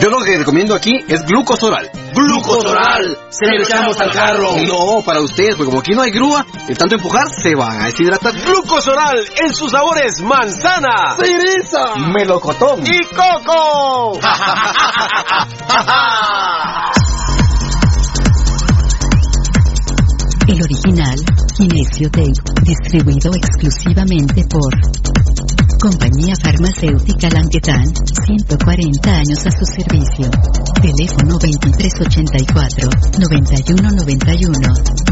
Yo lo que recomiendo aquí es glucosoral. ¡Glucosoral! Se lo echamos al carro. No, para ustedes, porque como aquí no hay grúa, de tanto empujar se van a deshidratar. Glucosoral en sus sabores manzana, ¡Cereza! melocotón y coco. El original, Kinesio Tape, distribuido exclusivamente por Compañía Farmacéutica Languetan, 140 años a su servicio. Teléfono 2384-9191.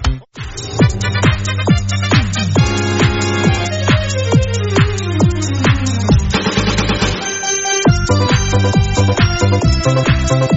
Municipal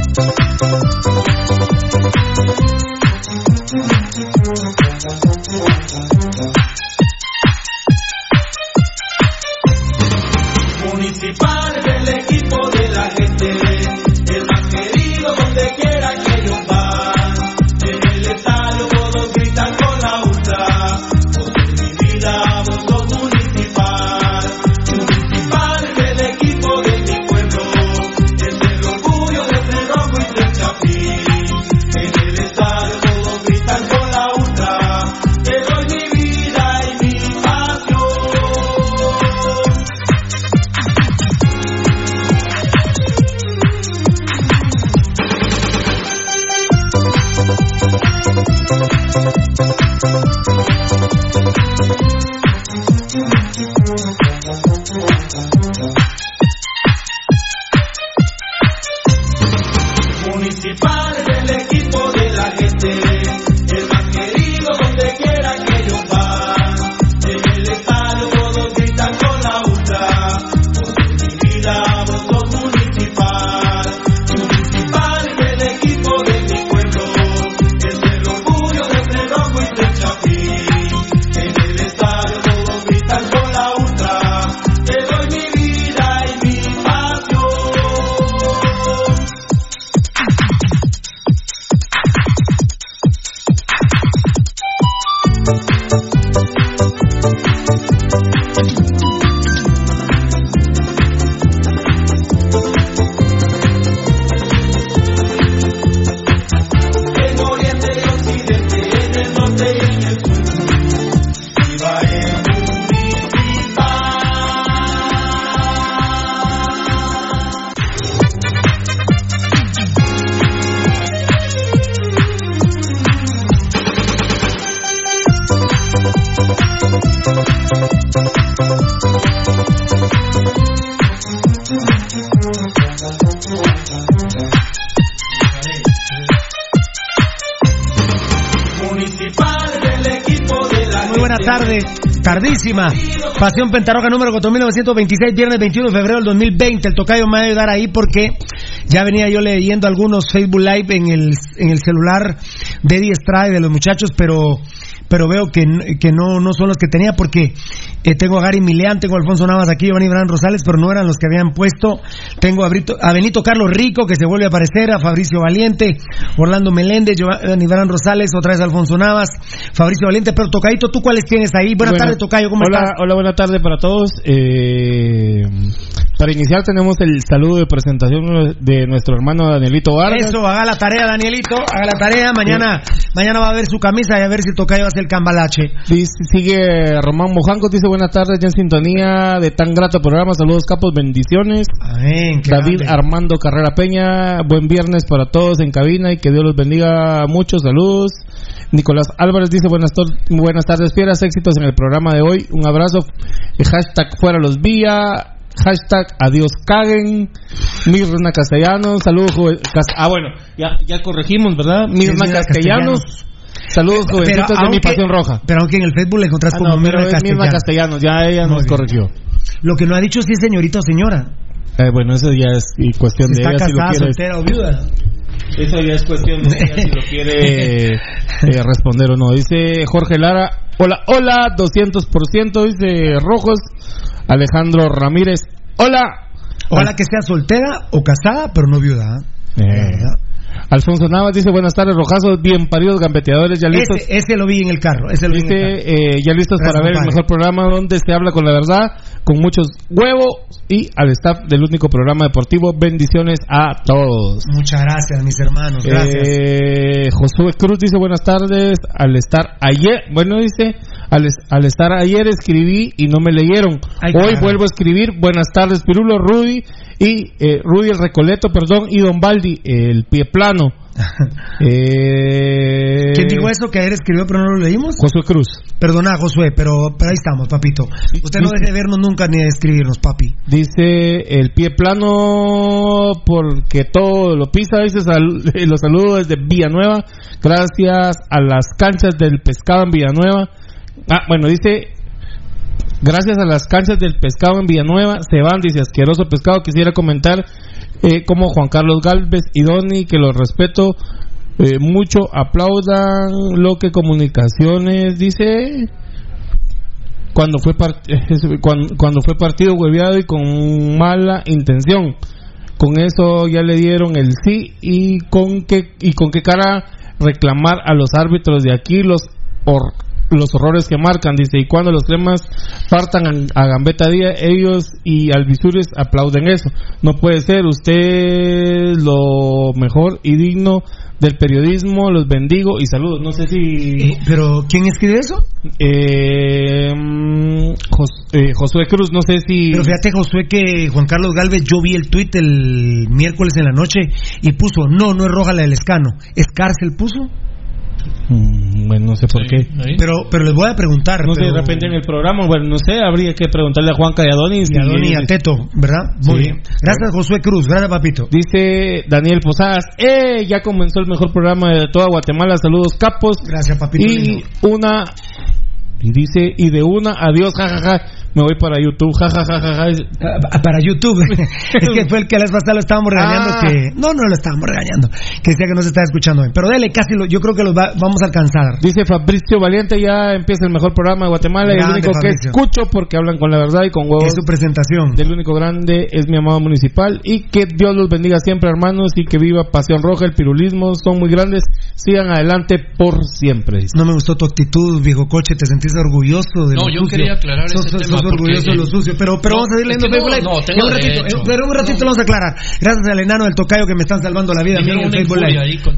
Pasión Pentarroja número 4926, viernes 21 de febrero del 2020. El tocayo me va a ayudar ahí porque ya venía yo leyendo algunos Facebook Live en el, en el celular de Eddie Estrada de los muchachos, pero pero veo que, que no, no son los que tenía porque eh, tengo a Gary Milian, tengo a Alfonso Navas aquí, Giovanni Bran Rosales, pero no eran los que habían puesto. Tengo a, Brito- a Benito Carlos Rico, que se vuelve a aparecer, a Fabricio Valiente, Orlando Meléndez, Giovanni Bran Rosales, otra vez Alfonso Navas, Fabricio Valiente, pero Tocayito, ¿tú cuáles tienes ahí? Buenas Bueno, tardes, Tocayo, ¿cómo hola, estás? Hola, buenas tardes para todos. Eh, Para iniciar tenemos el saludo de presentación de nuestro hermano Danielito Vargas. Eso, haga la tarea, Danielito, haga la tarea. Mañana, mañana va a ver su camisa y a ver si toca va a el cambalache. Sigue Román Mojanco, dice buenas tardes, ya en sintonía de tan grato programa. Saludos, capos, bendiciones. Amén. David Armando Carrera Peña, buen viernes para todos en cabina y que Dios los bendiga mucho. Saludos. Nicolás Álvarez dice buenas, buenas tardes, fieras, éxitos en el programa de hoy. Un abrazo. Hashtag fuera los vía. Hashtag adiós caguen. Mirna Castellanos. Saludos. Ah, bueno, ya, ya corregimos, ¿verdad? Mirna Castellanos. Saludos, jovencitos de mi pasión roja. Pero aunque en el Facebook le encontrás ah, como Mirna, Castellanos. Ya ella nos corrigió. Lo que no ha dicho si es señorita o señora. Eh, bueno, eso ya es cuestión de ella. Está casada, si soltera o viuda. Eso ya es cuestión de ella si lo quiere eh, responder o no. Dice Jorge Lara, hola, hola, 200%, dice Rojos. Alejandro Ramírez, hola. Ojalá que sea soltera o casada, pero no viuda. ¿eh? Eh, Alfonso Navas dice buenas tardes, rojazos, bien paridos, gambeteadores, ya listos. Ese, lo vi en el carro. Ese lo dice, eh, ya listos para ver el mejor programa donde se habla con la verdad, con muchos huevos y al staff del único programa deportivo. Bendiciones a todos. Muchas gracias, mis hermanos. Gracias. Eh, Josué Cruz dice buenas tardes. Al estar ayer, bueno, dice, al, estar ayer escribí y no me leyeron. Hoy vuelvo a escribir. Buenas tardes, Pirulo, Rudy y eh, Rudy el Recoleto, perdón, y Don Baldi, el pie plano. Eh... ¿Quién dijo eso que ayer escribió pero no lo leímos? Josué Cruz. Perdona, Josué, pero, pero ahí estamos, papito. Usted no deje de vernos nunca ni de escribirnos, papi. Dice el pie plano porque todo lo pisa. Dice los saludos desde Villanueva. Gracias a las canchas del pescado en Villanueva. Ah, bueno, dice Gracias a las canchas del pescado en Villanueva se van, dice asqueroso pescado. Quisiera comentar eh, como Juan Carlos Galvez y Doni, que los respeto eh, mucho, aplaudan lo que comunicaciones dice cuando fue cuando, cuando, fue partido hueveado y con mala intención. Con eso ya le dieron el sí y con qué y con qué cara reclamar a los árbitros de aquí los los horrores que marcan, dice, y cuando los cremas partan a, Gambetta Día, ellos y Alvisures aplauden eso. No puede ser, usted lo mejor y digno del periodismo, los bendigo y saludos. No sé si... Eh, ¿Pero quién escribe eso? Eh, eh, Josué Cruz, no sé si... Pero fíjate, Josué, que Juan Carlos Galvez, yo vi el tuit el miércoles en la noche y puso, no, no es roja la del escano, es cárcel puso. Mm, bueno, no sé por qué. Pero pero les voy a preguntar. No sé, de repente en el programa, bueno, no sé, habría que preguntarle a Juan Calladonis. Y a y a Teto, ¿verdad? Muy bien. Gracias, Josué Cruz. Gracias, papito. Dice Daniel Posadas, ¡eh! Ya comenzó el mejor programa de toda Guatemala. Saludos, capos. Gracias, papito. Y una. Y dice, y de una, adiós, jajaja me voy para YouTube, jajajaja. Ah, para YouTube. es que fue el que la vez pasada lo estábamos regañando. Ah. Que... No, no lo estábamos regañando. Que decía que no se está escuchando bien. Pero dele, casi lo... yo creo que los vamos a alcanzar. Dice Fabricio Valiente, ya empieza el mejor programa de Guatemala. y el único que escucho porque hablan con la verdad y con huevos. Es su presentación. Del único grande es mi amado municipal. Y que Dios los bendiga siempre, hermanos. Y que viva Pasión Roja, el pirulismo. Son muy grandes. Sigan adelante por siempre. No me gustó tu actitud, viejo coche. Te sentís orgulloso de No, yo quería aclarar ese tema orgulloso de lo sucio. Pero, pero vamos a ir leyendo Facebook No, tengo un ratito, eh, pero un ratito lo vamos a aclarar. Gracias al enano del tocayo que me están salvando la vida. en Facebook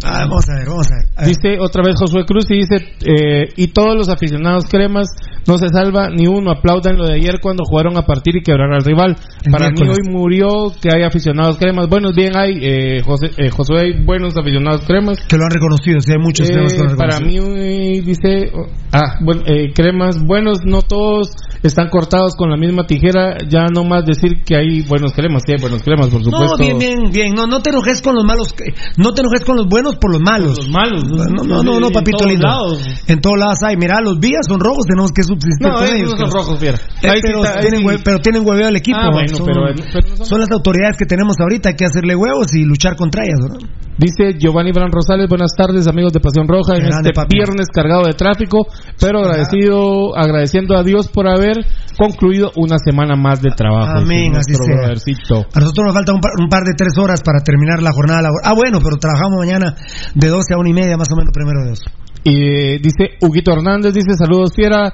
Ah, vamos a ver, vamos a ver. Dice otra vez Josué Cruz y dice: eh, Y todos los aficionados cremas no se salva ni uno. Aplaudan lo de ayer cuando jugaron a partir y quebrar al rival. Para mí hoy murió que hay aficionados cremas. Buenos, bien hay, eh, José, eh, Josué, hay buenos aficionados cremas. Que lo han reconocido, sí, hay muchos cremas que lo han Para mí, dice: Ah, bueno, cremas buenos, no todos están cortados con la misma tijera, ya no más decir que hay buenos cremas, sí hay buenos cremas, por supuesto. No, bien, bien, bien, no, no te enojes con los malos, no te enojes con los buenos por los malos. Los malos. No, no, no, no, papito en lindo. Lados. En todos lados hay, mira, los vías son rojos, tenemos que subsistir no, ellos. No, son rojos, fiera. Eh, pero, tienen pero, tienen hueveo el equipo. Ah, bueno, son, pero, son... las autoridades que tenemos ahorita, hay que hacerle huevos y luchar contra ellas, ¿verdad? Dice Giovanni Bran Rosales, buenas tardes amigos de Pasión Roja, en este viernes cargado de tráfico, pero agradecido, agradeciendo a Dios por haber concluido una semana más de trabajo. Amén, así sea. A nosotros nos falta un par, de tres horas para terminar la jornada laboral. Ah, bueno, pero trabajamos mañana de 12 a una y media, más o menos, primero de eso. Y dice Huguito Hernández, dice saludos fiera.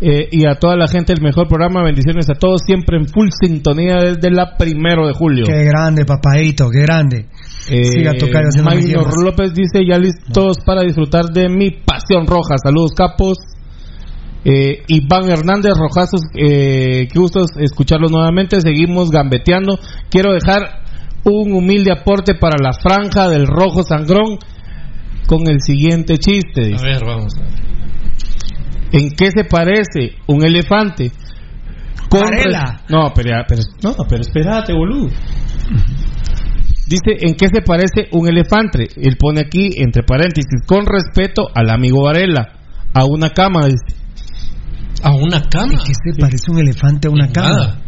Eh, y a toda la gente el mejor programa, bendiciones a todos, siempre en full sintonía desde la primero de julio. Qué grande, papadito, qué grande. Eh, Siga tocando Maynor. López dice ya listos para disfrutar de mi pasión roja. Saludos capos. Eh, Iván Hernández Rojazos, eh, qué gusto escucharlos nuevamente. Seguimos gambeteando. Quiero dejar un humilde aporte para la franja del rojo sangrón con el siguiente chiste. A ver, vamos. a ver. ¿En qué se parece un elefante? Con No, pero, pero- no, pero espérate, boludo. Dice, ¿en qué se parece un elefante? Él pone aquí, entre paréntesis, con respeto al amigo Varela, a una cama, dice. A una cama. ¿En qué se parece un elefante a una En cama? nada.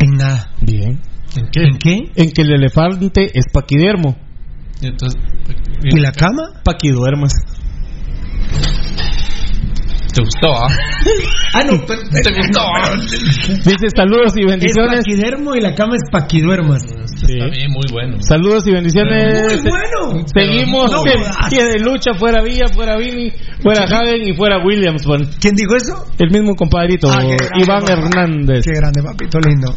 En nada. Bien. ¿En qué? ¿En qué? En que el elefante es paquidermo. Y entonces, ¿Y la cama? Paquiduermas. ¿Te gustó, ah? Ah, no, ¿Te gustó, ah? Dice, saludos y Es bendiciones. paquidermo y la cama es paquiduermas. Está bien, muy bueno. Saludos y bendiciones. Muy bueno. Seguimos No en de lucha, fuera Villa, fuera Vini, fuera Hagen y fuera Williams. bueno. ¿Quién dijo eso? El mismo compadrito, Ah, grande, Iván papá. Hernández. Qué grande, papito lindo.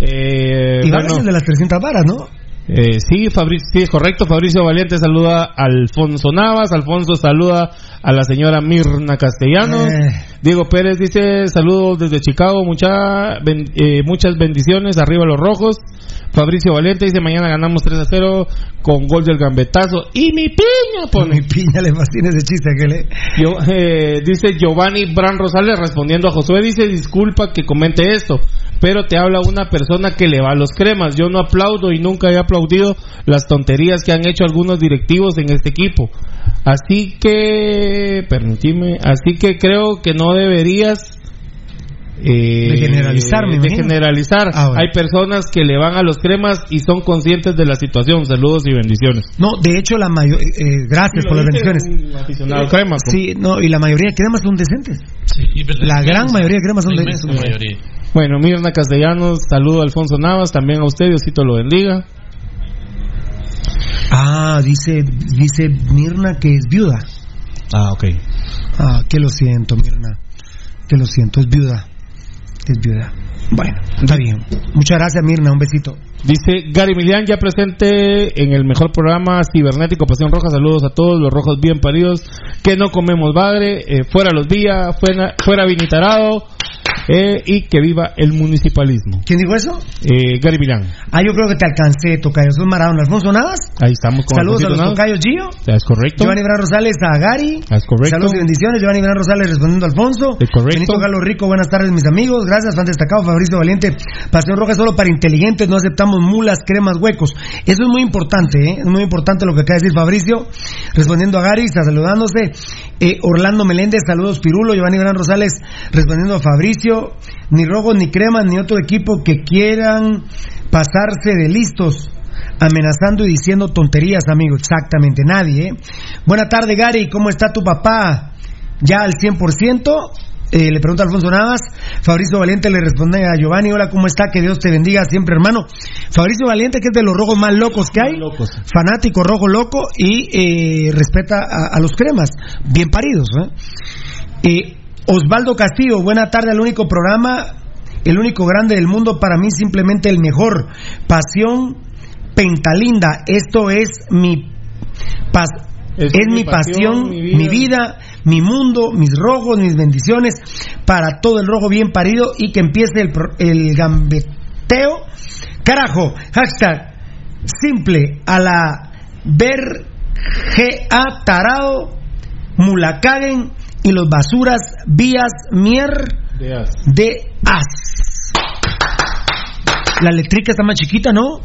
Eh, Iván bueno, es el de las 300 varas, ¿no? Eh, sí, Fabricio, sí, es correcto. Fabricio Valiente saluda a Alfonso Navas. Alfonso saluda a la señora Mirna Castellanos. Eh. Diego Pérez dice saludos desde Chicago. Mucha, ben- eh, muchas bendiciones. Arriba los rojos. Fabricio Valiente dice mañana ganamos 3 a 0 con gol del gambetazo. Y mi piña pone. Mi piña le fascina ese chiste que le. Yo, eh, dice Giovanni Bran Rosales respondiendo a Josué, dice, disculpa que comente esto, pero te habla una persona que le va a los cremas. Yo no aplaudo y nunca he aplaudido las tonterías que han hecho algunos directivos en este equipo. Así que, permitime, así que creo que no deberías... eh, De generalizar, me de generalizar. Ah, bueno. Hay personas que le van a los cremas y son conscientes de la situación. Saludos y bendiciones. No, de hecho, la mayoría. gracias por las bendiciones. Aficionado crema, pues. Sí, no, y la mayoría de cremas son decentes. Sí, verdad, La gran mayoría de cremas son la de- inmensa son de- mayoría. Bueno, Mirna Castellanos, saludo a Alfonso Navas, también a usted, Diosito lo bendiga. Ah, dice, dice Mirna que es viuda. Ah, ok. Ah, que lo siento, Mirna. Que lo siento, es viuda. Es viuda. Bueno, está bien. Muchas gracias, Mirna. Un besito. Dice Gary Milian, ya presente en el mejor programa cibernético Pasión Roja. Saludos a todos los rojos bien paridos. Que no comemos bagre. eh, fuera los días, fuera, fuera Vinitarado. Eh, y que viva el municipalismo. ¿Quién dijo eso? Eh, Gary Milian. Ah, yo creo que te alcancé, Tocayo. Sos Maradona. Alfonso Navas. Ahí estamos con Saludos a los Navas. Tocayos Gio. Es correcto. Giovanni Bran Rosales a Gary. Es correcto. Saludos y bendiciones. Giovanni Bran Rosales respondiendo a Alfonso. Es correcto. Benito Galo Rico, buenas tardes, mis amigos. Gracias, fan destacado. Fabricio Valiente. Pasión Roja solo para inteligentes. No aceptamos mulas, cremas, huecos. Eso es muy importante, ¿eh? Es muy importante lo que acaba de decir Fabricio. Respondiendo a Gary, está saludándose. Eh, Orlando Meléndez, saludos Pirulo. Giovanni Bran Rosales respondiendo a Fabricio. Ni rojos, ni cremas, ni otro equipo que quieran pasarse de listos amenazando y diciendo tonterías, amigo. Exactamente, nadie. ¿eh? Buena tarde, Gary. ¿Cómo está tu papá? ¿Ya al 100%? Eh, le pregunta Alfonso Navas. Fabricio Valiente le responde a Giovanni, hola, ¿cómo está? Que Dios te bendiga siempre, hermano. Fabricio Valiente, que es de los rojos más locos que hay. Fanático rojo loco y eh, respeta a, a los cremas. Bien paridos. ¿eh? Osvaldo Castillo, buena tarde al único programa, el único grande del mundo, para mí simplemente el mejor. Pasión Pentalinda, esto es mi pas- Es es, mi pasión, pasión, mi mi vida. mi mundo, mis rojos, mis bendiciones para todo el rojo bien parido y que empiece el, gambeteo. Carajo, hashtag simple a la ver GA tarado, mulacaguen y los basuras vías mier de as. La eléctrica está más chiquita, ¿no?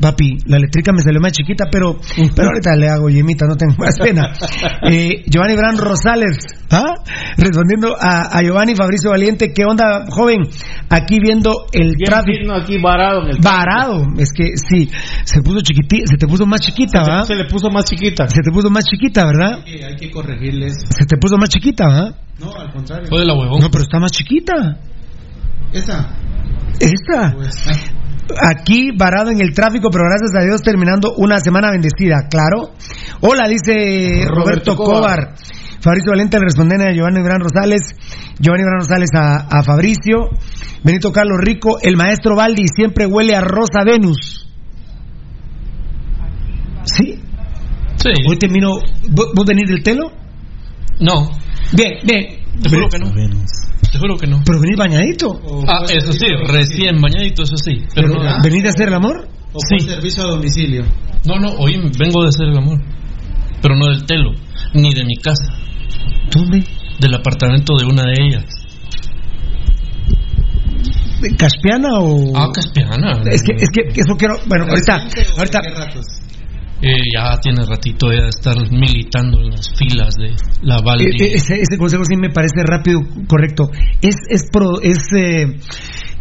Papi, la eléctrica me salió más chiquita, pero, pero ahorita le hago yemita, no tengo más pena. Eh, Giovanni Bran Rosales, ¿ah? respondiendo a, a Giovanni Fabricio Valiente, ¿qué onda, joven? Aquí viendo el tráfico. aquí varado en el Varado, es que sí, se puso chiquitita, se te puso más chiquita, Se- ¿va? se le puso más chiquita. Se te puso más chiquita, ¿verdad? Hay que corregirles. Se te puso más chiquita, ¿va? No, al contrario. Fue de la huevón. No, pero está más chiquita. Esa. Esta. Aquí varado en el tráfico, pero gracias a Dios terminando una semana bendecida, claro. Hola, dice Roberto, Roberto Cobar. Cobar. Fabricio Valente le responden a Giovanni Gran Rosales, Giovanni Gran Rosales a, a Fabricio, Benito Carlos Rico, el maestro Baldi siempre huele a Rosa Venus. ¿Sí? Sí. Hoy termino. ¿Vos, vos venís del telo? No. Bien, bien. Te juro que no. Te juro que no. ¿Pero venís bañadito? Ah, eso sí, recién bañadito, eso sí. Pero ¿Pero no, ¿Venís de hacer el amor? ¿O Sí. por servicio a domicilio? no, no, hoy vengo de hacer el amor. Pero no del telo, ni de mi casa. ¿Dónde? Del apartamento de una de ellas. ¿Caspiana o.? Ah, Caspiana. Es que, es que eso quiero. Bueno, ahorita. ahorita Eh, ya tiene ratito de estar militando en las filas de la Valdi. eh, eh, ese, ese consejo sí me parece rápido, correcto. ¿Es, es, pro- es, eh,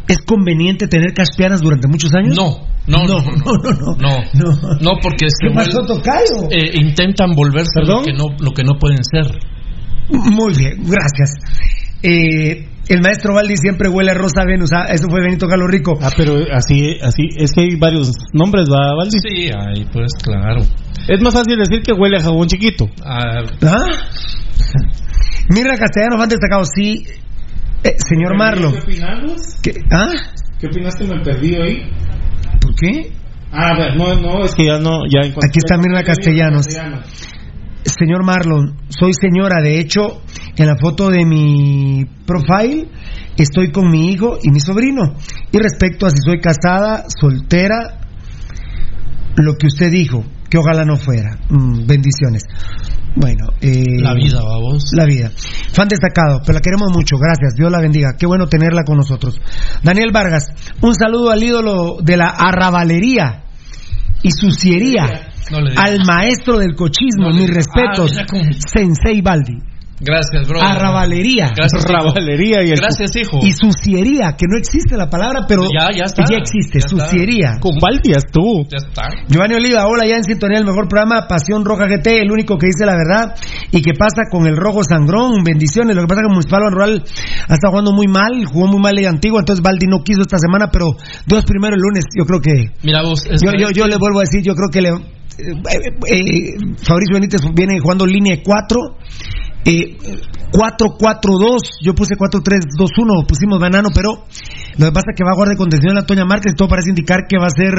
¿es conveniente tener caspianas durante muchos años? No, no, no, no, no, no, no, no, porque es ¿Qué que pasó, tocayo? eh, intentan volverse lo que no lo que no pueden ser. Muy bien, gracias. Eh, el maestro Valdi siempre huele a Rosa Venus. Ah, eso fue Benito Carlos Rico. Ah, pero así, así, es que hay varios nombres, ¿va, Valdi? Sí, ahí pues claro. Es más fácil decir que huele a jabón chiquito. Ah, ¿Ah? Mira, Castellano, fan destacado, sí. Eh, señor Marlon. ¿Qué opinamos? ¿Qué? ¿Ah? ¿Qué opinaste? Me perdí ahí. ¿Por qué? Ah, a ver, no, no, es que ya no, ya encontré- Aquí está Mirna Castellanos. Señor Marlon, soy señora. De hecho, en la foto de mi profile estoy con mi hijo y mi sobrino. Y respecto a si soy casada, soltera, lo que usted dijo, que ojalá no fuera. Mm, bendiciones. Bueno, eh, La vida, vamos. La vida. Fan destacado, pero la queremos mucho. Gracias. Dios la bendiga. Qué bueno tenerla con nosotros. Daniel Vargas, un saludo al ídolo de la arrabalería y suciería. No le digas. al maestro del cochismo, No mis digas. respetos, Ah, Sensei Baldi. Gracias, bro. Arrabalería. Gracias, hijo. Arrabalería y el- Gracias, hijo. Y suciería, que no existe la palabra, pero Ya, ya está. ya existe, Ya está. suciería. Con Valdi tú. Ya está. Giovanni Oliva, hola, ya en sintonía el mejor programa, Pasión Roja GT, el único que dice la verdad. ¿Y qué pasa con el Rojo Sangrón? Bendiciones. Lo que pasa es que Municipal Rural ha estado jugando muy mal, jugó muy mal Liga Antigua, entonces Baldi no quiso esta semana, pero Dios primero el lunes, yo creo que... Mira vos. es Yo, yo, que- yo le vuelvo a decir, yo creo que le, eh, eh, Fabricio Benítez viene jugando línea 4. Eh, 4-4-2, yo puse 4-3-2-1, pusimos banano, pero lo que pasa es que va a jugar de contención la Toña Márquez, todo parece indicar que va a ser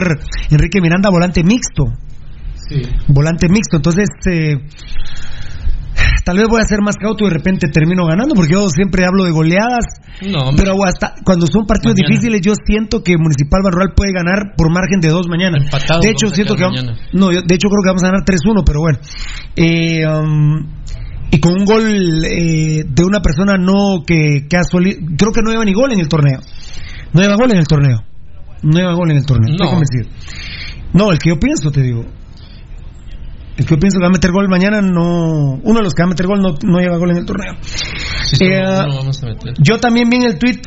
Enrique Miranda volante mixto. Volante mixto, entonces eh, tal vez voy a ser más cauto y de repente termino ganando, porque yo siempre hablo de goleadas, No, hombre. pero hasta cuando son partidos Mañana. difíciles yo siento que Municipal Barroal puede ganar por margen de dos mañana. Empatados de hecho siento que vamos- no, yo- de hecho creo que vamos a ganar 3-1, pero bueno. Eh, um, y con un gol eh, de una persona no que, que ha soli- creo que no lleva ni gol en el torneo. No lleva gol en el torneo. No lleva gol en el torneo. Estoy No. convencido. No, el que yo pienso, te digo. El que yo pienso que va a meter gol mañana, no. Uno de los que va a meter gol no, no lleva gol en el torneo. Sí, Eh, uno vamos a meter. yo también vi en el tweet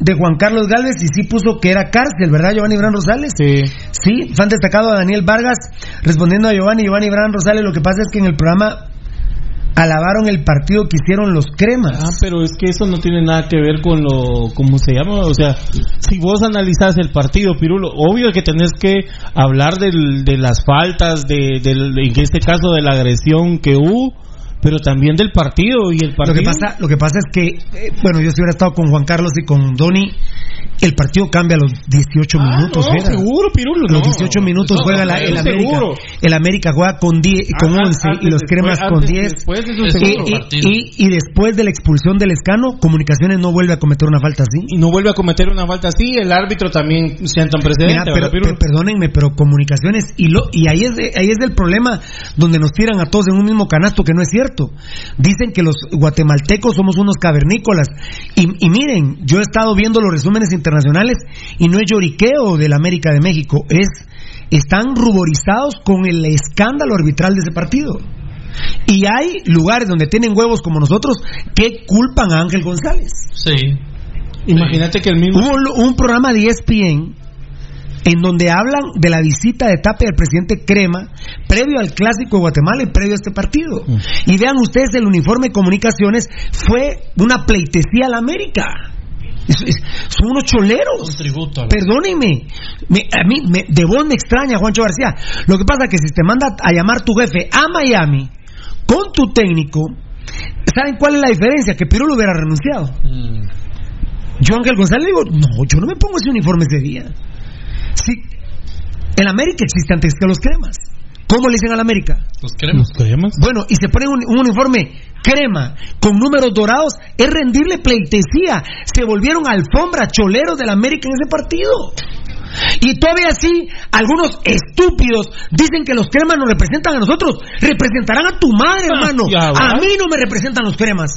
de Juan Carlos Galvez y sí puso que era cárcel, ¿verdad, Giovanni Bran Rosales? Sí. Sí, fan destacado a Daniel Vargas, respondiendo a Giovanni, Giovanni Bran Rosales, lo que pasa es que en el programa alabaron el partido que hicieron los cremas. Ah, pero es que eso no tiene nada que ver con lo, ¿cómo se llama? O sea, si vos analizás el partido, Pirulo, obvio que tenés que hablar del- de las faltas, de, del- en este caso de la agresión que hubo, pero también del partido y el Lo partido. que pasa, lo que pasa es que, eh, bueno, yo si hubiera estado con Juan Carlos y con Doni, el partido cambia a los 18 Ah, minutos. no, era. seguro, Pirulo. A los no. 18 minutos No, juega la- el América. seguro. El América juega con, 10, con Ah, 11 y los después, cremas con antes, 10. después, eso Es seguro. otro Y, y- y después de la expulsión del escano, Comunicaciones no vuelve a cometer una falta así. Y no vuelve a cometer una falta así, el árbitro también sienta un precedente. Mira, pero, ¿verdad, Pirulo? pe- perdónenme, pero comunicaciones y lo y ahí es de- ahí es el problema donde nos tiran a todos en un mismo canasto que no es cierto. Dicen que los guatemaltecos somos unos cavernícolas y, y miren, yo he estado viendo los resúmenes internacionales y no es lloriqueo del América de México, es están ruborizados con el escándalo arbitral de ese partido. Y hay lugares donde tienen huevos como nosotros que culpan a Ángel González. Sí. Imagínate que el mismo. Hubo un programa de ESPN en donde hablan de la visita de Tapia del presidente Crema previo al clásico de Guatemala y previo a este partido. Y vean ustedes el uniforme de comunicaciones fue una pleitesía a la América. Es- es- son unos choleros. Un tributo a la- Perdónenme, me- a mí me, de vos me extraña, Juancho García. Lo que pasa es que si te manda a llamar tu jefe a Miami con tu técnico ¿Saben cuál es la diferencia? Que Pirulo hubiera renunciado. Yo, Ángel González, le digo, no, yo no me pongo ese uniforme ese día. Sí, en América existe antes que los cremas. ¿Cómo le dicen a la América? Los cremas. Bueno, y se pone un, un uniforme crema con números dorados, es rendirle pleitesía. Se volvieron alfombra choleros de la América en ese partido. Y todavía así, algunos estúpidos dicen que los cremas nos representan a nosotros. Representarán a tu madre, Ah, hermano. A mí no me representan los cremas.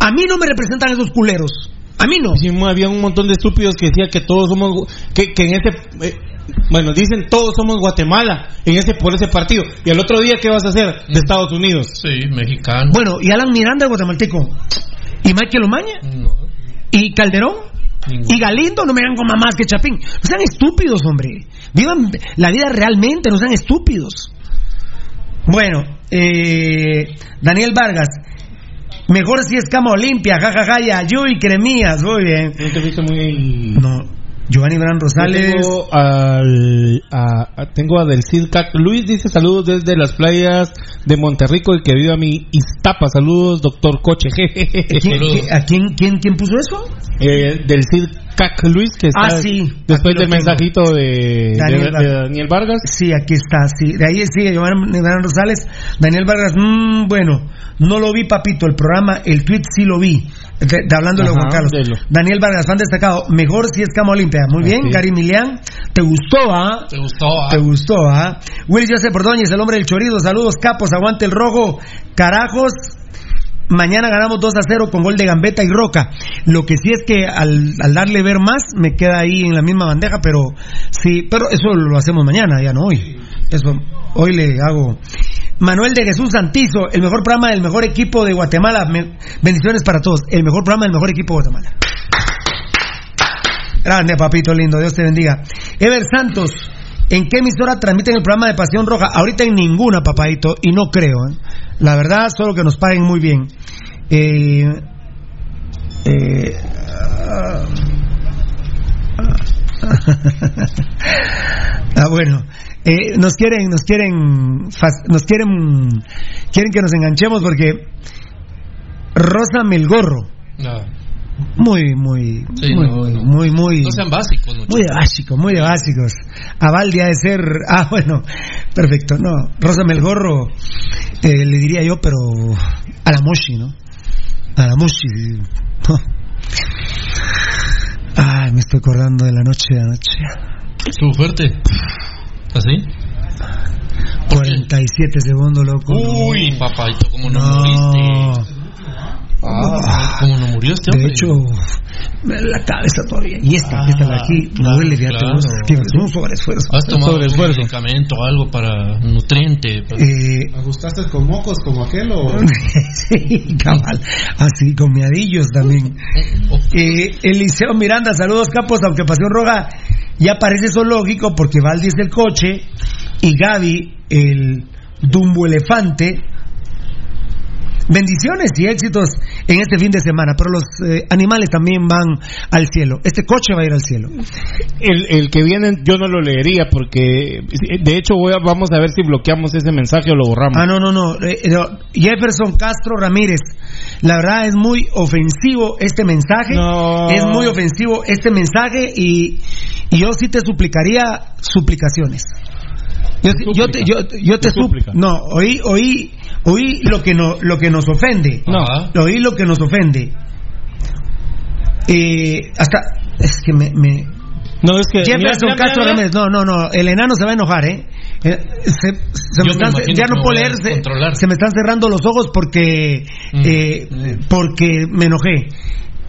A mí no me representan esos culeros. A mí no. Sí, había un montón de estúpidos que decía que todos somos que, que en ese eh, bueno dicen todos somos Guatemala en ese por ese partido y el otro día qué vas a hacer de Estados Unidos Sí, mexicano. Bueno, y Alan Miranda, el guatemalteco. ¿Y Michael Omaña? ¿Y Calderón? ¿Y Galindo? No me hagan con más que Chapín. No sean estúpidos, hombre. Vivan la vida realmente, no sean estúpidos. Bueno, eh, Daniel Vargas. Mejor si es cama Olimpia, jajaja, y cremías, muy bien. no te viste muy No, Giovanni Bran Rosales. Yo tengo, al, a, a- tengo a Del Cid Cac- Luis dice saludos desde las playas de Monterrico y que viva mi Iztapa. Saludos, doctor Coche. ¿Quién- quién- ¿A quién, quién, quién puso eso? Eh, del Cid Cac Luis que está Ah, sí. después del mensajito de Daniel de- de Vargas. Daniel Vargas. Sí, aquí está, sí. De ahí sigue Giovanni Bran Rosales. Daniel Vargas, mm, bueno, no lo vi, papito. El programa, el tweet sí lo vi. De, de hablándole a Juan Carlos. delo. Daniel Vargas, fan destacado. Mejor si es Cama Olimpia. Muy bien. Gary Milian. ¿Te gustó, ah? ¿Te gustó? ah? ¿Te gustó, ah? Willy Joseph Ordóñez, el hombre del chorizo. Saludos, capos. Aguante el rojo. Carajos. Mañana ganamos 2 a 0 con gol de Gambetta y Roca. Lo que sí es que al, darle ver más, me queda ahí en la misma bandeja, pero sí, pero eso lo hacemos mañana, ya no hoy. Eso, hoy le hago. Manuel de Jesús Santizo, el mejor programa del mejor equipo de Guatemala. Bendiciones para todos. El mejor programa del mejor equipo de Guatemala. Grande, papito lindo, Dios te bendiga. Ever Santos, ¿en qué emisora transmiten el programa de Pasión Roja? Ahorita en ninguna, papadito, y no creo. ¿eh? La verdad, solo que nos paguen muy bien. Eh, eh, ah, bueno. Eh, nos quieren, nos quieren, nos quieren, quieren que nos enganchemos porque Rosa Melgorro, No. Muy, muy, Sí, muy, no, muy, no. muy, muy, No sean básicos, muchachos. muy de básicos, muy de básicos. A Valdi ha de ser, ah, bueno, perfecto, no, Rosa Melgorro, eh, le diría yo, pero a la Moshi, ¿no? A la Moshi. no. Ay, me estoy acordando de la noche de anoche. Estuvo fuerte. ¿Así? 47 segundos, loco. Uy, papayito, ¿cómo no, No. moriste? Ah, ¿Cómo no murió este De hombre? hecho, me duele la cabeza todavía. Y esta, esta de aquí, claro, duele, fíjate claro. un sobreesfuerzo. ¿Has tomado Sobreesfuerzo. medicamento o algo para nutriente? Para- Eh, ¿Ajustaste con mocos como aquel o...? sí, cabal. Así, con miadillos también. Eh, Eliseo Miranda, saludos capos, aunque Pasión Roja ya parece zoológico porque Valdi es el coche y Gaby el Dumbo Elefante. Bendiciones y éxitos en este fin de semana, pero los eh, animales también van al cielo. Este coche va a ir al cielo. El, el que viene yo no lo leería porque de hecho voy a- vamos a ver si bloqueamos ese mensaje o lo borramos. Ah, no, no, no. Eh, no. Jefferson Castro Ramírez. La verdad es muy ofensivo este mensaje. No. Es muy ofensivo este mensaje y, y yo sí te suplicaría suplicaciones. Yo, sí- yo te, yo, yo te. No, oí, oí, oí lo que, no, lo que nos ofende. No. Oí lo que nos ofende. Eh, hasta. Es que me- me, No, es que. Jefferson mira, mira, Castro mira, Ramírez, no, no, no, el enano se va a enojar, ¿eh? Eh, se, se me están- ya no puedo leer, se, se me están cerrando los ojos porque, Mm, eh, porque me enojé.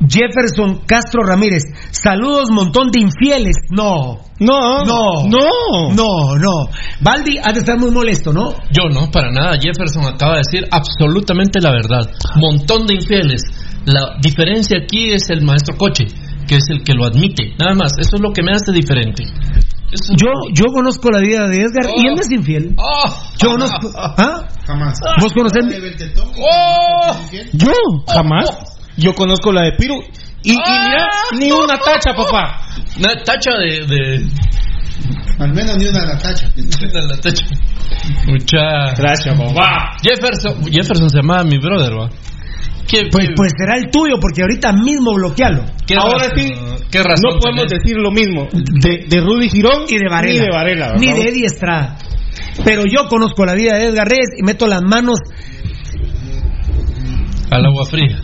Jefferson Castro Ramírez, saludos montón de infieles. No, No, no, no. no, no. Baldi ha de estar muy molesto, ¿no? Yo no, para nada. Jefferson acaba de decir absolutamente la verdad. Montón de infieles. La diferencia aquí es el maestro Coche, que es el que lo admite. Nada más, eso es lo que me hace diferente. Eso es- Yo, yo conozco la vida de Edgar y Oh. él no es infiel. ¡Oh! Yo conozco. ¿Ah? Jamás. ¿Vos conocés? ¡Oh! Yo, jamás. Yo conozco la de Piru. Y, y mira, ni una tacha, papá. Una tacha de. de... Al menos ni una de la tacha. la tacha. Mucha. Gracias, papá. Jefferson, Jefferson se llamaba mi brother, ¿va? pues, pues, será el tuyo, porque ahorita mismo bloquealo. Ahora sí, ¿qué razón no podemos decir lo mismo de, de, Rudy Girón y de Varela. Ni de, Varela, ni de Eddie Estrada. Pero yo conozco la vida de Edgar Reyes y meto las manos al agua fría.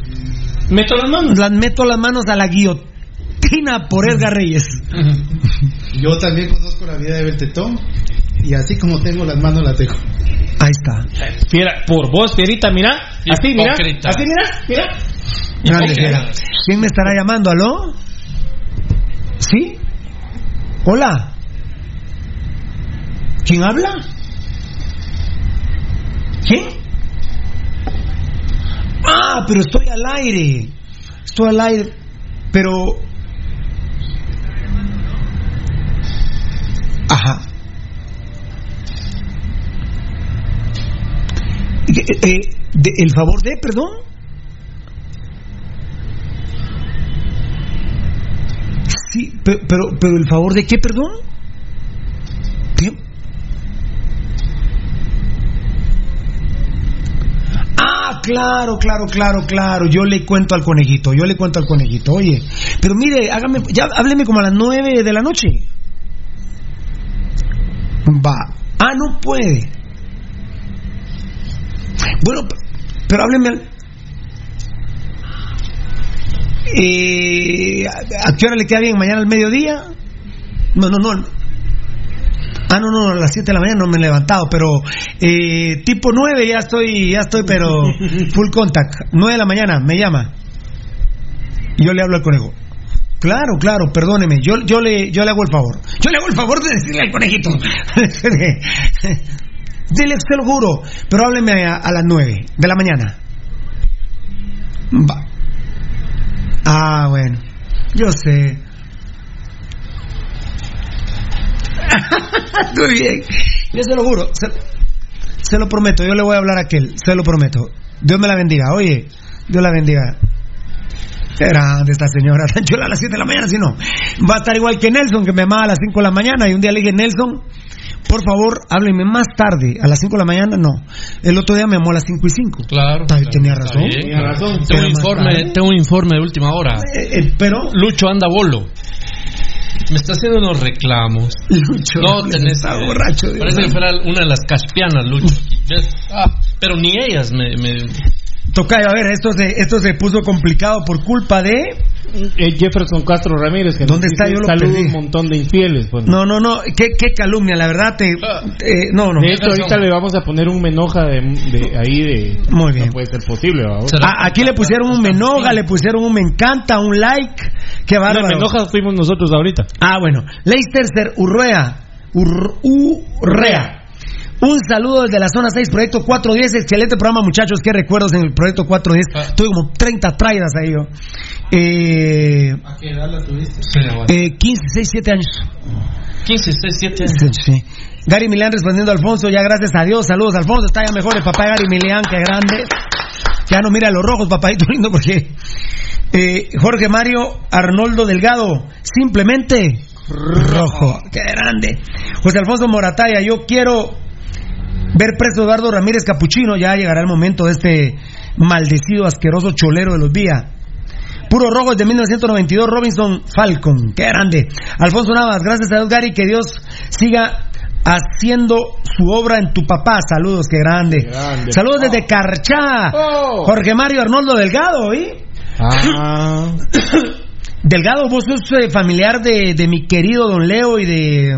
Meto las manos. Las meto las manos a la guillotina por Edgar Reyes. Yo también conozco la vida de Beltetón y así como tengo las manos las dejo. Ahí está. Fiera, por vos, Fierita, mira. Así, mira. Así, mira, mira. ¿Quién me estará llamando? ¿Aló? ¿Sí? Hola. ¿Quién habla? ¿Quién? Ah, pero estoy al aire. Estoy al aire. Pero... Ajá. Eh, eh, ¿El favor de, perdón? Sí, pero, pero, pero el favor de qué, perdón? Claro, claro, claro, claro. Yo le cuento al conejito, yo le cuento al conejito. Oye, pero mire, hágame, ya hábleme como a las nueve de la noche. Va. Ah, no puede. Bueno, pero hábleme al... Eh, ¿A qué hora le queda bien? ¿Mañana al mediodía? No, no, no. Ah, no, no, a las 7 de la mañana no me he levantado, pero eh, tipo 9 ya estoy, ya estoy, pero full contact. 9 de la mañana me llama. Y yo le hablo al conejo. Claro, claro, perdóneme, yo, yo, le, yo le hago el favor. Yo le hago el favor de decirle al conejito. Dile, se lo juro, pero hábleme a, las 9 de la mañana. Va. Ah, bueno, yo sé. Muy bien, yo se lo juro, se, lo prometo, yo le voy a hablar a aquel, se lo prometo. Dios me la bendiga, oye, Dios la bendiga. Qué grande esta señora, tan chula a las 7 de la mañana, si no. Va a estar igual que Nelson, que me amaba a las 5 de la mañana, y un día le dije, Nelson, por favor, hábleme más tarde, a las 5 de la mañana, no. El otro día me llamó a las 5 y 5. Claro. tenía razón. Tenía razón. Tengo un, informe, tengo un informe de última hora. Eh, eh, pero. Lucho anda bolo. Me está haciendo unos reclamos. Lucho. No tenés. Está borracho. Parece que fuera una de las caspianas, Lucho. Ah, pero ni ellas me, me Tocayo, a ver, esto se, esto se puso complicado por culpa de eh, Jefferson Castro Ramírez, que ¿Dónde está? Yo lo un montón de infieles. Pues. No, no, no, qué, qué calumnia, la verdad. Te, ah. no, no. De hecho, ahorita le vamos a poner un menoja de, de ahí de. Muy bien. No puede ser posible. aquí le pusieron un menoja, le pusieron un me encanta, un like. Qué bárbaro. No, menoja fuimos nosotros ahorita. Ah, bueno. Leicester Urrea. Urrea. Un saludo desde la zona 6, Proyecto 410. Excelente programa, muchachos. Qué recuerdos en el Proyecto 410. Ah. Tuve como 30 traidas ahí yo. Eh, ¿A qué edad la tuviste? Eh, 15, 6, 7 años. 15, 6, 7 años. Sí, Gary Milán respondiendo a Alfonso, ya gracias a Dios. Saludos, Alfonso. Está ya mejor el papá de Gary Milán, que grande. Ya no mira los rojos, papadito lindo, porque. Eh, Jorge Mario Arnoldo Delgado, simplemente rojo. Qué grande. José Alfonso Morataya, yo quiero ver preso Eduardo Ramírez Capuchino, ya llegará el momento de este maldecido, asqueroso cholero de los días. Puro rojo de 1992, Robinson Falcon, qué grande. Alfonso Navas, gracias a Dios, Gary, que Dios siga haciendo su obra en tu papá. Saludos, qué grande. Saludos desde Carchá. Oh. Jorge Mario Arnoldo Delgado, ¿y? Ah. Delgado, vos sos eh, familiar de, de, mi querido Don Leo y de,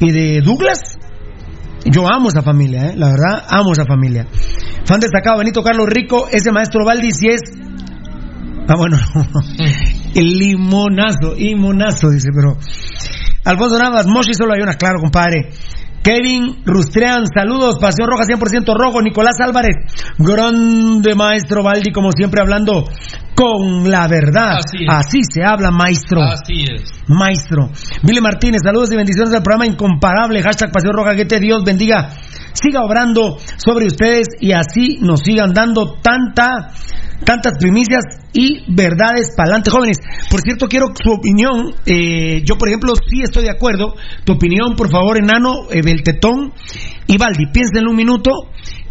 y de Douglas. Yo amo esa familia, ¿eh? la verdad, amo esa familia. Fan destacado, Benito Carlos Rico, ese maestro Valdi, si es. Ah, bueno, el limonazo, limonazo, dice, pero. Alfonso Navas, Moshi solo hay una, claro, compadre. Kevin Rustrean, saludos, Pasión Roja 100% rojo, Nicolás Álvarez, grande maestro Valdi, como siempre hablando con la verdad. Así, se habla, maestro. Así es. Maestro. Billy Martínez, saludos y bendiciones al programa incomparable, hashtag Pasión Roja, que te Dios bendiga, siga obrando sobre ustedes y así nos sigan dando tanta tantas primicias y verdades para adelante, jóvenes. Por cierto, quiero su opinión. Eh, yo, por ejemplo, sí estoy de acuerdo. Tu opinión, por favor, enano, eh, Beltetón y Baldi. Piensen un minuto.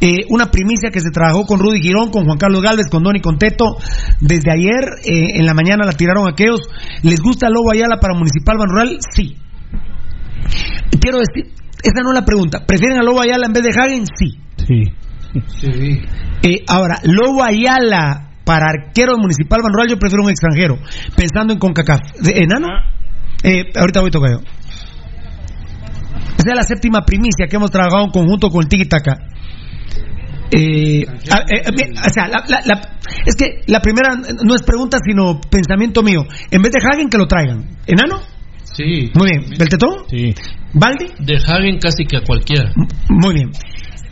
Eh, una primicia que se trabajó con Rudy Girón, con Juan Carlos Galvez, con Donny Conteto. Desde ayer, eh, en la mañana la tiraron aquellos. ¿Les gusta Lobo Ayala para Municipal Ban Rural? Sí. Quiero decir, esa no es la pregunta. ¿Prefieren a Lobo Ayala en vez de Hagen? Sí. Sí. Eh, ahora, Lobo Ayala para arquero municipal Ban Rural, yo prefiero un extranjero. Pensando en CONCACAF. ¿De- ¿Enano? Eh, ahorita voy a tocar yo. Esa es la séptima primicia que hemos trabajado en conjunto con el Tiki Taka. Eh, a- eh, eh, o sea, la- la- la- es que la primera no es pregunta, sino pensamiento mío. En vez de Hagen, que lo traigan. ¿Enano? Sí. Muy bien. ¿Beltetón? Sí. ¿Baldi? De Hagen casi que a cualquiera. Muy bien.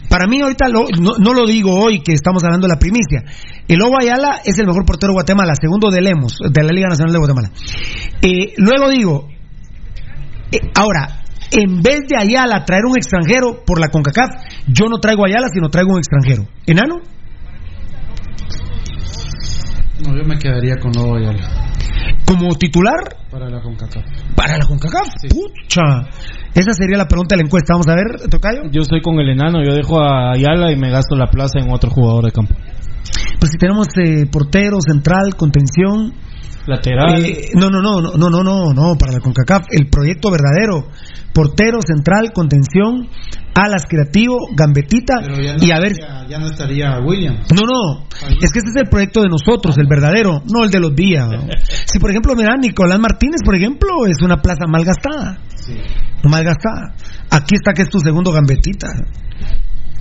Para mí ahorita lo- no, lo digo hoy que estamos hablando de la primicia. El Lobo Ayala es el mejor portero de Guatemala, segundo de Lemos, de la Liga Nacional de Guatemala. Eh, luego digo, eh, ahora, en vez de Ayala traer un extranjero por la CONCACAF, yo no traigo Ayala, sino traigo un extranjero. ¿Enano? No, yo me quedaría con Lobo Ayala. ¿Como titular? Para la CONCACAF. Para la CONCACAF. Pucha. Esa sería la pregunta de la encuesta. Vamos a ver, Tocayo. Yo estoy con el enano, yo dejo a Ayala y me gasto la plaza en otro jugador de campo. Pues si tenemos eh, portero, central, contención. Lateral. Eh, no, no, no, no, no, no, no, para la CONCACAF. El proyecto verdadero. Portero, central, contención, alas creativo, gambetita ya y a ver. Ya, no estaría William. No, no. Es que este es el proyecto de nosotros, el verdadero, no el de los días. si por ejemplo, mira, Nicolás Martínez, por ejemplo, es una plaza malgastada. Sí. Malgastada. Aquí está que es tu segundo gambetita.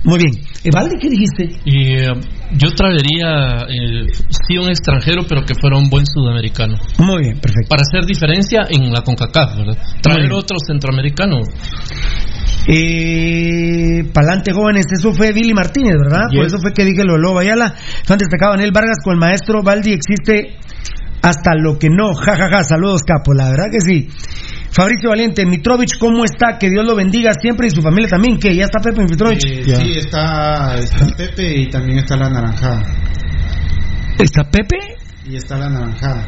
Muy bien. Evaldi, ¿qué dijiste? Y eh, yo traería, eh, sí, un extranjero, pero que fuera un buen sudamericano. Muy bien, perfecto. Para hacer diferencia en la CONCACAF, ¿verdad? Traer otro centroamericano. Eh, Palante jóvenes, eso fue Billy Martínez, ¿verdad? Por eso fue que dije lo de Lobo Ayala. Fan destacado Daniel Vargas con el maestro Baldi existe hasta lo que no. Ja, ja, ja. Saludos, capo. La verdad que sí. Fabricio Valiente, Mitrovich, ¿cómo está? Que Dios lo bendiga siempre y su familia también. que ¿Ya está Pepe Mitrovich? Eh, sí, está, está Pepe y también está la naranjada. ¿Está Pepe? Y está la naranjada.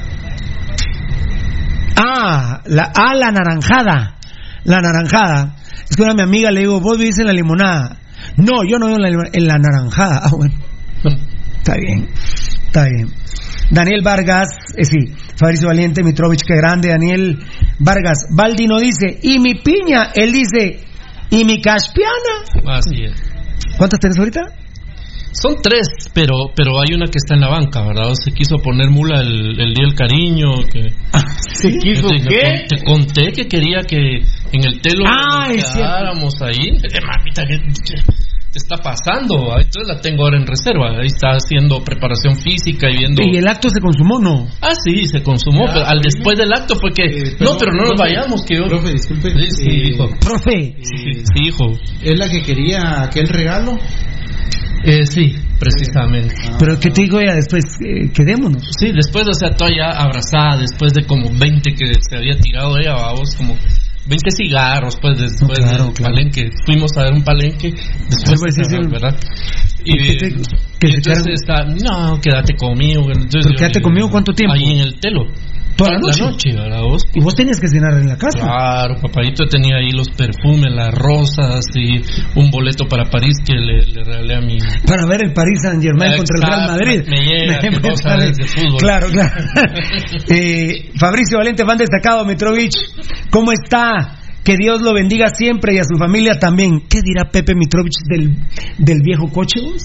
Ah, la, ah, la naranjada. La naranjada. Es que una mi amiga le digo, vos vivís en la limonada. No, yo no vivo en la, en la naranjada. Ah, bueno. Está bien. Está bien. Daniel Vargas, eh, sí, Fabricio Valiente, Mitrovich, qué grande, Daniel Vargas. Baldino dice, y mi piña, él dice, y mi caspiana. Así es. ¿Cuántas tenés ahorita? Son tres, pero pero hay una que está en la banca, ¿verdad? Se quiso poner mula el, el día del cariño. Que... ¿Se quiso te, qué? Te conté que quería que en el telo Ah, nos quedáramos ahí. Mamita, ¿qué te está pasando? Ah, Entonces la tengo ahora en reserva. Ahí está haciendo preparación física y viendo. ¿Y el acto se consumó no? Ah, sí, se consumó, pero al después del acto fue que. Eh, no, pero no nos vayamos, que yo. Profe, disculpe. Sí, sí, eh, hijo. Profe. Sí, sí, hijo. ¿Es la que quería aquel regalo? Eh, sí, precisamente. Pero ¿qué te digo ella después? Eh, quedémonos. Sí, después, o sea, toda ya abrazada, después de como 20 que se había tirado ella, vamos, como 20 cigarros, pues después claro, del claro. palenque. Fuimos a ver un palenque, después Pues, sí, sí. ¿verdad? ¿Y te- que se entonces echaron? está, no, quédate conmigo. Entonces, ¿Pero yo quédate conmigo cuánto tiempo? Ahí en el telo. ¿Toda la noche? ¿verdad? Vos? Y vos tenías que cenar en la casa. Claro, papadito tenía ahí los perfumes, las rosas y un boleto para París que le, le regalé a mi, Para ver el Paris Saint Germain contra el Real Madrid. me llega, sabes de fútbol. Claro, claro. Eh, Fabricio Valente, fan destacado, Mitrovich. ¿Cómo está? Que Dios lo bendiga siempre y a su familia también. ¿Qué dirá Pepe Mitrovich del, del viejo coche? vos?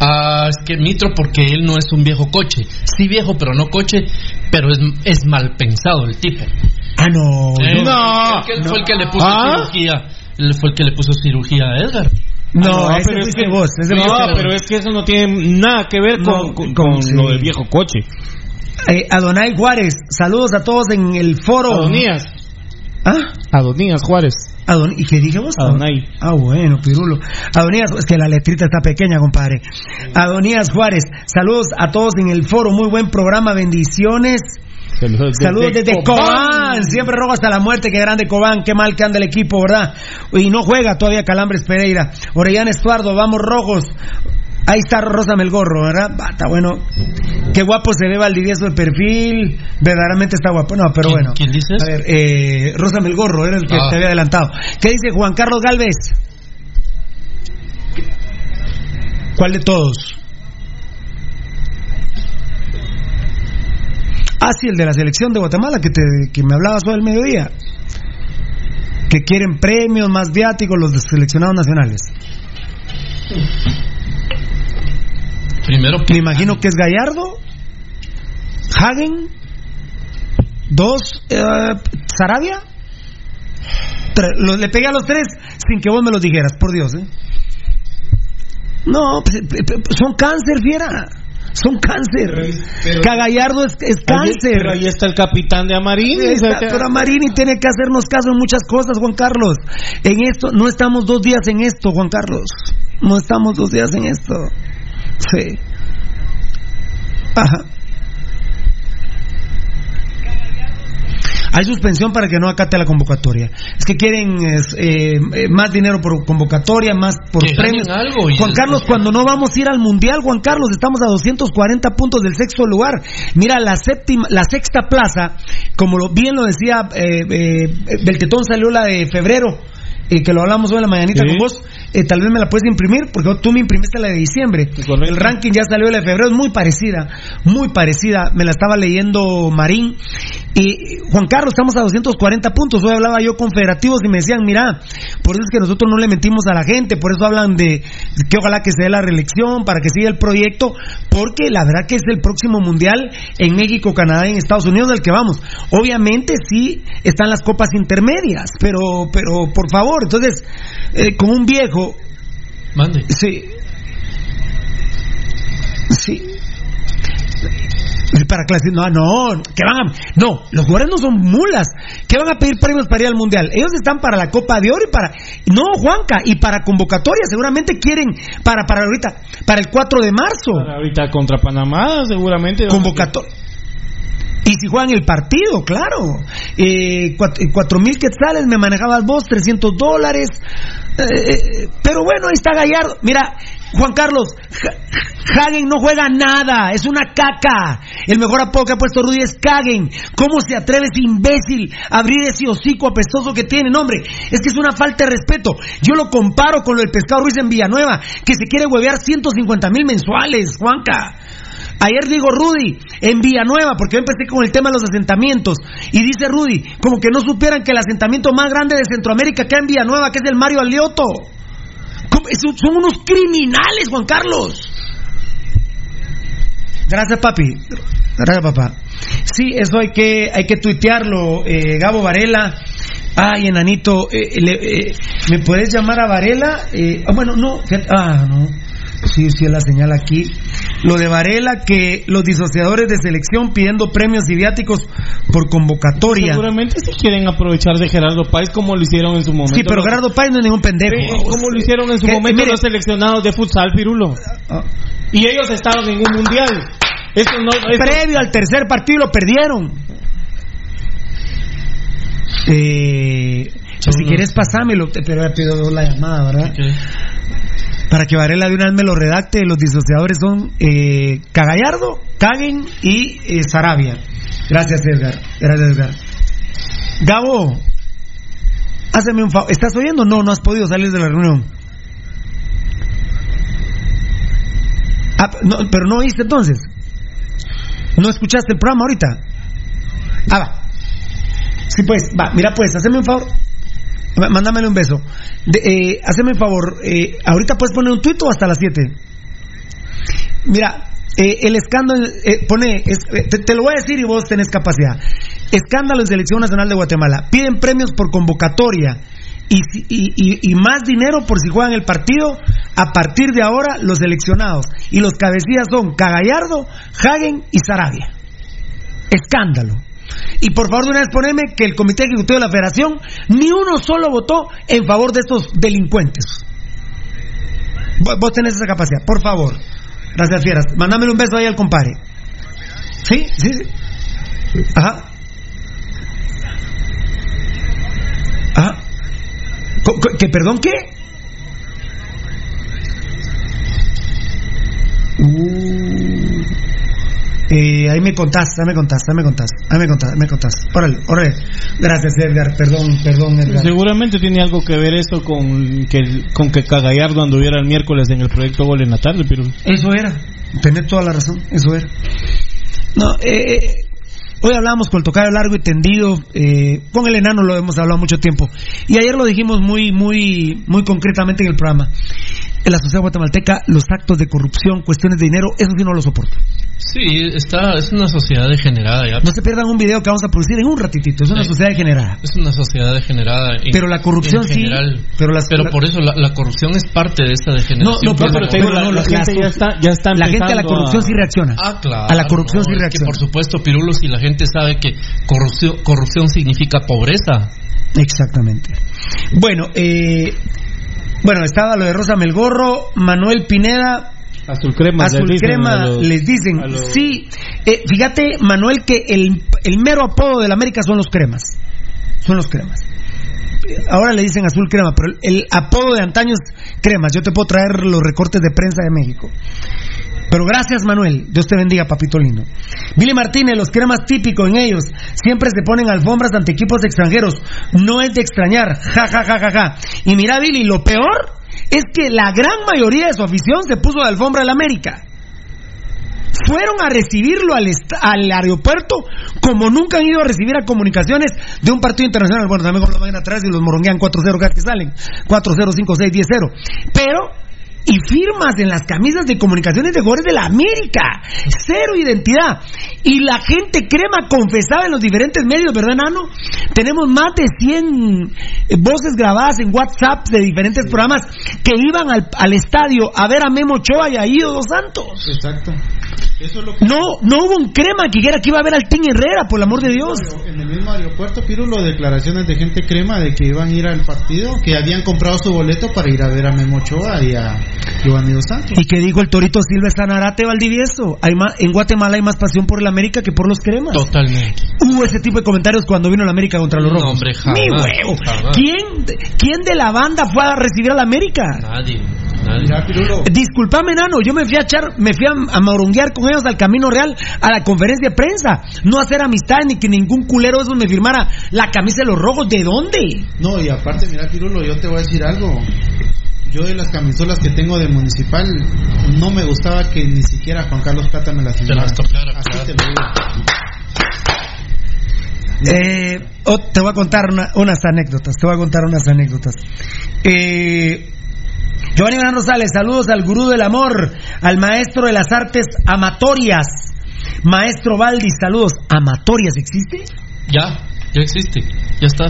Ah, es que Mitro porque él no es un viejo coche. Sí viejo, pero no coche, pero es, es mal pensado el tipo. Ah, no. Eh, no. él fue el que le puso ¿Ah? cirugía. Él fue el que le puso cirugía a Edgar. No, Ah, ese pero es que- vos. ese no, pero es que eso no tiene nada que ver con, No, con- con- con sí. lo del viejo coche. Eh, Adonai Juárez, saludos a todos en el foro. Adonías. ¿Ah? Adonías Juárez. Adon- ¿Y qué dije vos? Adonai. Ah, bueno, Pirulo. Adonías, es que la letrita está pequeña, compadre. Adonías Juárez, saludos a todos en el foro, muy buen programa, bendiciones. Saludos desde, Saludos desde Cobán. Cobán. Siempre rojo hasta la muerte. Qué grande Cobán. Qué mal que anda el equipo, ¿verdad? Y no juega todavía Calambres Pereira. Orellana Estuardo, vamos rojos. Ahí está Rosa Melgorro, ¿verdad? Está bueno. Qué guapo se ve Valdivieso de perfil. Verdaderamente está guapo. No, pero bueno. ¿Quién dices? A ver, eh, Rosa Melgorro era el que Ah. te había adelantado. ¿Qué dice Juan Carlos Galvez? ¿Cuál de todos? Ah, sí, el de la selección de Guatemala que, te, que me hablabas hoy al mediodía. Que quieren premios más viáticos los de seleccionados nacionales. Primero Me imagino que es Gallardo, Hagen, dos, eh, Sarabia. Tre- lo- le pegué a los tres sin que vos me los dijeras, por Dios. ¿eh? No, pues, eh, eh, son cáncer, fiera. Son cáncer. pero- Que Gallardo es, es cáncer. Pero ahí está el capitán de Amarini. Ahí está, pero Marini tiene que hacernos caso en muchas cosas, Juan Carlos. En esto, no estamos dos días en esto, Juan Carlos. No estamos dos días en esto. Sí. Ajá. Hay suspensión para que no acate la convocatoria. Es que quieren es, eh, eh, más dinero por convocatoria, más por Que premios. algo Juan Carlos, cuando no vamos a ir al mundial, Juan Carlos, estamos a 240 puntos del sexto lugar. Mira, la séptima, la sexta plaza, como lo, bien lo decía eh, eh, Beltetón, salió la de febrero. Eh, que lo hablamos hoy en la mañanita Sí. con vos, eh, tal vez me la puedes imprimir, porque tú me imprimiste la de diciembre. correcto. El ranking ya salió la de febrero, es muy parecida, muy parecida. Me la estaba leyendo Marín. Y Juan Carlos, estamos a 240 puntos. Hoy hablaba yo con federativos y me decían, mira, por eso es que nosotros no le mentimos a la gente, por eso hablan de que ojalá que se dé la reelección, para que siga el proyecto, porque la verdad que es el próximo mundial en México, Canadá y en Estados Unidos del que vamos. Obviamente sí están las copas intermedias, pero, pero por favor, entonces, eh, con un viejo, Mande. Sí. Sí. Para clase, no, no, que van a, no, los jugadores no son mulas, que van a pedir premios para ir al mundial. Ellos están para la Copa de Oro y para, no, Juanca, y para convocatoria, seguramente quieren para, para ahorita, para el 4 de marzo, Para ahorita contra Panamá, seguramente. convocatoria. Y si juegan el partido, claro. Eh, eh, cuatro mil quetzales me manejabas vos, 300 dólares. Eh, eh, pero bueno, ahí está Gallardo. Mira, Juan Carlos, Hagen no juega nada, es una caca. El mejor apodo que ha puesto Rudy es Kagen. ¿Cómo se atreve ese imbécil a abrir ese hocico apestoso que tiene? Hombre, es que es una falta de respeto. Yo lo comparo con lo del pescado Ruiz en Villanueva, que se quiere huevear 150 mil mensuales, Juanca. Ayer digo Rudy, en Villanueva, porque yo empecé con el tema de los asentamientos, y dice Rudy, como que no supieran que el asentamiento más grande de Centroamérica queda en Villanueva, que es el Mario Alioto. Son unos criminales, Juan Carlos. Gracias, papi. Gracias, papá. Sí, eso hay que, hay que tuitearlo, eh, Gabo Varela. Ay, enanito, eh, le- eh, ¿me puedes llamar a Varela? Eh, ah, bueno, no, ah, no. Sí, sí, la señal aquí. Lo de Varela, que los disociadores de selección pidiendo premios y viáticos por convocatoria. Seguramente si quieren aprovechar de Gerardo Páez como lo hicieron en su momento. Sí, pero Gerardo Páez no es ningún pendejo. Eh, como lo hicieron en su Que- momento mire- los seleccionados de futsal, Pirulo. Ah. Y ellos estaban en un mundial. No, Previo al tercer partido lo perdieron. Eh, pues si quieres pasámelo, te- pero ya pido la llamada, ¿verdad? Para que Varela de una vez me lo redacte, los disociadores son eh, Cagallardo, Caguen y eh, Sarabia. Gracias, Edgar. Gracias, Edgar. Gabo, hazme un favor. ¿Estás oyendo? No, no has podido salir de la reunión. Ah, no, pero no oíste entonces. ¿No escuchaste el programa ahorita? Ah, va. Sí, pues, va, mira, pues, haceme un favor. Mándamele un beso. De, eh, un favor. eh, ahorita puedes poner un tuit o hasta las 7. Mira, eh, el escándalo. eh, pone. eh, te, te lo voy a decir y vos tenés capacidad. Escándalo en Selección Nacional de Guatemala. Piden premios por convocatoria. Y, y- y más dinero por si juegan el partido. A partir de ahora, los seleccionados. Y los cabecillas son Cagallardo, Hagen y Sarabia. Escándalo. Y por favor, de una vez poneme que el Comité Ejecutivo de la Federación ni uno solo votó en favor de estos delincuentes. Vos, tenés esa capacidad, por favor. Gracias, fieras. Mándamele un beso ahí al compadre. ¿Sí? ¿Sí? sí. Ajá. Ajá. ¿Que perdón qué? Uh. Eh, ahí me contás, ahí me contás, ahí me contás, ahí me contás, ahí me contás. Órale, órale. Gracias, Edgar. Perdón, perdón, Edgar. Seguramente tiene algo que ver eso con que, con que Cagallardo anduviera el miércoles en el proyecto Gol en la tarde, pero... Eso era. Tenés toda la razón, eso era. No, eh, Hoy hablamos con el tocayo largo y tendido, eh, con el enano lo hemos hablado mucho tiempo. Y ayer lo dijimos muy, muy, muy concretamente en el programa. En la sociedad guatemalteca, los actos de corrupción, cuestiones de dinero, eso sí no lo soporto. Sí, está, es una sociedad degenerada ya. No se pierdan un video que vamos a producir en un ratitito, es una Sí. sociedad degenerada. Es una sociedad degenerada. en- Pero la corrupción en sí, general. pero las- la- por eso la, la corrupción es parte de esta degeneración. No, no, pero- Pero- pero- no, la gente ya está- ya está La gente a la corrupción a- sí reacciona. Ah, claro. A la corrupción sí es que reacciona. por supuesto, Pirulo, si la gente sabe que corrupción, corrupción significa pobreza. Exactamente. Bueno, eh, bueno, estaba lo de Rosa Melgorro, Manuel Pineda. Azul crema. Azul les dicen crema, los- les dicen. los- Sí, eh, fíjate, Manuel, que el, el mero apodo de la América son los cremas. Son los cremas. Ahora le dicen azul crema, pero el, el apodo de antaño es cremas. Yo te puedo traer los recortes de prensa de México. Pero gracias, Manuel. Dios te bendiga, papito lindo. Billy Martínez, los cremas típicos en ellos. Siempre se ponen alfombras ante equipos extranjeros. No es de extrañar. Ja, ja, ja, ja, ja. Y mira, Billy, lo peor es que la gran mayoría de su afición se puso de alfombra la América. Fueron a recibirlo al, al aeropuerto como nunca han ido a recibir a comunicaciones de un partido internacional. Bueno, también cuando van atrás y los moronguean 4-0 cada que salen. 4-0, 5-6, 10-0. Pero y firmas en las camisas de comunicaciones de jugadores de la América. Cero identidad. Y la gente crema confesaba en los diferentes medios, ¿verdad, Nano? Tenemos más de 100 voces grabadas en WhatsApp de diferentes programas que iban al, al estadio a ver a Memo Ochoa y a Ido Dos Santos. Exacto. Eso es lo que... No, no hubo un crema que dijera que iba a ver al Team Herrera, por el amor de Dios. En el mismo aeropuerto, Pirulo, declaraciones de gente crema de que iban a ir al partido, que habían comprado su boleto para ir a ver a Memo Ochoa y a Giovanni Dos Santos. Y que dijo el Torito Silva Sanarate Valdivieso. Hay más, en Guatemala hay más pasión por el América que por los cremas. Totalmente. Hubo ese tipo de comentarios cuando vino la América contra los No, rojos. hombre, jamás, Mi huevo. jamás. ¿Quién, ¿Quién de la banda fue a recibir a la América? Nadie. Disculpame, nano, yo me fui a echar, me fui a, a moronguear con ellos al Camino Real, a la conferencia de prensa. No hacer amistad ni que ningún culero de esos me firmara la camisa de los rojos. ¿De dónde? No, y aparte, mira, Pirulo, yo te voy a decir algo. Yo de las camisolas que tengo de municipal, no me gustaba que ni siquiera Juan Carlos Plata me las firmara. Así te lo digo. Eh, oh, te voy a contar una- unas anécdotas. Te voy a contar unas anécdotas. Eh, Giovanni Gran Rosales, saludos al gurú del amor, al maestro de las artes amatorias. Maestro Valdi, saludos. ¿Amatorias existe? Ya, ya existe. Ya está.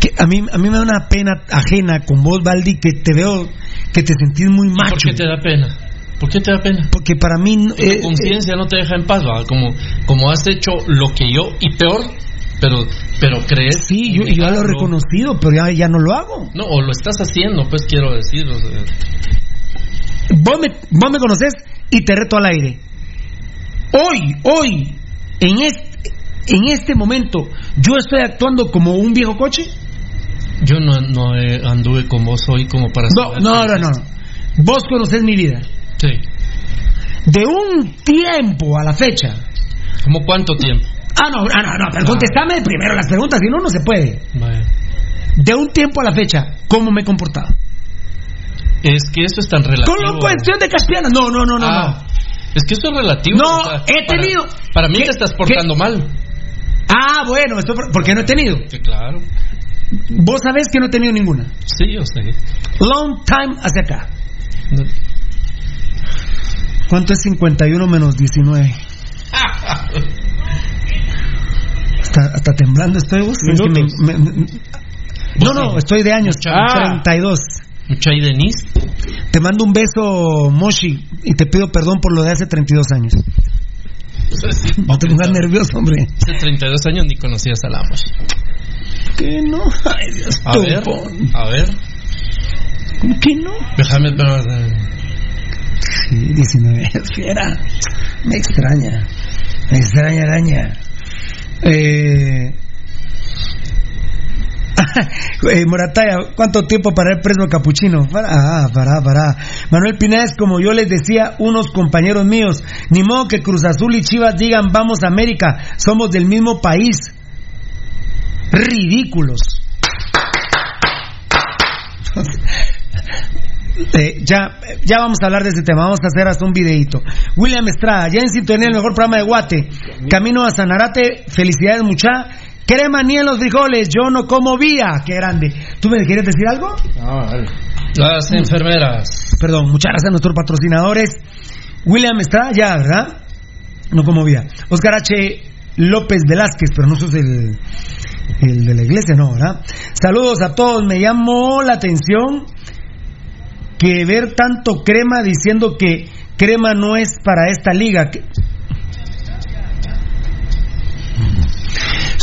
Que a, mí, a mí me da una pena ajena con vos, Valdi, que te veo que te sentís muy ¿Y macho. ¿Por qué te da pena? ¿Por qué te da pena? Porque para mí. Tu eh, conciencia no te deja en paz, ¿va? Como, como has hecho lo que yo y peor, pero, pero crees. sí, yo, yo ya lo he reconocido, pero ya, ya no lo hago. No, o lo estás haciendo, pues quiero decir. o sea, Vos me, vos me conoces y te reto al aire. Hoy, hoy, en este, en este momento, yo estoy actuando como un viejo coche. yo no, no eh, anduve con vos hoy como para. No, no, no, no. hiciste. Vos conocés mi vida. Sí. De un tiempo a la fecha. ¿Cómo cuánto tiempo? Ah, no, ah, no, no, pero contestame primero las preguntas, si no, no se puede. De un tiempo a la fecha, ¿cómo me he comportado? Es que eso es tan relativo. Con la cuestión de Caspiana. No, no, no, no, Ah, Es que eso es relativo. No, o sea, he tenido- Para, mí ¿Qué- te estás portando mal. no. Ah, bueno, esto por- porque no he tenido. Que claro. Vos sabés que no he tenido ninguna. Sí, yo sé. Long time hacia acá. No. ¿Cuánto es 51 menos 19? Hasta, hasta temblando estoy vos. Es que me- me- me- no, no, estoy de años. Ah. 32. Mucha y Denise. Te mando un beso, Moshi, y te pido perdón por lo de hace 32 años. No te pongas nervioso, hombre. Hace 32 años ni conocías a Lamos. ¿Qué no? Ay, Dios, A ver, topón. a ver. ¿Cómo que no? Déjame ver. Sí, 19 es fiera. Me extraña. Me extraña araña. Eh... Eh, Morataya, ¿cuánto tiempo para el preso capuchino? Para, ah, para, para. Manuel Pinés, como yo les decía, unos compañeros míos, ni modo que Cruz Azul y Chivas digan vamos a América, somos del mismo país. Ridículos. Eh, ya, ya vamos a hablar de ese tema, vamos a hacer hasta un videito. William Estrada, ya en sintonía el mejor programa de Guate. Camino a Sanarate, felicidades mucha. Crema ni en los frijoles, yo no como vía. Qué grande. ¿Tú me quieres decir algo? Las enfermeras. Perdón, muchas gracias a nuestros patrocinadores. William Estrada, ya, ¿verdad? No como vía. Oscar H. López Velázquez, pero no sos el, el de la iglesia, no, ¿verdad? Saludos a todos, me llamó la atención que ver tanto crema diciendo que crema no es para esta liga.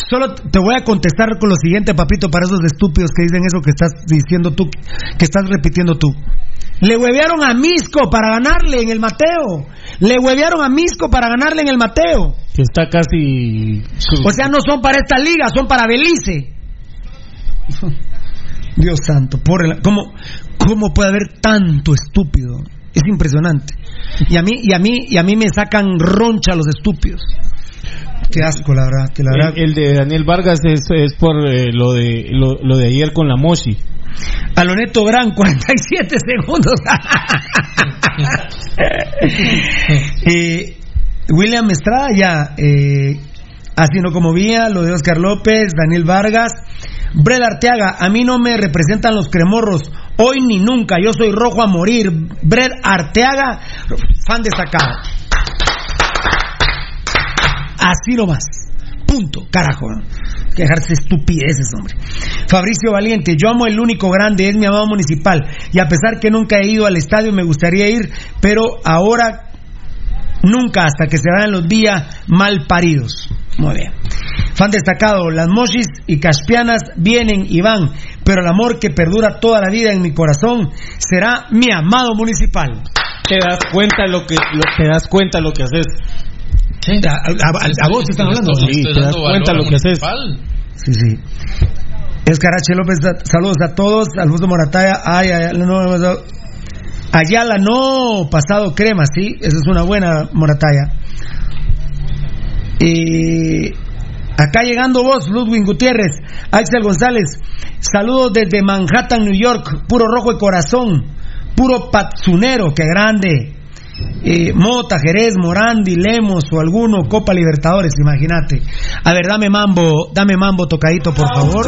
Solo te voy a contestar con lo siguiente, papito, para esos estúpidos que dicen eso que estás diciendo tú, que estás repitiendo tú. Le huevearon a Misco para ganarle en el Mateo. Le huevearon a Misco para ganarle en el Mateo. Que está casi. O sea, no son para esta liga, son para Belice. Dios santo, por el- ¿cómo, ¿cómo puede haber tanto estúpido? Es impresionante. Y a mí, y a mí, y a mí me sacan roncha los estúpidos. Qué asco, la verdad, que la verdad. El, el de Daniel Vargas es, es por eh, lo, de, lo, lo de ayer con la Moshi. Aloneto Gran, 47 segundos. Eh, William Estrada ya, eh, haciendo como vía, lo de Oscar López, Daniel Vargas. Bred Arteaga, a mí no me representan los cremorros, hoy ni nunca, yo soy rojo a morir. Bred Arteaga, fan destacado. Así nomás. Punto, carajo. Que dejarse estupideces, hombre. Fabricio Valiente, yo amo el único grande, es mi amado municipal. Y a pesar que nunca he ido al estadio, me gustaría ir, pero ahora nunca hasta que se vayan los días mal paridos. Muy bien. Fan destacado, las mochis y caspianas vienen y van, pero el amor que perdura toda la vida en mi corazón será mi amado municipal. Te das cuenta lo que lo, te das cuenta lo que haces. A, a- a vos te están hablando. Sí, te das cuenta lo que haces. Sí, sí. Escarache López, saludos a todos. Alfonso Morataya, ay, ay, no, no, no. Ayala, no, pasado crema, sí, esa es una buena Morataya. Y acá llegando vos, Ludwig Gutiérrez, Axel González, saludos desde Manhattan, New York, puro rojo de corazón, puro patsunero, qué grande. Eh, Mota, Jerez, Morandi, Lemos o alguno, Copa Libertadores, imagínate. A ver, dame mambo, dame mambo tocadito, por favor.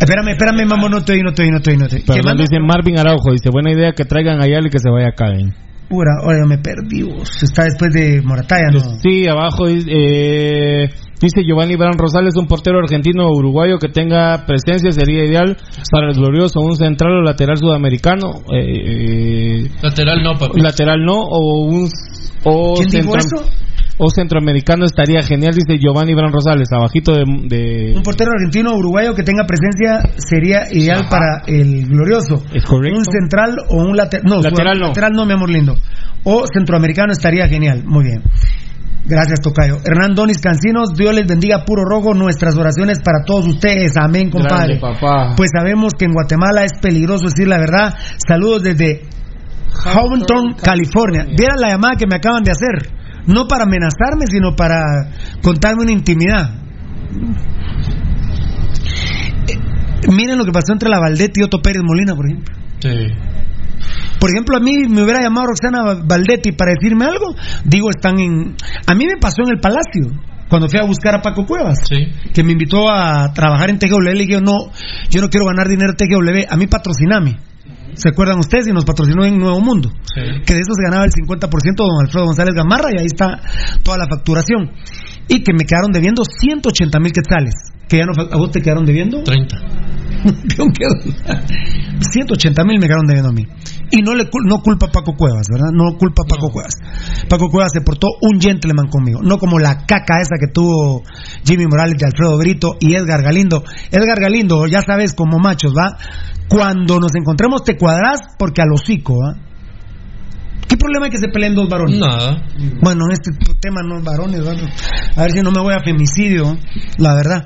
Espérame, espérame, mamá, no estoy, no estoy, no estoy, no estoy. ¿Qué Perdón, dice Marvin Araujo, dice, buena idea que traigan a Ayala y que se vaya a Caden. Pura, oiga, me perdí. vos. Está después de Morataya, ¿no? Sí, abajo dice, eh, dice Giovanni Bran Rosales, un portero argentino o uruguayo que tenga presencia sería ideal para el glorioso, un central o lateral sudamericano. eh, eh, Lateral no, papi. lateral no, o un o, ¿Quién dijo centro- eso? O centroamericano estaría genial, dice Giovanni Bran Rosales, abajito de... de- Un portero argentino o uruguayo que tenga presencia sería ideal para el glorioso. Es correcto. Un central o un lateral. No, Lateral no. lateral no, mi amor lindo. O centroamericano estaría genial. Muy bien. Gracias, Tocayo. Hernán Donis Cancinos, Dios les bendiga puro rojo. Nuestras oraciones para todos ustedes. Amén, compadre. Grande, papá. Pues sabemos que en Guatemala es peligroso decir la verdad. Saludos desde Hometown, California. Vieran la llamada que me acaban de hacer. No para amenazarme, sino para contarme una intimidad. Eh, Miren lo que pasó entre la Valdetti y Otto Pérez Molina, por ejemplo. Sí. Por ejemplo, a mí me hubiera llamado Roxana Valdetti para decirme algo. Digo, están en. A mí me pasó en el Palacio. Cuando fui a buscar a Paco Cuevas, que me invitó a trabajar en TGW, le dije, no, yo no quiero ganar dinero en TGW, a mí patrociname. ¿Se acuerdan ustedes? Y nos patrocinó en Nuevo Mundo. Que de eso se ganaba el 50% don Alfredo González Gamarra y ahí está toda la facturación. Y que me quedaron debiendo 180 mil quetzales. Que ya no, ¿A vos te quedaron debiendo? 30. 180 mil me quedaron debiendo a mí. Y no le no culpa a Paco Cuevas, ¿verdad? No culpa a Paco Cuevas. Paco Cuevas se portó un gentleman conmigo, no como la caca esa que tuvo Jimmy Morales de Alfredo Brito y Edgar Galindo. Edgar Galindo, ya sabes, como machos, ¿va? Cuando nos encontremos te cuadrás porque al hocico, ¿va? ¿Qué problema hay que se peleen dos varones? Nada. Bueno, en este tema no es varones, ¿va? A ver si no me voy a femicidio, la verdad.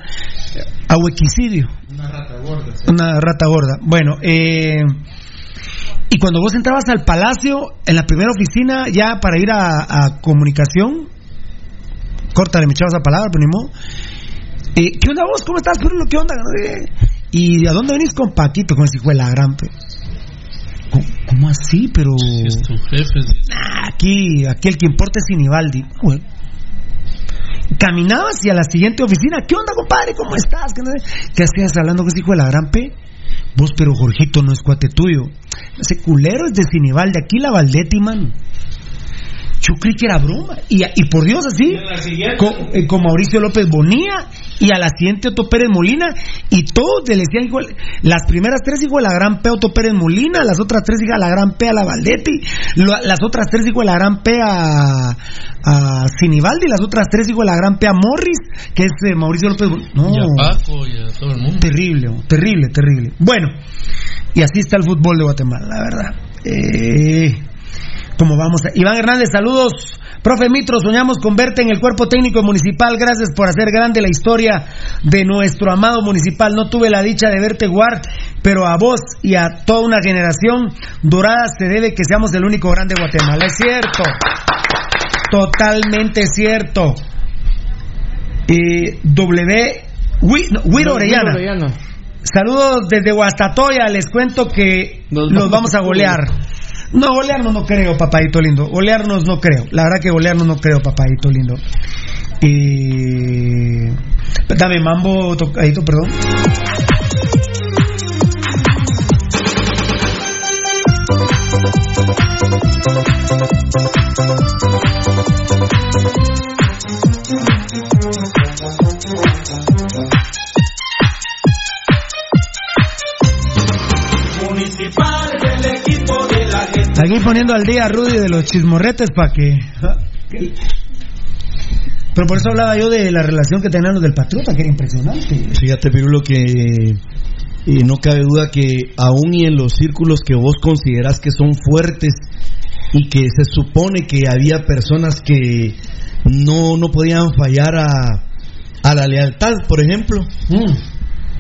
A huequicidio. Una rata gorda. Una rata gorda. Bueno, eh, y cuando vos entrabas al palacio, en la primera oficina, ya para ir a, a comunicación, córtale, me echabas la palabra, pero ni modo. Eh, ¿Qué onda vos? ¿Cómo estás? ¿Qué onda? ¿Y a dónde venís con Paquito? Con ese hijo de la gran... ¿Cómo, cómo así? Pero... Es tu jefe. Nah, aquí, aquí el que importa es Sinibaldi. Bueno. Caminabas y a la siguiente oficina, ¿qué onda, compadre? ¿Cómo estás? ¿Qué, no sé? ¿Qué hacías hablando con ese hijo de la gran P? Vos, pero Jorgito no es cuate tuyo. Ese culero es de Sinibaldi. Aquí la Valdetti, mano. Yo creí que era broma. Y, y por Dios, así, con, eh, con Mauricio López Bonilla y a la siguiente Otto Pérez Molina. Y todos le decían igual. Las primeras tres, de la gran P a Otto Pérez Molina. Las otras tres, de la gran P a la Valdetti. las otras tres, de la gran P a, a Sinibaldi. Las otras tres, de la gran P a Morris, que es eh, Mauricio López Bonilla. No. Y a Paco y a todo el mundo. Terrible, oh, terrible, terrible. Bueno, y así está el fútbol de Guatemala, la verdad. Eh, como vamos a... Iván Hernández, saludos. Profe Mitro, soñamos con verte en el cuerpo técnico municipal. Gracias por hacer grande la historia de nuestro amado municipal. No tuve la dicha de verte jugar, pero a vos y a toda una generación dorada se debe que seamos el único grande de Guatemala. Es cierto. Totalmente cierto. Eh, w. Wiro Orellana. Saludos desde Guastatoya. Les cuento que los vamos a golear. No, golearnos no creo, papadito lindo. Golearnos no creo. La verdad que golearnos no creo, papadito lindo. Eh, Dame mambo, tocadito, perdón. Aquí poniendo al día a Rudy de los chismorretes para que. Pero por eso hablaba yo de la relación que tenían los del Patriota, que era impresionante. Fíjate, Pirulo, que Y no cabe duda que aún y en los círculos que vos considerás que son fuertes y que se supone que había personas que no, no podían fallar a, a la lealtad, por ejemplo.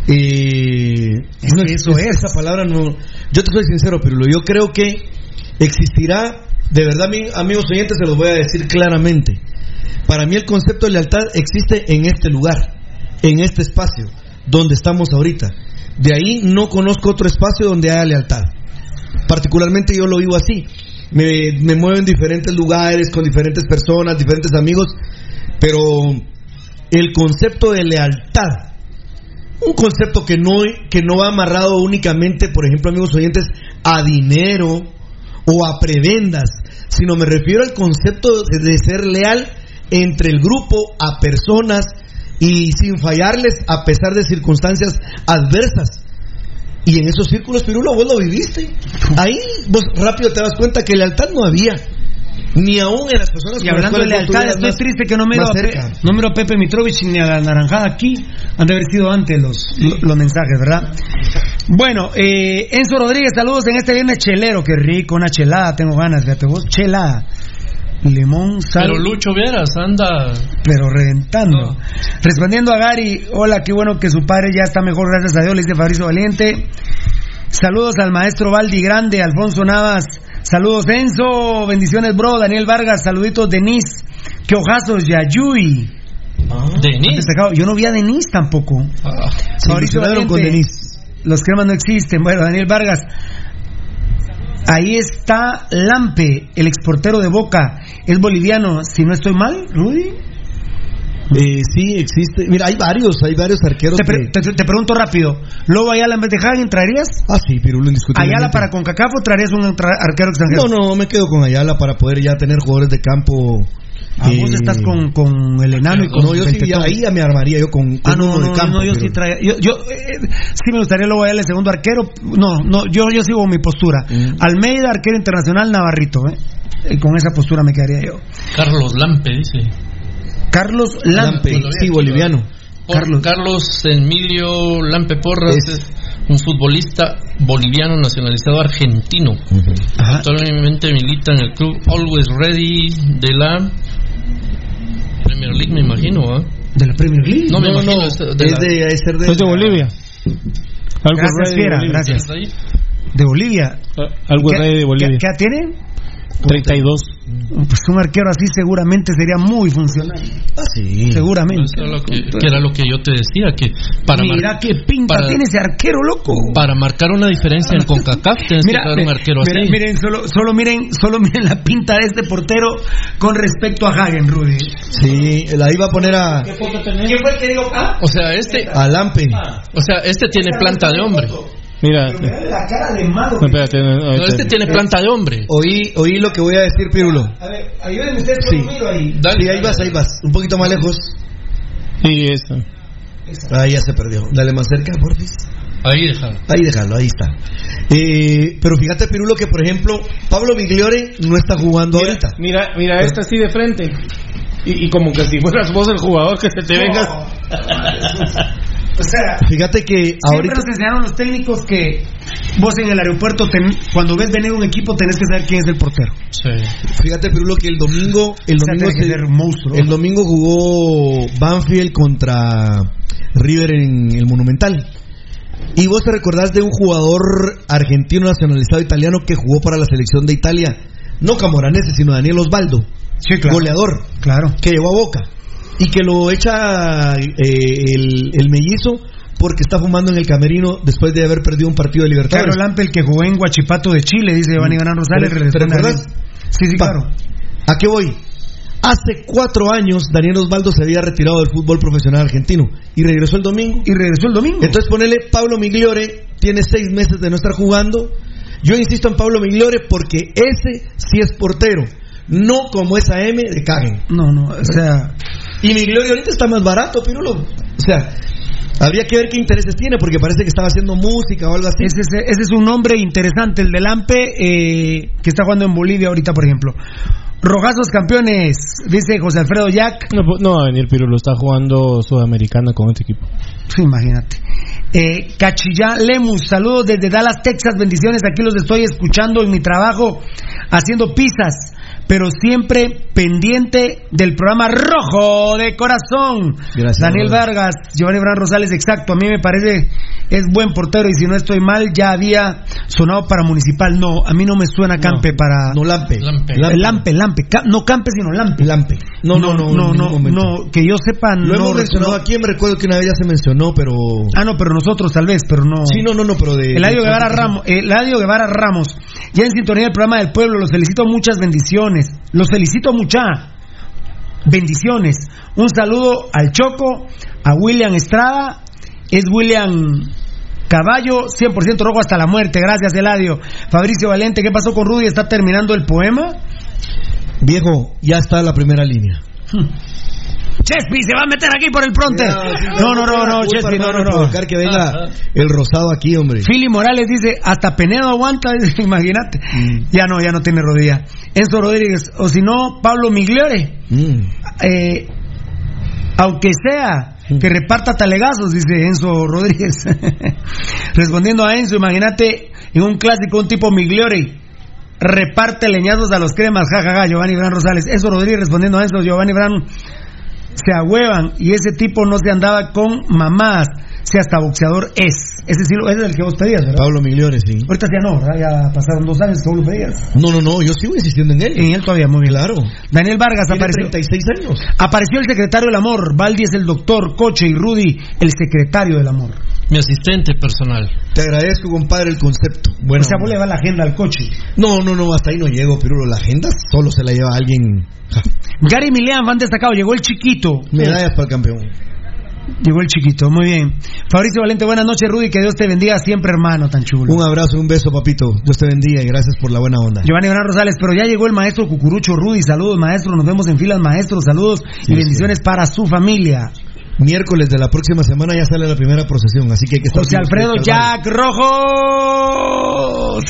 Eh, no, eso es- es. Esa palabra no. Yo te soy sincero, pero yo creo que existirá, de verdad, mi- amigos oyentes, se los voy a decir claramente. Para mí el concepto de lealtad existe en este lugar, en este espacio, donde estamos ahorita. De ahí no conozco otro espacio donde haya lealtad. Particularmente yo lo vivo así. Me, me muevo en diferentes lugares, con diferentes personas, diferentes amigos, pero el concepto de lealtad, un concepto que no, que no va amarrado únicamente, por ejemplo, amigos oyentes, a dinero o a prebendas, sino me refiero al concepto de, ser leal entre el grupo, a personas y sin fallarles a pesar de circunstancias adversas. Y en esos círculos, Pirulo, vos lo viviste. Ahí vos rápido te das cuenta que lealtad no había. Ni aún en las personas Y hablando de lealtad, estoy más- triste que no miro, a Pe- no miro a Pepe Mitrovich ni a la naranjada aquí. Han de haber sido antes los, lo- los mensajes, ¿verdad? Bueno, eh, Enzo Rodríguez, saludos en este viernes chelero. Qué rico, una chelada, tengo ganas, fíjate vos, chelada. Limón, sal. Pero Lucho Vieras anda. pero reventando. Respondiendo a Gary, hola, qué bueno que su padre ya está mejor, gracias a Dios, le dice Fabricio Valiente. Saludos al maestro Valdi Grande, Alfonso Navas. Saludos Enzo, bendiciones bro, Daniel Vargas, saluditos Denise. Qué ojazos, Yayuy. Denis. Destacado. Yo no vi a Denise tampoco. Se Mauricio ilusionaron con. Denise. Los cremas no existen. Bueno, Daniel Vargas. Ahí está Lampe, el exportero de Boca. Es boliviano, si no estoy mal, Rudy. Eh, sí, existe. Mira, hay varios, hay varios arqueros. Te, pre- que- te- te pregunto rápido. ¿Lobo Ayala en vez de Hagen traerías? Ah, sí, Pirulo, indiscutiblemente. ¿Ayala para CONCACAF o traerías un tra- arquero extranjero? No, no, me quedo con Ayala para poder ya tener jugadores de campo. Ah, eh, vos estás con, con el enano y con No, yo sí, ahí ya me armaría yo con, con Ah, no, uno no, de campo. no, yo sí Pirulo. traía. Yo, yo eh, sí me gustaría Ayala el segundo arquero. No, no, yo, yo sigo mi postura. Mm. Almeida, arquero internacional, Navarrito, ¿eh? Eh, Con esa postura me quedaría yo. Carlos Lampe, dice. Carlos Lampe. Lampe, sí, boliviano. Por- Carlos. Emilio Lampe Porras es un futbolista boliviano nacionalizado argentino. Actualmente milita en el club Always Ready de la Premier League, me imagino. ¿ah? ¿De la Premier League? No, me No, imagino. no, es de, es la- de, es de, Es de Bolivia. Algo Gracias, Fiera, Bolivia. gracias. De Bolivia. Algo ¿Qué- Rey de Bolivia. ¿Qué, qué tiene? 32. Pues un arquero así seguramente sería muy funcional. Ah, sí. Seguramente. Eso lo que, que era lo que yo te decía, que para, Mira qué pinta para- tiene ese arquero, loco. para marcar una diferencia en CONCACAF tienes Mira, que un arquero mira, así. miren, solo, solo miren, solo miren la pinta de este portero con respecto a Hagen, Rudy. Sí, la iba a poner a, ¿Quién fue el que dijo? Ah, O sea, este, a Lampe. o sea, este tiene planta de hombre. Mira. pero mira la cara de malo. No, espérate, no, No, ahorita- este tiene planta de hombre. Oí, oí lo que voy a decir, Pirulo. A ver, ayúdenme ustedes, Sí. miro ahí. Dale, Sí, ahí vas, ahí vas. Un poquito más lejos. Sí, eso. Ahí ya se perdió. Dale más cerca, porfis. Ahí déjalo. Ahí déjalo, ahí está. Eh, pero fíjate, Pirulo, que por ejemplo, Pablo Migliore no está jugando Mira, ahorita. mira, mira esta así de frente. Y, y como que si fueras vos el jugador que se te vengas. O sea, Fíjate que siempre ahorita. nos enseñaron los técnicos que vos en el aeropuerto, ten- cuando ves venir un equipo, tenés que saber quién es el portero. Sí. Fíjate, Pirulo, que el domingo. El O sea, domingo, se- monstruo. el domingo jugó Banfield contra River en el Monumental. Y vos te recordás de un jugador argentino nacionalizado italiano que jugó para la selección de Italia. No Camoranese, sino Daniel Osvaldo. Sí, claro. Goleador. Claro. que llevó a Boca y que lo echa eh, el, el mellizo porque está fumando en el camerino después de haber perdido un partido de Libertadores. Claro, Lampe, el que jugó en Guachipato de Chile, dice Giovanni Gran Rosales. ¿Te- recuerdas? Sí, sí, claro. ¿A qué voy? Hace cuatro años Daniel Osvaldo se había retirado del fútbol profesional argentino y regresó el domingo. Y regresó el domingo. Entonces ponele Pablo Migliore, tiene seis meses de no estar jugando. Yo insisto en Pablo Migliore porque ese sí es portero, no como esa M de Cagen. No, no, o sea, Y Migliore ahorita está más barato, Pirulo. O sea, habría que ver qué intereses tiene porque parece que estaba haciendo música o algo así. ese, es- ese es un nombre interesante, el de Lampe, eh, que está jugando en Bolivia ahorita, por ejemplo. Rojazos campeones, dice José Alfredo Jack. No, no va a venir, pero lo está jugando Sudamericana con este equipo. Sí, imagínate. Eh, Cachillá Lemus, saludos desde Dallas, Texas, bendiciones. Aquí los estoy escuchando en mi trabajo haciendo pizzas, pero siempre pendiente del programa Rojo de Corazón. Gracias, Daniel. Vargas, Giovanni Bran Rosales, exacto. A mí me parece es buen portero y si no estoy mal ya había sonado para Municipal. No, a mí no me suena Campe para. No, Lampe. Lampe. Lampe, Lampe, Lampe. Ca- no Campe, sino Lampe. Lampe. No, no, no, no, no, no, que yo sepa, Lo no. hemos mencionado no- aquí, me recuerdo que una vez ya se mencionó, pero... Ah, no, pero nosotros tal vez, pero no. Sí, no, no, no, pero de... Eladio de- Guevara Ramos, Eladio Guevara Ramos, ya en sintonía del programa del pueblo, los felicito muchas bendiciones, los felicito mucha bendiciones. Un saludo al Choco, a William Estrada, es William Caballo, 100% rojo hasta la muerte, gracias Eladio. Fabricio Valente, ¿qué pasó con Rudy? ¿Está terminando el poema? Viejo, ya está la primera línea. Chespi, se va a meter aquí por el pronte. No, no, no, no, Chespi, no, no, no. que venga el rosado aquí, hombre. Philly Morales dice, hasta Penedo aguanta, imagínate. Mm. Ya no, ya no tiene rodilla. Enzo Rodríguez, o si no, Pablo Migliore. Mm. Eh, aunque sea que reparta talegazos, dice Enzo Rodríguez. Respondiendo a Enzo, imagínate en un clásico un tipo Migliore. Reparte leñazos a los cremas, jajaja, Giovanni Bran Rosales. Enzo Rodríguez respondiendo a Enzo, Giovanni Bran se agüevan y ese tipo no se andaba con mamás, si hasta boxeador es. Ese sí, es el que vos pedías, ¿verdad? Pablo Migliore, sí. Ahorita ya no, ¿verdad? Ya pasaron dos años que vos lo pedías. No, no, no, yo sigo insistiendo en él. En él todavía, muy bien. Claro. Daniel Vargas Tiene apareció. 36 años. Apareció el secretario del amor, Valdi es el doctor, Coche y Rudy el secretario del amor. Mi asistente personal. Te agradezco, compadre, el concepto. Bueno, o sea, vos le va la agenda al coche. no, no, no, hasta ahí no llego, pero la agenda solo se la lleva alguien. Gary Milian, van destacado, llegó el chiquito. Medallas para el campeón. Llegó el chiquito, muy bien. Fabricio Valente, buenas noches, Rudy, que Dios te bendiga siempre, hermano, tan chulo. Un abrazo, un beso, papito. Dios te bendiga y gracias por la buena onda. Giovanni Bran Rosales, pero ya llegó el maestro Cucurucho Rudy, saludos maestro, nos vemos en filas maestros, saludos Sí, y bendiciones para su familia. Miércoles de la próxima semana ya sale la primera procesión, así que hay que estar. José Alfredo Jack Rojos.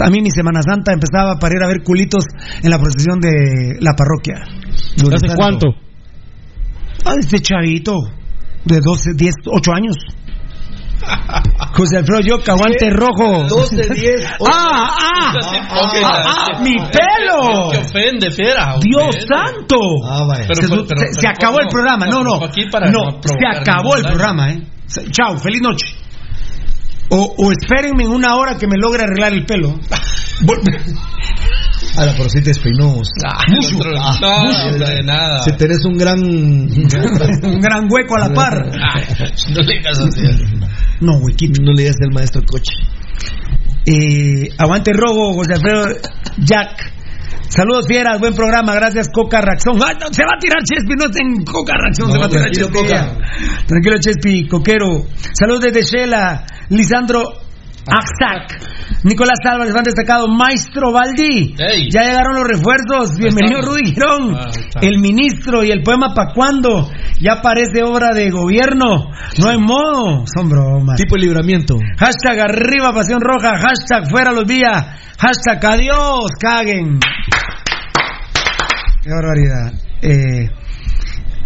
A mí mi Semana Santa empezaba para ir a ver culitos en la procesión de la parroquia. ¿Hace cuánto? Ah, este chavito de 12, 10, 8 años. José Alfredo Yoc, aguante rojo. 12, 10, ¡Ah, ah! ¡Ah, ah, mi pelo! Que ofende, fiera. ¡Dios santo! Ah, vaya. Pero se, fue- pero- se- pero se acabó el programa. No, no. fue aquí para No, no se acabó el programa, ¿eh? Chao, feliz noche. O, o espérenme en una hora que me logre arreglar el pelo. A la porcita despeinó. Ah, no, hombre, nada. Si tenés un gran. Un gran hueco a la par. Ah, no le digas así. No, huequito. No le digas al maestro coche. Eh, aguante rojo, José Alfredo Jack. Saludos fieras, buen programa, gracias Coca Raxón. Ah, no, se va a tirar Chespi, no en Coca Raxón, No, se va a tirar Chespi. Coca. Tranquilo Chespi, Coquero. Saludos desde Shela, Lisandro Axac. Nicolás Álvarez, van destacado, Maestro Valdi. Ey. Ya llegaron los refuerzos. Bienvenido estamos. Rudy Girón. Ah, el ministro y el poema pa' cuándo. Ya parece obra de gobierno. No hay modo. Son bromas. Tipo de libramiento. Hashtag arriba pasión roja, hashtag fuera los días, hashtag adiós, caguen. Qué barbaridad. Eh,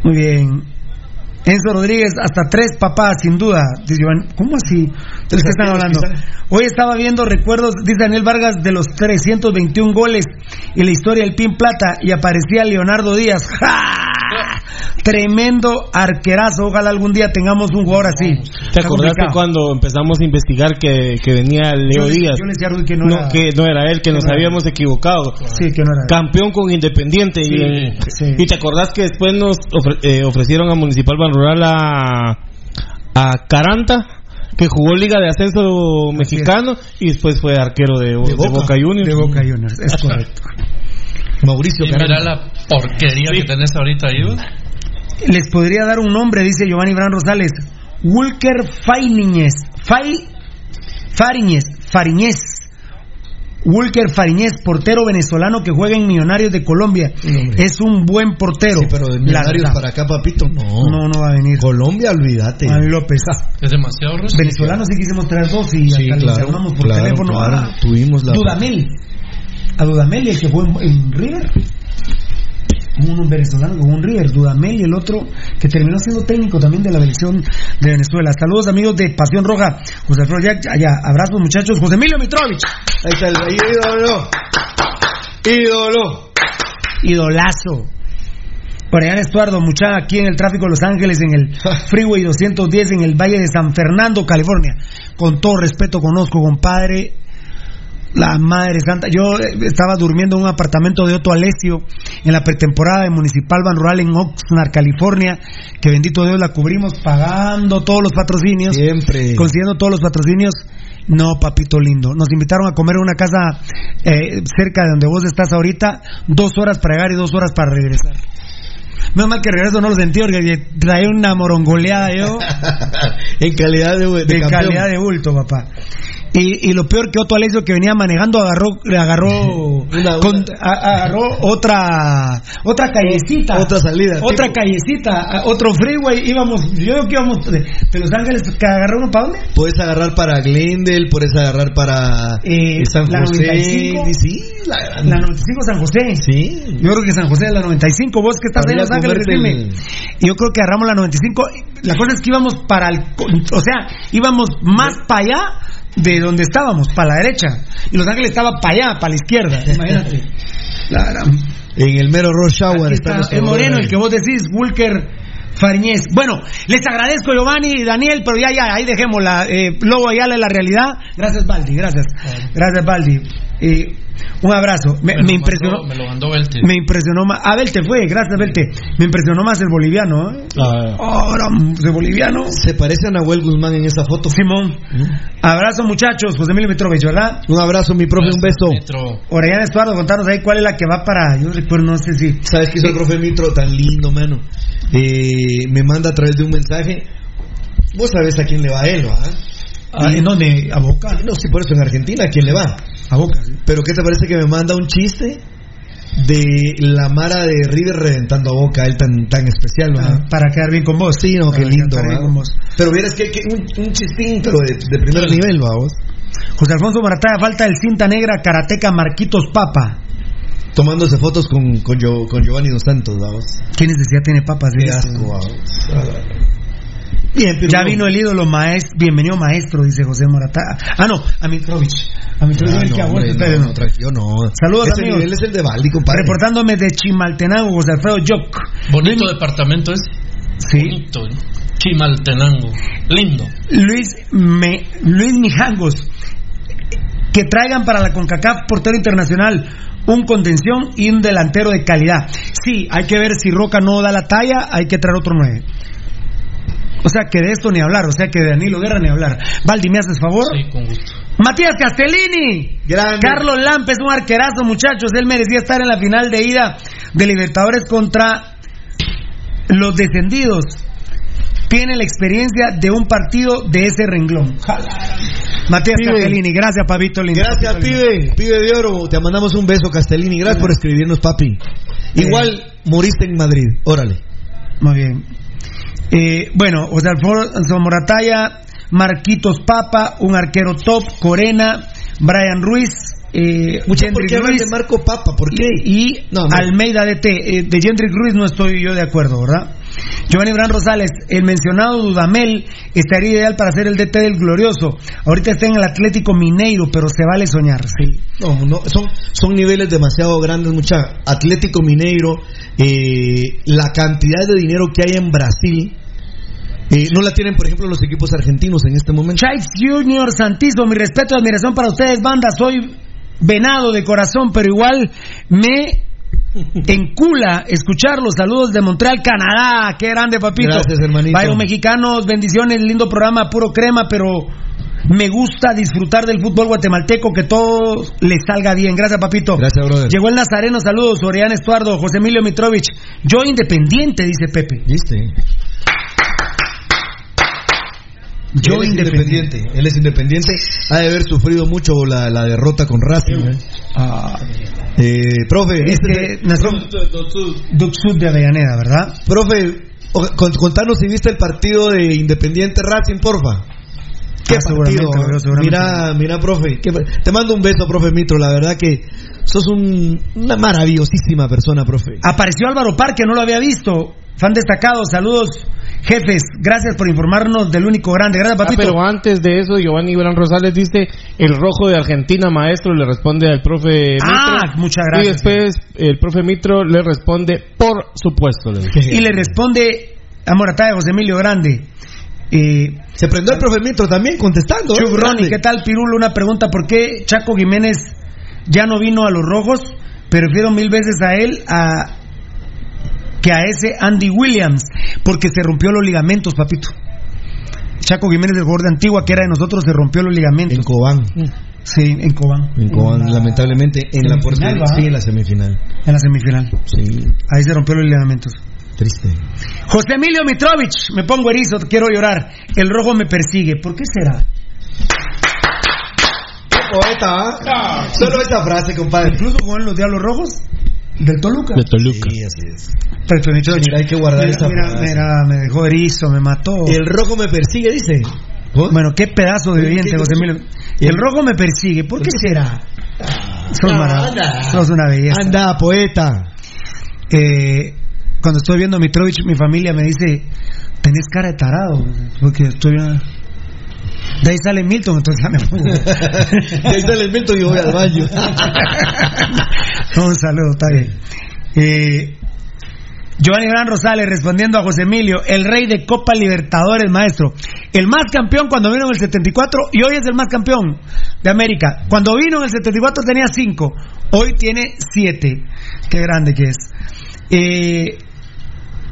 muy bien. Enzo Rodríguez, hasta tres papás, sin duda. Dice Iván, ¿Cómo así? ¿De qué están hablando? Hoy estaba viendo recuerdos, dice Daniel Vargas, de los 321 goles y la historia del Pin Plata y aparecía Leonardo Díaz. ¡Ja! Tremendo arquerazo. Ojalá algún día tengamos un jugador así. ¿Te acordaste cuando empezamos a investigar que, que venía Leo Yo Díaz? Yo le decía a Rudy que no, No, era- que no era él, que nos no habíamos equivocado. Sí, que no era. Campeón con Independiente. Sí, y, sí. y te acordás que después nos ofre- eh, ofrecieron a Municipal Ban Rural a, a Caranta, que jugó Liga de Ascenso Mexicano y después fue arquero de, de Boca. Boca Juniors. De Boca Juniors, es correcto. Mauricio Y mira la porquería que tenés ahorita ahí. Les podría dar un nombre, dice Giovanni Bran Rosales. Walker Fariñez. Fai, Fariñez. Fariñez. Walker Fariñez, portero venezolano que juega en Millonarios de Colombia. Sí, es un buen portero. Sí, pero de La millonarios verdad. para acá, papito, no. No, no va a venir. Colombia, olvídate. Juan López. Es demasiado ruso. Venezolano sí quisimos traer dos y Sí, hasta claro, llamamos por claro, teléfono. claro. a Tuvimos la- Dudamel. A Dudamel, el que fue en, en River. Uno venezolano un River, Dudamel y el otro que terminó siendo técnico también de la selección de Venezuela. Saludos amigos de Pasión Roja, José Alfredo Jack, allá, abrazos muchachos, José Emilio Mitrovich. Ahí está el ídolo. Ídolo. Idolazo. Brian Estuardo, mucha aquí en el tráfico de Los Ángeles, en el Freeway 210, en el Valle de San Fernando, California. Con todo respeto, conozco, compadre, la madre santa. Yo eh, estaba durmiendo en un apartamento de Otto Alessio en la pretemporada de Municipal Ban Rural en Oxnard, California, que bendito Dios la cubrimos pagando todos los patrocinios. Siempre. Consiguiendo todos los patrocinios. No, papito lindo. Nos invitaron a comer en una casa eh, cerca de donde vos estás ahorita, dos horas para llegar y dos horas para regresar. Menos mal que regreso no lo sentí porque traía una morongoleada yo. en calidad de, de calidad de bulto, papá. Y, y lo peor que Otto Alessio que venía manejando agarró agarró con- a- agarró otra otra callecita Otra salida, otra tipo. callecita otro freeway íbamos yo creo que íbamos de, de Los Ángeles que agarró uno para dónde Puedes agarrar para Glendale, puedes agarrar para Eh, San la José. 95. Sí, la, la 95 San José Sí. yo creo que San José es la 95 vos que estás Para en Los Ángeles el- Y yo creo que agarramos la 95 la cosa es que íbamos para el o sea íbamos más para allá de donde estábamos para la derecha y Los Ángeles estaba para allá para la izquierda imagínate La gran- En el mero rush hour está, el moreno, el que vos decís, Walker Fariñez. Bueno, les agradezco Giovanni y Daniel, pero ya, ya, ahí dejémosla. Eh, Lobo Ayala, la realidad. Gracias, Baldi, gracias. Gracias, Baldi. Eh, un abrazo. Me, Me lo me impresionó. mandó- me lo mandó Belte. Me impresionó más. Ah, Belte fue, gracias, Belte. Me impresionó más el boliviano, ¿eh? Ahora, de boliviano. Se parece a Nahuel Guzmán en esa foto. Simón. Abrazo, muchachos. José Emilio Mitrovich, ¿verdad? Un abrazo, mi profe, un beso. Mitro. Orellana Estuardo, contanos ahí cuál es la que va para. Yo recuerdo, no sé si. ¿Sabes qué hizo el profe Mitro tan lindo, mano? Eh, me manda a través de un mensaje. Vos sabés a quién le va a él. Ah, ¿En dónde? ¿A Boca? No, sí, por eso en Argentina, ¿a quién le va? A Boca, sí. Pero ¿qué te parece que me manda un chiste de la Mara de River reventando a Boca, él tan, tan especial, ¿va? Ah, para quedar bien con vos. Sí, no, qué lindo, vos. Pero vieras que, que un, un chistín, pero de, de primer nivel, ¿va vos? José Alfonso Morataya, falta el cinta negra karateca Marquitos Papa. Tomándose fotos con, con, Gio- con Giovanni Dos Santos, ¿va vos? ¿Qué necesidad tiene papas? de Qué asco, ¿va vos? Bien, pero Ya no. vino el ídolo maestro, bienvenido maestro, dice José Morataya. Ah, no, a Mitrovich. A Mitrovich Ah, el que no, hombre, espere, no, no. no. Saludos, Ese amigos. nivel es el de Valdi, compadre. Reportándome de Chimaltenango, José Alfredo Joc. Bonito departamento es. Sí. Bonito. ¿eh? Chimaltenango. Lindo. Luis, Me- Luis Mijangos. Que traigan para la CONCACAF portero internacional un contención y un delantero de calidad. Sí, hay que ver si Roca no da la talla, hay que traer otro nueve. O sea, que de esto ni hablar, o sea, que de Danilo Guerra ni hablar. Valdi, ¿me haces favor? Sí, con gusto. Matías Castellini. Grande. Carlos Lampes, un arquerazo, muchachos. Él merecía estar en la final de ida de Libertadores contra los descendidos. Tiene la experiencia de un partido de ese renglón. Matías Pibe. Castellini, gracias, Pabito lindo. Gracias, Papito lindo. pibe. Pibe de oro. Te mandamos un beso, Castellini. Gracias por escribirnos, papi. Igual moriste en Madrid. Órale. Muy bien. Eh, bueno, José Alfonso Morataya, Marquitos Papa, un arquero top, Corena, Brian Ruiz, eh, ¿Por qué Ruiz de Marco Papa? ¿Por qué? y no. Almeida DT. Eh, de Jendrik Ruiz no estoy yo de acuerdo, ¿verdad? Giovanni Bran Rosales, el mencionado Dudamel estaría ideal para ser el DT del Glorioso. Ahorita está en el Atlético Mineiro, pero se vale soñar, sí. No, no, son, son niveles demasiado grandes, mucha. Atlético Mineiro, eh, la cantidad de dinero que hay en Brasil, eh, no la tienen, por ejemplo, los equipos argentinos en este momento. Chives Junior Santizo, mi respeto y admiración para ustedes, banda. Soy venado de corazón, pero igual me encula escuchar los saludos de Montreal, Canadá. Qué grande, papito. Gracias, hermanito. Byron Mexicanos, bendiciones, lindo programa, puro crema, pero me gusta disfrutar del fútbol guatemalteco, que todo le salga bien. Gracias, papito. Gracias, brother. Llegó el Nazareno, saludos, Orián Estuardo, José Emilio Mitrovich. Yo independiente, dice Pepe. ¿Viste? Yo él es independiente. independiente. Él es independiente. Ha de haber sufrido mucho la, la derrota con Racing. ¿eh? Ah, Eh, profe, es este- que Sud de Avellaneda, ¿verdad? profe, contanos si viste el partido de Independiente Racing, porfa. Qué partido. Mira, mira, profe. te mando un beso, profe Mitro. La verdad que sos un- una maravillosísima persona, profe. Apareció Álvaro Parque, no lo había visto. Fan destacado, saludos, jefes. Gracias por informarnos del único grande. Gracias, Ah, papito. pero antes de eso, Giovanni Gran Rosales dice: El rojo de Argentina, maestro, le responde al profe Mitro. Ah, muchas gracias. Y después el profe Mitro le responde: Por supuesto. Le. Y le responde a Morataya José Emilio Grande. Eh, Se prendió el profe Mitro también contestando. ¿eh? Grande. ¿qué tal, Pirulo? Una pregunta: ¿por qué Chaco Jiménez ya no vino a los rojos? Prefiero mil veces a él a que a ese Andy Williams, porque se rompió los ligamentos, papito. Chaco Jiménez, el jugador de Antigua, que era de nosotros, se rompió los ligamentos. En Cobán. Sí, en Cobán. En Cobán, lamentablemente, en la Semifinal, portería. Sí, en la semifinal. En la semifinal. Sí, Ahí se rompió los ligamentos. triste. José Emilio Mitrovich, me pongo erizo, quiero llorar. El rojo me persigue. ¿Por qué será? Qué poeta, ¿ah? Solo esta frase, compadre. Incluso con los Diablos Rojos del Toluca. De Toluca. Sí, así es. Pero, Mitrovich, Mira, hay que guardar mira, esa mira, mira, me dejó erizo, me mató. El rojo me persigue, dice. Bueno, qué pedazo de ¿Qué- oyente, José Emilio. ¿Y El el- rojo me persigue. ¿Por qué será? Sos, No, sos una belleza. Anda, poeta. Eh, cuando estoy viendo a Mitrovich, mi familia me dice, tenés cara de tarado. Porque estoy viendo... De ahí sale Milton, entonces ya me pongo. De ahí sale viento y voy al baño. Un saludo, está bien. Eh, Giovanni Gran Rosales respondiendo a José Emilio, el rey de Copa Libertadores, maestro. El más campeón cuando vino en el 74 y hoy es el más campeón de América. Cuando vino en el 74 tenía 5, hoy tiene 7. Qué grande que es. Eh,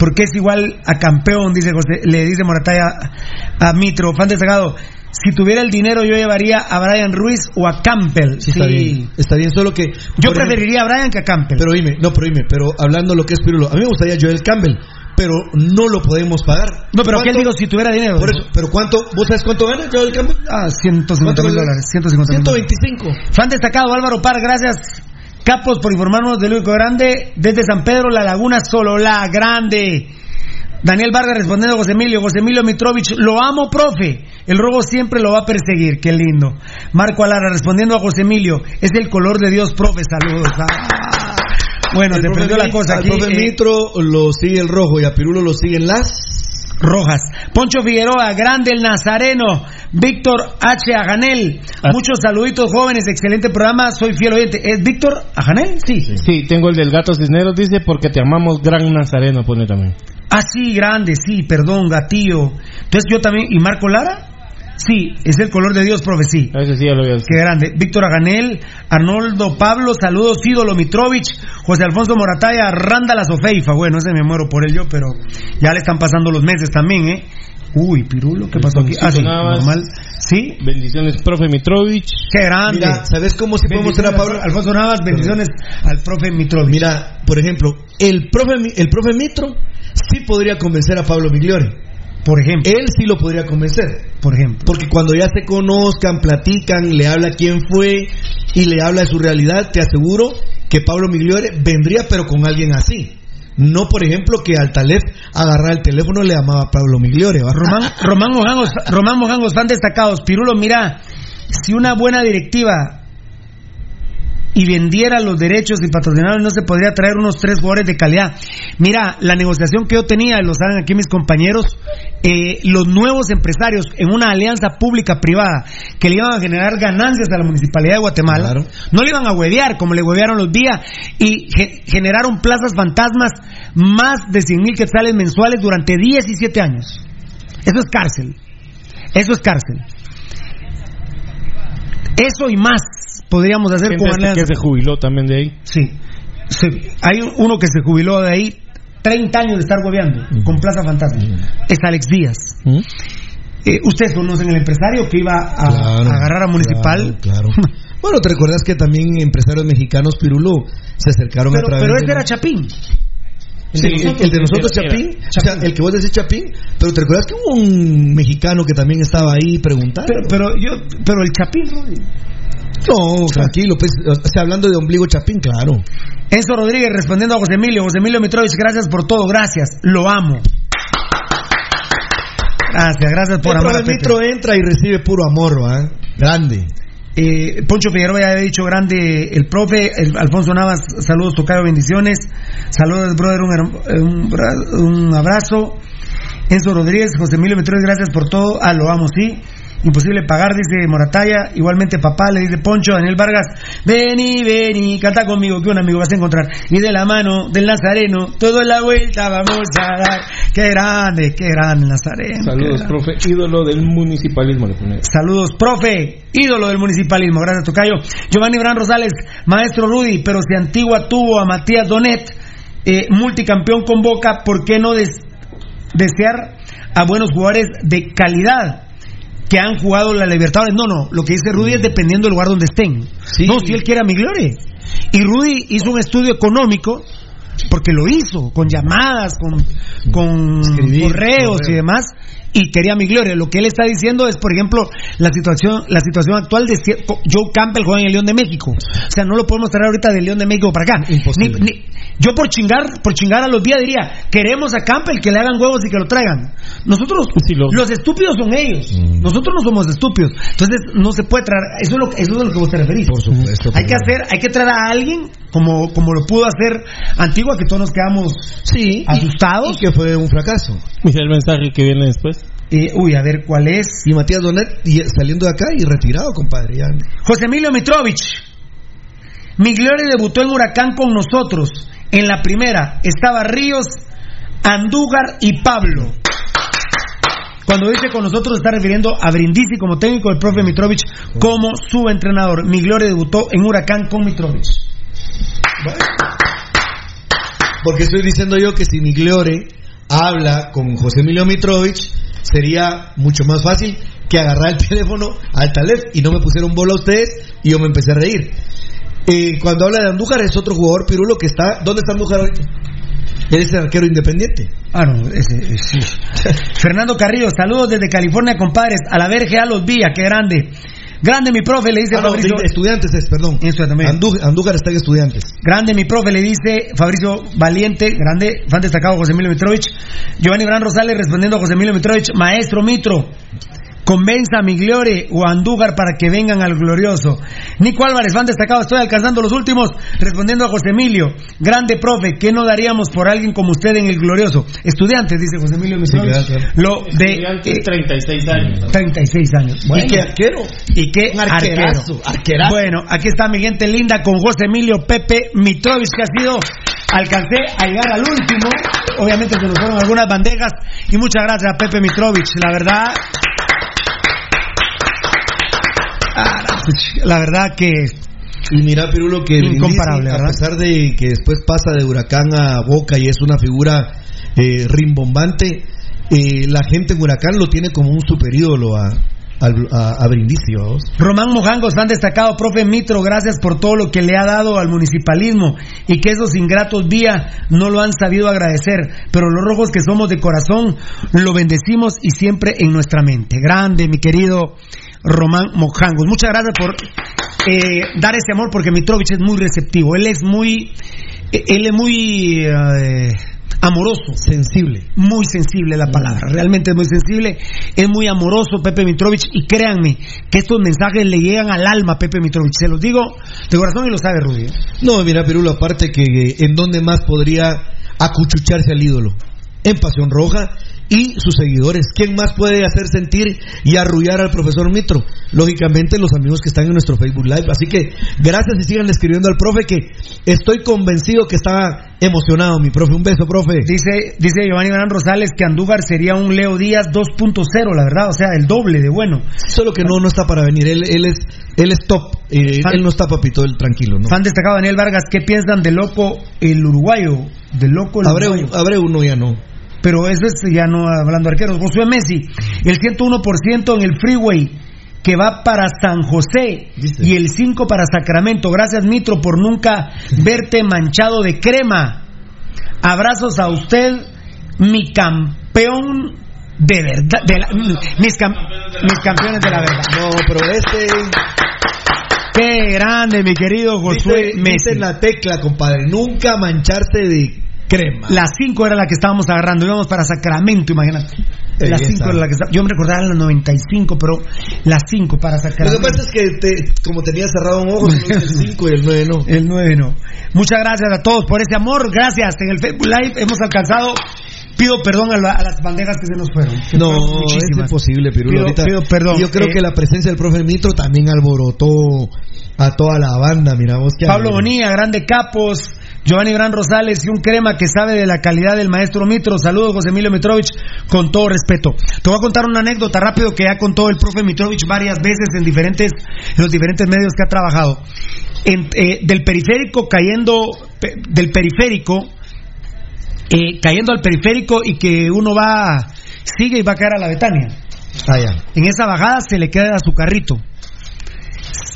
porque es igual a campeón, dice José, le dice Morataya a, a Mitro, fan destacado. Si tuviera el dinero yo llevaría a Brian Ruiz o a Campbell. Sí, está bien. Está bien, solo que. Yo por ejemplo- preferiría a Brian que a Campbell. Pero dime, no, pero dime, pero hablando lo que es Pirulo, a mí me gustaría Joel Campbell, pero no lo podemos pagar. No, pero ¿qué digo si tuviera dinero? Por eso, pero ¿cuánto? ¿Vos sabes cuánto gana Joel Campbell? Ah, 150 mil ¿Cuánto dólares. 150 mil 125. Fan destacado, Álvaro Par, gracias. Capos por informarnos del único grande desde San Pedro, La Laguna, solo la grande. Daniel Vargas respondiendo a José Emilio. José Emilio Mitrovich, lo amo, profe. El robo siempre lo va a perseguir. Qué lindo. Marco Alara respondiendo a José Emilio. Es el color de Dios, profe. Saludos. Ah. Bueno, El se prendió la cosa al aquí. profe eh, Mitro lo sigue el rojo y a Pirulo lo siguen las. Rojas. Poncho Figueroa, grande el Nazareno. Víctor H. Ajanel. Muchos saluditos jóvenes, excelente programa. Soy fiel oyente. ¿Es Víctor Ajanel? Sí. Sí, tengo el del gato Cisneros, dice, porque te amamos, gran Nazareno, pone también. Ah, sí, grande, sí, perdón, gatillo. Entonces yo también. ¿Y Marco Lara? Sí, es el color de Dios, profe, sí. A veces sí ya lo había Qué grande. Víctor Aganel, Arnoldo Pablo, saludos, ídolo Mitrovich, José Alfonso Morataya, Randa La Sofeifa. Bueno, ese me muero por él yo, pero ya le están pasando los meses también, ¿eh? Uy, Pirulo, ¿qué pasó aquí? Ah, sí, Navas. normal. Sí, Bendiciones, profe Mitrovich. qué grande. Mira, ¿sabes cómo si podemos tener a Pablo? Alfonso Navas, bendiciones al profe Mitrovich. Mira, por ejemplo, el profe, Mi- el profe Mitro sí podría convencer a Pablo Migliore. Por ejemplo. Él sí lo podría convencer. Por ejemplo. Porque cuando ya se conozcan, platican, le habla quién fue y le habla de su realidad, te aseguro que Pablo Migliore vendría pero con alguien así. No, por ejemplo, que al Talef agarrar el teléfono le llamaba Pablo Migliore. ¿va? Román, Román Mojangos, Román Mojangos, fan destacados. Pirulo, mira, si una buena directiva y vendiera los derechos y patrocinadores, no se podría traer unos tres jugadores de calidad. Mira, la negociación que yo tenía, lo saben aquí mis compañeros, eh, los nuevos empresarios en una alianza pública-privada que le iban a generar ganancias a la municipalidad de Guatemala, no le iban a huevear como le huevearon los días y ge- generaron plazas fantasmas más de 100 mil quetzales mensuales durante 17 años. Eso es cárcel. Eso es cárcel. Eso y más podríamos hacer Gente con este que se jubiló también de ahí. Sí. Se- hay uno que se jubiló de ahí 30 años de estar hueveando con Plaza Fantasma. Es Alex Díaz. Eh, Ustedes conocen el empresario que iba a, Claro, a agarrar a Municipal. Claro. claro. bueno, ¿te recuerdas que también empresarios mexicanos, Pirulo, se acercaron Pero, a través pero de- ese era Chapín. Sí, el, el de nosotros, Chapín, o sea, el que vos decís Chapín, pero te recuerdas que hubo un mexicano que también estaba ahí preguntando. Pero, pero yo, pero el Chapín, ¿no? No, tranquilo, pues, o sea, hablando de ombligo Chapín, claro. Enzo Rodríguez respondiendo a José Emilio. José Emilio Mitrovich, gracias por todo, gracias. Lo amo. Gracias, gracias por el amar Pepe. Mitro entra y recibe puro amor, ¿va? Grande. Eh, Poncho Figueroa ya había dicho grande el profe, el Alfonso Navas, saludos, tocayo, bendiciones. Saludos, brother, un, un bra- un abrazo. Enzo Rodríguez, José Emilio Metrones, gracias por todo. Ah, lo amo, sí. Imposible pagar, dice Morataya. Igualmente, papá, le dice Poncho, Daniel Vargas. Vení, vení, canta conmigo, que un amigo vas a encontrar. Y de la mano del Nazareno, todo en la vuelta vamos a dar. Qué grande, qué grande Nazareno. Saludos, grande. profe, ídolo del municipalismo. Saludos, profe, ídolo del municipalismo. Gracias, Tocayo. Giovanni Bran Rosales, maestro Rudy, pero si Antigua tuvo a Matías Donet, eh, multicampeón con Boca, ¿por qué no des- desear a buenos jugadores de calidad? Que han jugado la Libertadores. No, no, lo que dice Rudy es dependiendo del lugar donde estén. No, si él quiere a Migliore. Y Rudy hizo un estudio económico, porque lo hizo, con llamadas, con, correos y demás, y quería a Migliore. Lo que él está diciendo es, por ejemplo, la situación, la situación actual de Joe Campbell juega en el León de México. O sea, no lo podemos traer ahorita del León de México para acá. Ni- ni- yo por chingar, por chingar a los días diría, queremos a Campbell que le hagan huevos y que lo traigan. Nosotros, los estúpidos son ellos. Nosotros no somos estúpidos. Entonces, no se puede traer, eso es lo, eso es a lo que vos te referís. Por supuesto. Hay que hacer, hay que traer a alguien como, como lo pudo hacer Antigua, que todos nos quedamos asustados. Y que fue un fracaso. Mira el mensaje que viene después. Eh, uy, a ver cuál es. Y Matías Donet y saliendo de acá y retirado, compadre. ya. José Emilio Mitrovich. Migliore debutó en Huracán con nosotros. En la primera estaba Ríos, Andúgar y Pablo. Cuando dice con nosotros está refiriendo a Brindisi como técnico, el profe Mitrovich como su entrenador. Migliore debutó en Huracán con Mitrovich. Porque estoy diciendo yo que si Migliore habla con José Emilio Mitrovich, sería mucho más fácil que agarrar el teléfono al Talef y no me pusieron bola a ustedes y yo me empecé a reír. Eh, cuando habla de Andújar es otro jugador pirulo que está... ¿Dónde está Andújar ahorita? Él es el arquero independiente. Ah, no, ese, ese. Fernando Carrillo, saludos desde California, compadres. A la verge a los días, qué grande. Grande mi profe, le dice Ah, Fabricio. estudiantes es, perdón. Andú- Andújar está en estudiantes. Grande mi profe, le dice Fabricio Valiente, grande, fan destacado José Emilio Mitrovich. Giovanni Bran Rosales respondiendo a José Emilio Mitrovich, maestro Mitro, convenza a Migliore o a Andújar para que vengan al glorioso. Nico Álvarez, fan destacado, estoy alcanzando los últimos, respondiendo a José Emilio, grande profe, ¿qué no daríamos por alguien como usted en el glorioso? Estudiantes, dice José Emilio Mitrovich, claro. lo de Estudiantes, eh, 36 años. 36 años. ¿Y qué arquero? ¿Y qué Un arquerazo, arquero? arquerazo. Bueno, aquí está mi gente linda con José Emilio Pepe Mitrovich, que ha sido, alcancé a llegar al último. Obviamente se nos fueron algunas bandejas. Y muchas gracias a Pepe Mitrovich. La verdad. Ah, La verdad que. Y mira, Pirulo, que Incomparable, Brindisi, a pesar de que después pasa de Huracán a Boca y es una figura eh, rimbombante, eh, la gente en Huracán lo tiene como un superídolo a, a, ¿vamos? Román Mojangos, han destacado, profe Mitro, gracias por todo lo que le ha dado al municipalismo y que esos ingratos vía no lo han sabido agradecer, pero los rojos que somos de corazón lo bendecimos y siempre en nuestra mente. Grande, mi querido Román Mojangos. Muchas gracias por eh, dar ese amor porque Mitrovich es muy receptivo, él es muy, eh, él es muy eh, amoroso. Sensible. Muy sensible la palabra, realmente es muy sensible, es muy amoroso Pepe Mitrovich y créanme que estos mensajes le llegan al alma a Pepe Mitrovich, se los digo de corazón y lo sabe Rudy. ¿eh? No, mira, Pirulo, aparte que eh, en dónde más podría acuchucharse al ídolo. En Pasión Roja y sus seguidores. ¿Quién más puede hacer sentir y arrullar al profesor Mitro? Lógicamente los amigos que están en nuestro Facebook Live. Así que gracias y sigan escribiendo al profe que estoy convencido que está emocionado, mi profe. Un beso, profe. Dice, dice Giovanni Gran Rosales que Andújar sería un Leo Díaz 2.0, la verdad, o sea, el doble de bueno. Solo que no, no está para venir. Él, él es, él es top. Eh, él no está papito, él tranquilo, ¿no? Fan destacado Daniel Vargas, ¿qué piensan de loco el uruguayo? De loco el Abreu, uruguayo. Abreu no, ya no. Pero eso es ya no hablando de arqueros. Josué Messi, el 101% en el freeway que va para San José y el 5 para Sacramento. Gracias Mitro por nunca verte manchado de crema. Abrazos a usted, mi campeón de verdad, de la- mis, cam- mis campeones de la verdad. No, pero este Qué grande, mi querido Josué Messi. en la tecla, compadre. Nunca mancharse de, Crema. La 5 era la que estábamos agarrando. Íbamos para Sacramento, imagínate. La 5 era la que está- Yo me recordaba la 95, pero la 5 para Lo que Sacramento. pasa es que te- como tenía cerrado un ojo, el 5 y el 9 no. El 9 no. Muchas gracias a todos por ese amor. Gracias. En el Facebook Live hemos alcanzado. Pido perdón a, la- a las bandejas que se nos fueron. No, es imposible, Pirulo. Pido- ahorita. pido perdón. Yo creo Eh, que la presencia del profe Mitro también alborotó a toda la banda. Mira vos que Pablo Bonilla, Grande Capos, Giovanni Gran Rosales y un crema que sabe de la calidad del maestro Mitro. Saludos, José Emilio Mitrovich, con todo respeto. Te voy a contar una anécdota rápido que ya contó el profe Mitrovich varias veces en diferentes, en los diferentes medios que ha trabajado. En- eh, del periférico cayendo, pe- del periférico, eh, cayendo al periférico y que uno va, sigue y va a caer a la Betania. Ah. En esa bajada se le queda su carrito.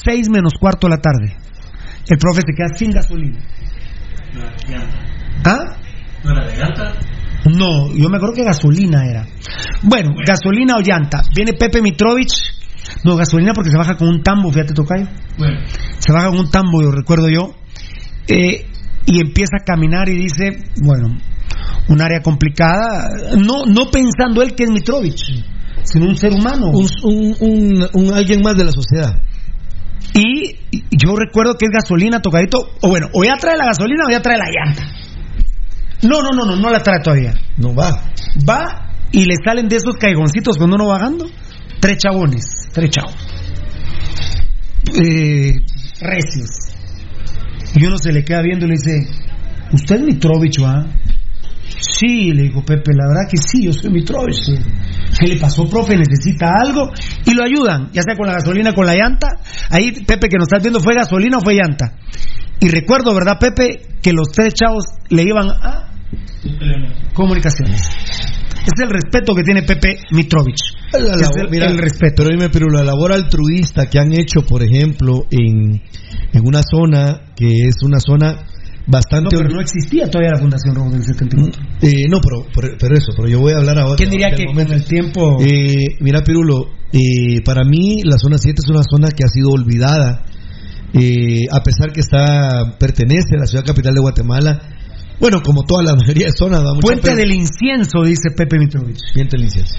Seis menos cuarto de la tarde. El profe se queda sin gasolina. ¿Ah? ¿No era de llanta? No, yo me acuerdo que gasolina era. Bueno, gasolina o llanta. Viene Pepe Mitrovich. No, gasolina porque se baja con un tambo, fíjate, Tocayo. Bueno. Se baja con un tambo, yo recuerdo yo. Eh, y empieza a caminar y dice, bueno, un área complicada. No, no pensando él que es Mitrovich, sino un ser humano. Un, un, un- un alguien más de la sociedad. Yo recuerdo que es gasolina tocadito, o bueno, o ya trae la gasolina o ya trae la llanta. No, no, no, no, no la trae todavía. No va. Va y le salen de esos caigoncitos cuando uno va bajando. Tres chabones, tres chavos. Eh, recios. Y uno se le queda viendo y le dice, ¿usted es Mitrovich, va? Sí, le dijo Pepe, la verdad que sí, yo soy Mitrovich. sí. ¿Qué le pasó, profe? ¿Necesita algo? Y lo ayudan, ya sea con la gasolina, con la llanta. Ahí, Pepe, que nos estás viendo, ¿fue gasolina o fue llanta? Y recuerdo, ¿verdad, Pepe? Que los tres chavos le iban a comunicaciones. Es el respeto que tiene Pepe Mitrovich. La es el, mira, el respeto. Pero dime, pero la labor altruista que han hecho, por ejemplo, en, en una zona que es una zona No, bastante... pero no existía todavía la Fundación Rojo del 74. Eh, no, pero, pero, pero eso, pero yo voy a hablar ahora. ¿Quién diría que con el tiempo... Eh, mira, Pirulo, eh, para mí la zona 7 es una zona que ha sido olvidada, eh, a pesar que está pertenece a la ciudad capital de Guatemala. Bueno, como toda la mayoría de zonas. da mucha Puente pena. del incienso, dice Pepe Mitrovich. Puente del incienso.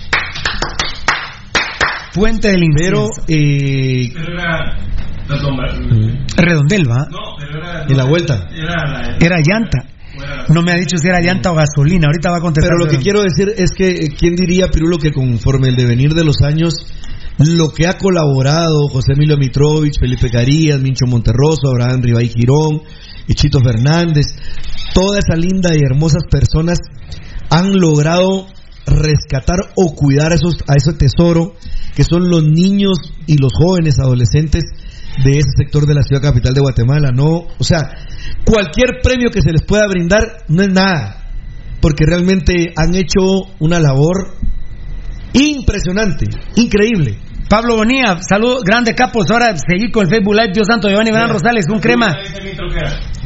Puente del Pero, incienso. eh, Pero era. Redondel, ¿va? No, pero era. en la vuelta. Era la. Era llanta. No me ha dicho si era llanta o gasolina. Ahorita va a contestar. Pero lo que quiero decir es que, eh, ¿quién diría, Pirulo, que conforme el devenir de los años, lo que ha colaborado José Emilio Mitrovich, Felipe Carías, Mincho Monterroso, Abraham Ribay Girón y Chito Fernández, toda esa linda y hermosas personas han logrado rescatar o cuidar esos, a ese tesoro que son los niños y los jóvenes adolescentes de ese sector de la ciudad capital de Guatemala, no, o sea, cualquier premio que se les pueda brindar no es nada, porque realmente han hecho una labor impresionante, increíble. Pablo Bonilla, saludos, grande capos. Ahora seguir con el Facebook Live, Dios santo, Giovanni Gran Rosales, un crema.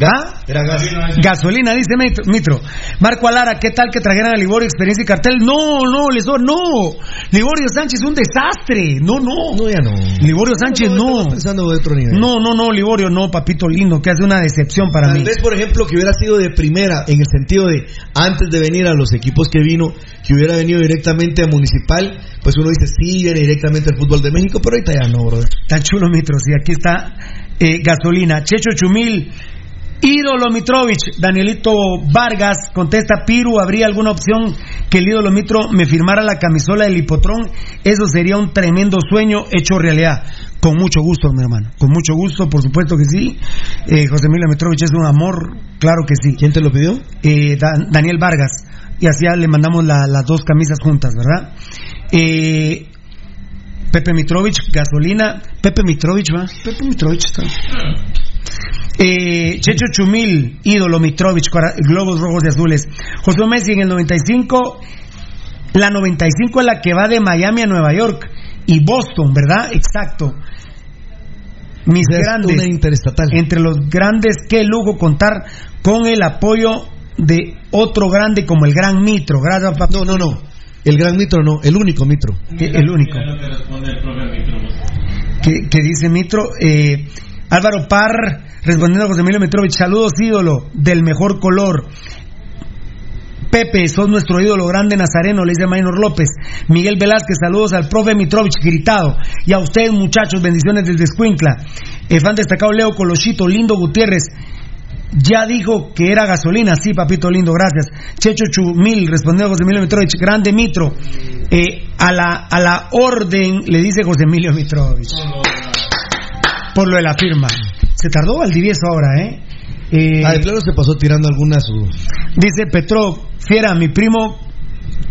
¿Ah? Era gas. Gasolina, dice Mitro-. Marco Alara, ¿qué tal que trajeran a Liborio Experiencia y Cartel? No, no, Lesor, no. Liborio Sánchez un desastre. No, no. No, ya no. Liborio Sánchez no. Estamos pensando de otro nivel. No, no, no, Liborio no, papito lindo, que hace una decepción para Tal mí. vez, por ejemplo, que hubiera sido de primera, en el sentido de antes de venir a los equipos que vino, que hubiera venido directamente a Municipal, pues uno dice, sí, viene directamente al fútbol de México, pero ahorita ya no, brother. Tan chulo Mitro, sí, aquí está eh, gasolina. Checho Chumil, ídolo Mitrovich, Danielito Vargas, contesta Piru, ¿habría alguna opción que el ídolo Mitro me firmara la camisola del hipotrón? Eso sería un tremendo sueño hecho realidad. Con mucho gusto, mi hermano. Con mucho gusto, por supuesto que sí. Eh, José Emilio Mitrovich es un amor, claro que sí. ¿Quién te lo pidió? Eh, Dan- Daniel Vargas. Y así ya le mandamos la- las dos camisas juntas, ¿verdad? Eh, Pepe Mitrovich, gasolina. Pepe Mitrovich, ¿va? Pepe Mitrovich está. Eh, Checho Chumil, ídolo Mitrovich, globos rojos y azules. José Messi en el 95. La 95 es la que va de Miami a Nueva York y Boston, ¿verdad? Exacto. Mis Es grandes. una interestatal. Entre los grandes, qué lujo contar con el apoyo de otro grande como el Gran Mitro. Gracias, papá. No, no, no. El gran mitro no, el único mitro. El único. Es lo que responde el profe Mitro. que, que dice Mitro. eh, Álvaro Parr, respondiendo a José Emilio Mitrovich, saludos ídolo, del mejor color. Pepe, sos nuestro ídolo grande nazareno, le dice Maynor López. Miguel Velázquez, saludos al profe Mitrovich, gritado. Y a ustedes, muchachos, bendiciones desde Escuincla. El fan destacado Leo Colochito, Lindo Gutiérrez. Ya dijo que era gasolina, sí, papito lindo, gracias. Checho Chumil, respondió José Emilio Mitrovich. Grande Mitro. Eh, a, la, a la orden, le dice José Emilio Mitrovich. Por lo de la firma. Se tardó Valdivieso ahora, ¿eh? eh ah, claro, se pasó tirando algunas. Su... Dice Petrov, fiera, mi primo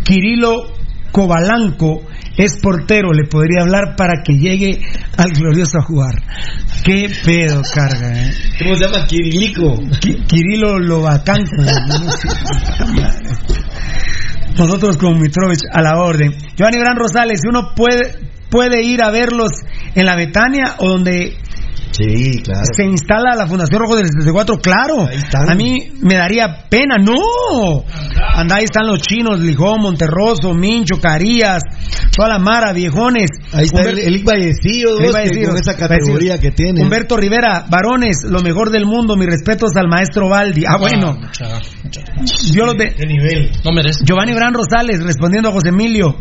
Kirilo Kovalanko es portero, le podría hablar para que llegue al glorioso a jugar. Qué pedo carga, ¿eh? ¿Cómo se llama? Kirilico. Kirilo Lobacanco. Nosotros con Mitrovich a la orden. Giovanni Gran Rosales, uno puede, puede ir a verlos en la Betania o donde Sí, claro. Se instala la Fundación Rojo del 74, claro. A mí me daría pena, no. Anda, ahí están los chinos, Lijón, Monterroso, Mincho, Carías, toda la mara, viejones. Ahí está el, el Vallecillo, con esa categoría que tiene. Humberto Rivera, varones, lo mejor del mundo, mis respetos al maestro Baldi. Ah, bueno. Yo los de... nivel? No merece. Giovanni Gran Rosales, respondiendo a José Emilio.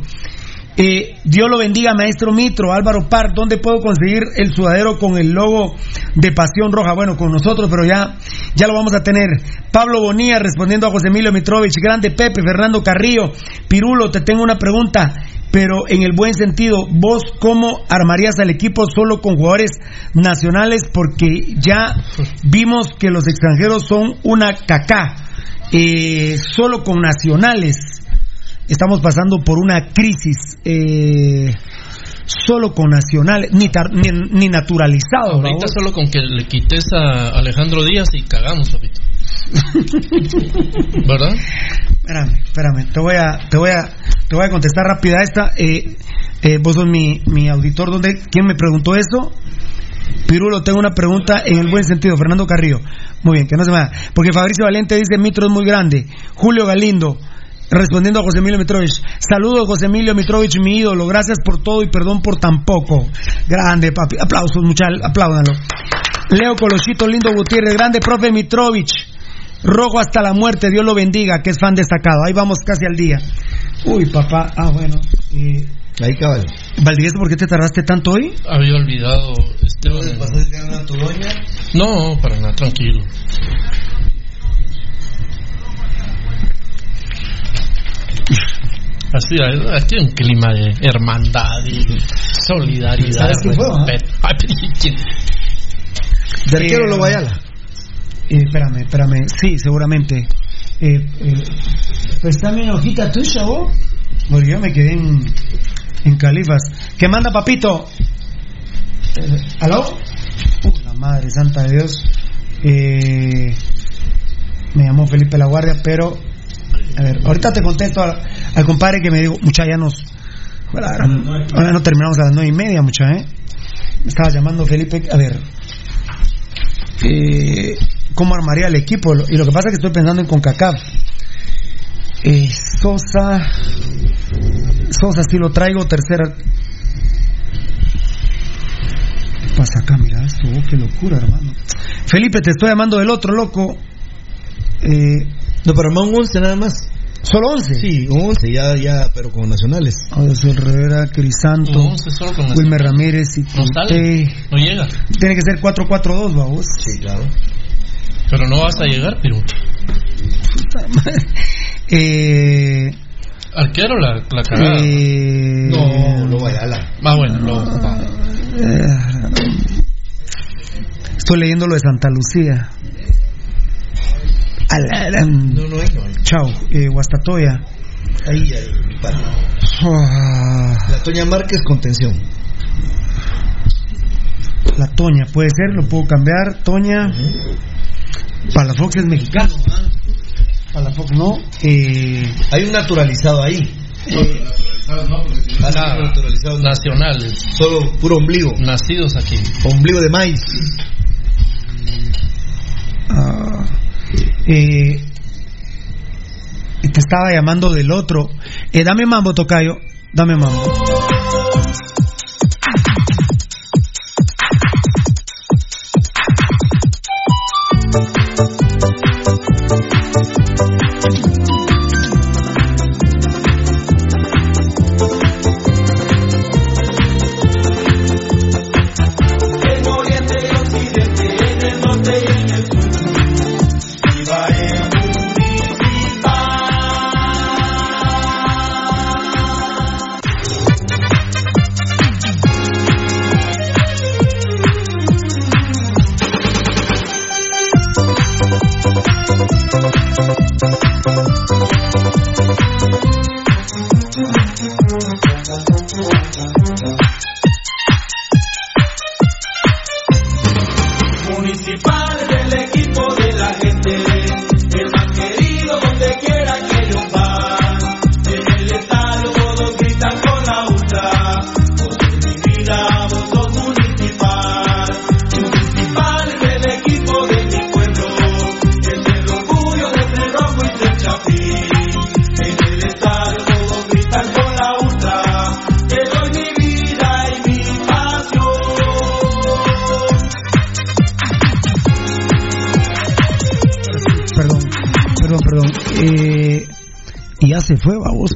Eh, Dios lo bendiga, maestro Mitro, Álvaro Par, ¿dónde puedo conseguir el sudadero con el logo de Pasión Roja? Bueno, con nosotros, pero ya, ya lo vamos a tener. Pablo Bonilla respondiendo a José Emilio Mitrovich, Grande Pepe, Fernando Carrillo, Pirulo, te tengo una pregunta, pero en el buen sentido, ¿vos cómo armarías al equipo solo con jugadores nacionales? Porque ya vimos que los extranjeros son una cacá, eh, solo con nacionales estamos pasando por una crisis eh, solo con nacionales, ni, ni, naturalizados. Ahorita solo con que le quites a Alejandro Díaz y cagamos, papito. ¿Verdad? Espérame, espérame, te voy a, te voy a, te voy a contestar rápida esta. Eh, eh, vos sos mi, mi auditor, ¿dónde, ¿quién me preguntó eso? Pirulo, tengo una pregunta en el buen sentido. Fernando Carrillo. Muy bien, que no se me va. Porque Fabricio Valente dice: Mitro es muy grande. Julio Galindo. Respondiendo a José Emilio Mitrovich. Saludos, José Emilio Mitrovich, mi ídolo. Gracias por todo y perdón por tan poco. Grande, papi. Aplausos, muchachos. Apláudanlo. Leo Colochito, lindo Gutiérrez. Grande, profe Mitrovich. Rojo hasta la muerte. Dios lo bendiga, que es fan destacado. Ahí vamos casi al día. Uy, papá. Ah, bueno. Eh... Ahí cabal. Valdivieso, ¿por qué te tardaste tanto hoy? Había olvidado. Esteban. ¿Pasaste a tu doña? No, para nada, tranquilo. Así, aquí hay un clima de hermandad y solidaridad. ¿Sabes quién fue? ¿De arquero lo Guayala? Eh, espérame, espérame. Sí, seguramente. Eh, eh, pues también hojita tuya, vos. Porque yo me quedé en, en Califas. ¿Qué manda, papito? Eh, ¿Aló? Uh, la madre santa de Dios. Eh, me llamó Felipe La Guardia, pero a ver, ahorita te contesto al, compadre que me dijo, mucha ya nos. Ahora, no terminamos a las nueve y media, mucha, ¿eh? Me estaba llamando Felipe, a ver. Eh, ¿Cómo armaría el equipo? Y lo que pasa es que estoy pensando en CONCACAF. Eh, Sosa. Sosa, si lo traigo, tercera. ¿Qué pasa acá? Mira esto, oh, qué locura, hermano. Felipe, te estoy llamando del otro, loco. Eh, no, pero armó un 11 nada más. ¿Solo 11? Sí, un 11, ya, ya, pero con nacionales. José Rivera, Crisanto, Wilmer Ramírez y no, no llega. Tiene que ser 4-4-2, vamos. Sí, claro. Pero no vas a llegar, pero. eh. Arquero la, la cagada. Eh, no, lo vaya a la. Ah, bueno, lo. Eh, estoy leyendo lo de Santa Lucía. No, no hay, no hay. Chao, eh, Guastatoya. Ahí, ahí, ah. La Toña Márquez, contención. La Toña, puede ser, lo puedo cambiar. Toña. Uh Palafox es mexicano. ¿ah? Palafox no. Eh... Hay un naturalizado ahí. Eh... No, ah, naturalizados nacionales. Solo puro ombligo. Nacidos aquí. Ombligo de maíz. Ah. Eh, te estaba llamando del otro. Eh, dame mambo, Tocayo. Dame mambo.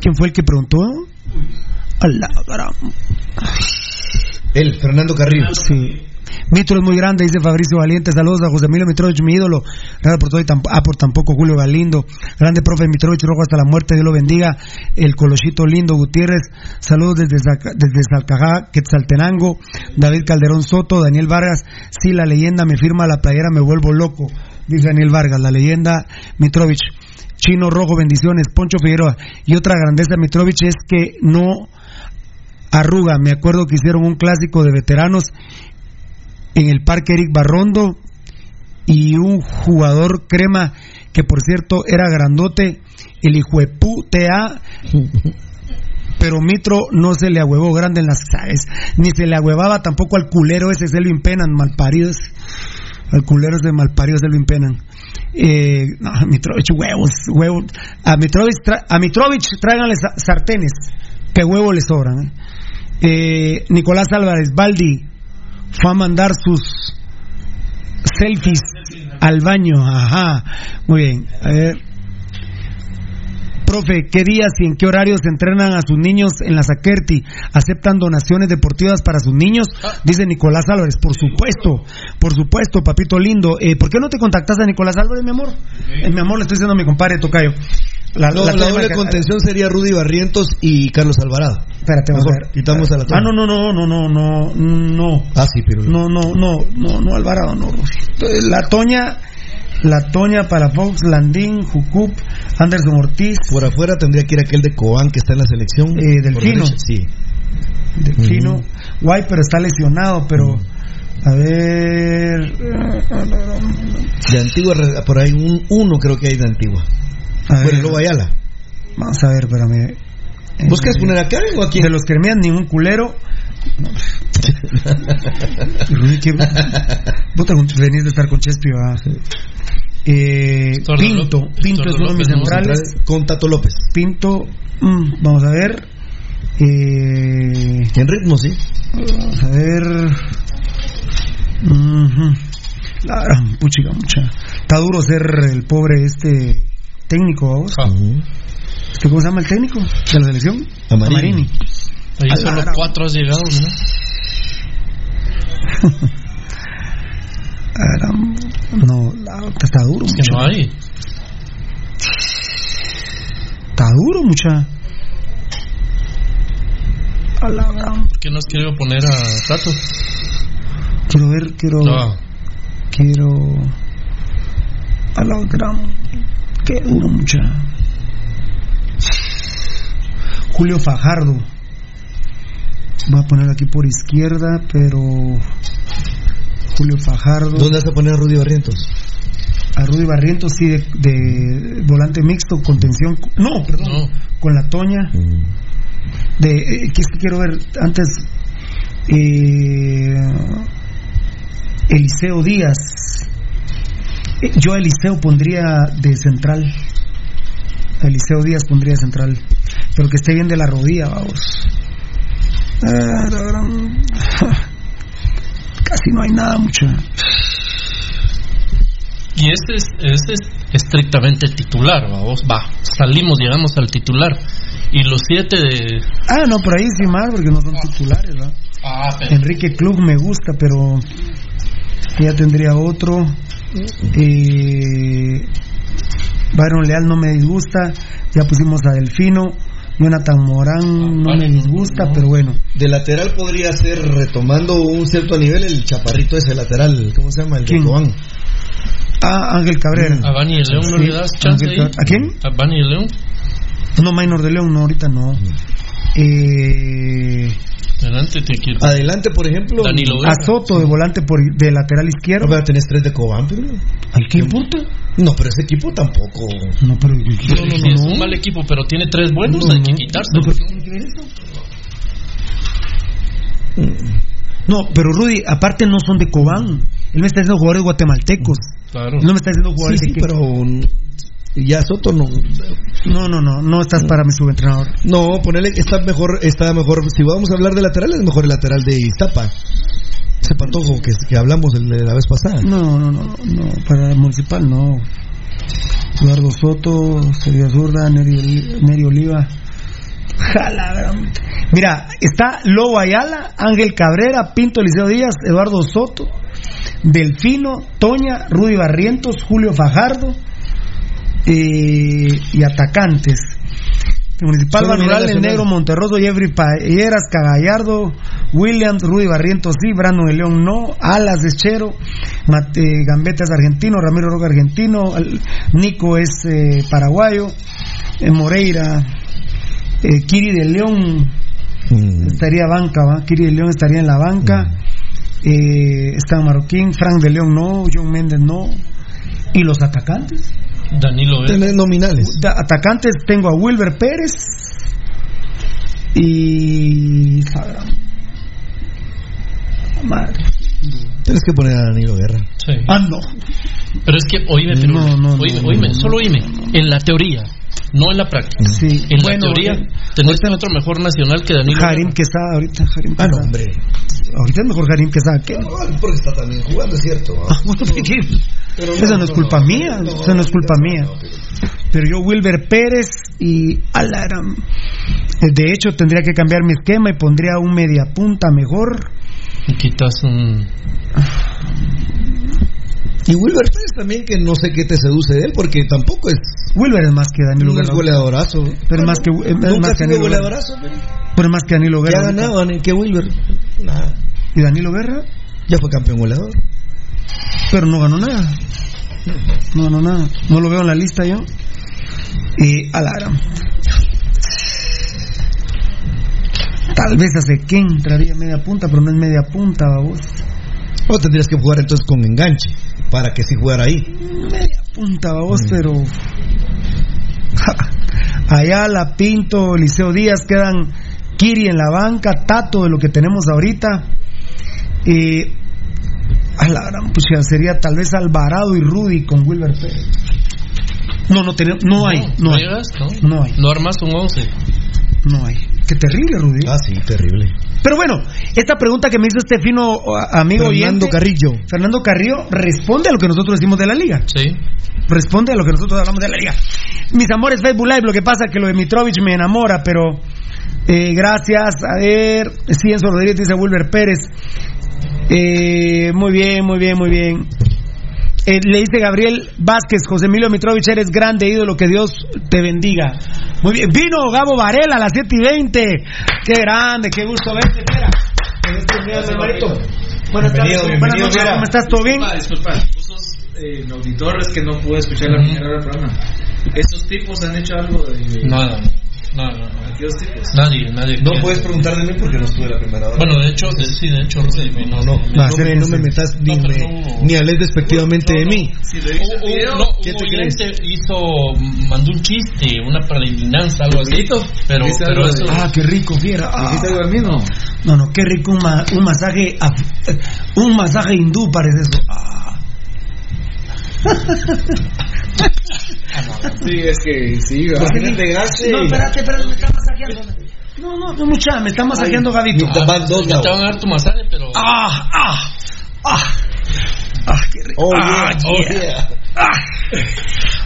¿Quién fue el que preguntó? A la gran- Él, Fernando Carrillo. Sí. Mitro es muy grande, dice Fabricio Valiente. Saludos a José Emilio Mitrovich, mi ídolo. Gracias por todo y tamp- ah, por tampoco Julio Galindo. Grande profe Mitrovich Rojo hasta la muerte, Dios lo bendiga. El Colochito Lindo Gutiérrez. Saludos desde, desde Salcajá, Quetzaltenango. David Calderón Soto, Daniel Vargas. Sí, la leyenda me firma la playera, me vuelvo loco. Dice Daniel Vargas, la leyenda Mitrovich. Chino Rojo, bendiciones. Poncho Figueroa. Y otra grandeza de Mitrovich es que no arruga. Me acuerdo que hicieron un clásico de veteranos en el Parque Eric Barrondo y un jugador crema que por cierto era grandote, el hijo de putea, pero Mitro no se le ahuevó grande en las sabes, ni se le ahuevaba tampoco al culero ese Selvin Penan, malparidos, al culero ese malparido Selvin Penan. Eh, no, Mitrovich, huevos, huevos. A Mitrovich, tra- a Mitrovich tráiganle sa- sartenes, que huevos le sobran. ¿eh? Eh, Nicolás Álvarez, Baldi, fue a mandar sus selfies al baño. Ajá, muy bien. A ver. Profe, ¿qué días y en qué horarios entrenan a sus niños en la Saquerti? ¿Aceptan donaciones deportivas para sus niños? Dice Nicolás Álvarez. Por supuesto, por supuesto, papito lindo. Eh, ¿Por qué no te contactas a Nicolás Álvarez, mi amor? Eh, mi amor, le estoy diciendo a mi compadre Tocayo. La, No, la doble contención sería Rudy Barrientos y Carlos Alvarado. Espérate, vamos Mejor, a ver. Quitamos a la Ah, no, no, no, no, no, no, no. Ah, sí, pero. No, no, no, no, no, Alvarado, no. La Toña, la Toña para Fox, Landín, Jucup, Anderson Ortiz. Por afuera tendría que ir aquel de Cobán que está en la selección. Eh, derecha, Sí. Delfino. Guay, pero está lesionado, pero. A ver. De Antigua, por ahí un, uno creo que hay de Antigua. A el Lobo Ayala. Vamos a ver, espérame. ¿Vos querés poner a Karen o a quién? De los que ningún culero. Rubí, ¿qué- Vos te venís de estar con Chespi, ¿va? Eh, Pinto. Pinto es uno de mis centrales. Con Tato López. Pinto, mm, vamos a ver. Eh, En ritmo, sí. vamos a ver. Puchica, mucha. Está duro ser el pobre este técnico, vamos. ¿Este ¿Cómo se llama el técnico de la selección? Amarini. Ahí A la solo cuatro has llegado, ¿no? No, la- está duro, mucha. no hay. Está duro, mucha. A la. ¿Por qué no has querido poner a Tato? Quiero ver, quiero. No. Quiero. A la gran. Qué duro, mucha. Julio Fajardo. Voy a poner aquí por izquierda, pero. Julio Fajardo. ¿Dónde vas a poner a Rudy Barrientos? A Rudy Barrientos, sí, de, de volante mixto, contención. No, perdón. Con la Toña. De, eh, ¿Qué es que quiero ver? Antes. Eh, Eliseo Díaz. Eh, Yo a Eliseo pondría de central. A Eliseo Díaz pondría de central. Pero que esté bien de la rodilla, vamos. La gran- Casi no hay nada mucho. Y este es, este es estrictamente titular, vamos, va. Salimos, llegamos al titular. Y los siete de. Ah, no, por ahí sí más, porque no son titulares, ¿va? Ah, pero. Enrique Klug me gusta, pero ya tendría otro. Eh, Byron Leal no me disgusta. Ya pusimos a Delfino. Jonathan Morán no me disgusta, pero bueno. De lateral podría ser, retomando un cierto nivel, el chaparrito ese lateral, ¿cómo se llama? El de. Cobán. Ah, Ángel Cabrera. A Bani León no Sí, le das chance ¿A quién? A Bani León. No, Minor de León, no, ahorita no. Eh, Adelante, te quiero. Adelante, por ejemplo. A Soto de volante por de lateral izquierdo. No, pero tenés tres de Cobán, pero. ¿Al qué importa? No, pero ese equipo tampoco. No, pero. Es un mal equipo, pero tiene tres buenos, hay que quitarse. No, pero Rudy, aparte no son de Cobán. Él me está diciendo jugadores guatemaltecos. Claro. No me está diciendo jugadores Sí, sí, de que- pero. Ya Soto no. No, no, no, no estás para mi subentrenador. No, ponele, está mejor, está mejor. Si vamos a hablar de laterales, mejor el lateral de Iztapa. Ese patojo que, que hablamos el de la vez pasada. No, no, no, no, para el municipal no. Eduardo Soto, Sergio Zurda, Neri, Neri Oliva. Jala, Mira, está Lobo Ayala, Ángel Cabrera, Pinto Eliseo Díaz, Eduardo Soto, Delfino, Toña, Rudy Barrientos, Julio Fajardo eh, y atacantes. Municipal el nacional. Negro Monterroso, Jeffrey Payeras, Cagallardo, Williams, Rudy Barrientos sí, Brandon de León no, Alas de Chero, Mate, Gambetta es argentino, Ramiro Roca argentino, Nico es eh, paraguayo, eh, Moreira, eh, Kiri de León estaría banca, ¿va? Kiri de León estaría en la banca, eh, está Marroquín, Frank de León no, John Méndez no, y los atacantes. Danilo Vera. Tenés nominales. Atacantes tengo a Wilber Pérez y. Madre. Tienes que poner a Danilo Guerra. Sí. Ah, no. Pero es que, oíme, pero, No, no, oíme, no, oíme, no, solo oíme. En la teoría, no en la práctica. Sí. En Bueno, la teoría, eh, tenés otro mejor nacional que Danilo Harim. Quesada, ahorita. Harim Ah, no, hombre. Ahorita es mejor Harim Quesada que. No, porque está también jugando, es cierto. Ah, bueno. Pero no, Esa no es culpa no, mía, no, esa no es culpa no, mía. no, pero- Pero yo, Wilber Pérez y Alaram. De hecho, tendría que cambiar mi esquema y pondría un media punta mejor. Y quitas un. Y Wilber Pérez también, que no sé qué te seduce de él, porque tampoco es. Wilber es más que Danilo No es Guerra. goleadorazo. Pero más que, es Nunca más ha que sido Danilo Guerra. goleadorazo. pero- más que Danilo ¿Qué Guerra. ganado Ani- que Wilber? Nada. ¿Y Danilo Guerra? Ya fue campeón goleador. Pero no ganó nada. No ganó nada. No lo veo en la lista yo. Y Alara. Tal vez hace que entraría media punta, pero no es media punta, vos. O tendrías que jugar entonces con enganche, para que sí jugara ahí. Media punta, vos, pero. Ayala, Pinto, Eliseo Díaz quedan Kiri en la banca, Tato de lo que tenemos ahorita. Eh, a la gran pucha, sería tal vez Alvarado y Rudy con Wilber Pérez. No, no, tenemos, no hay, no hay. llegas, ¿no? No hay. No armas un 11. No hay. Qué terrible, Rudy. Ah, sí, terrible. Pero bueno, esta pregunta que me hizo este fino a- amigo Fernando oyente, Carrillo. Fernando Carrillo responde a lo que nosotros decimos de la liga. Sí. Responde a lo que nosotros hablamos de la liga. Mis amores, Facebook Live, lo que pasa es que lo de Mitrovich me enamora, pero eh, gracias. A ver, Cienzo Rodríguez dice Wilber Pérez. Eh, muy bien, muy bien, muy bien. Eh, le dice Gabriel Vázquez, José Emilio Mitrovich, eres grande ídolo, que Dios te bendiga. Muy bien, vino Gabo Varela a las 7 y 20. Qué grande, qué gusto verte, espera. Buenas tardes, buenas noches. ¿cómo estás? ¿Todo bien? Disculpa, disculpa. Vos sos eh, el auditor, es que no pude escuchar la primera hora del programa. ¿Estos tipos han hecho algo de.? Nada. No, no, no. ¿Aquellos tipos? Nadie, nadie. No quiere. puedes preguntar de mí porque no estuve la primera hora. Bueno, de hecho, de- sí, de hecho. No, no, Va, no, me, no me metas ni, No, me- no- ni hables despectivamente de mí. Si lo video, no, ¿qué te crees? hizo, mandó un chiste, una preliminanza, algo así. Pero, pero eso. Ah, qué rico, fiera. Ah. No, no, qué rico un, ma- un masaje un masaje hindú parece eso. Ah. Sí, es que sí, ¿Por ¿verdad? qué le pegaste? No, espérate, espérate, me está masajeando. No, no, no mucha, me está masajeando Gabito. Te van dos, te Gabo. van a dar tu masaje, pero. Ah, ah, ah. Ah, qué rico. Oh, ah, yeah, oh, yeah. yeah. Ah.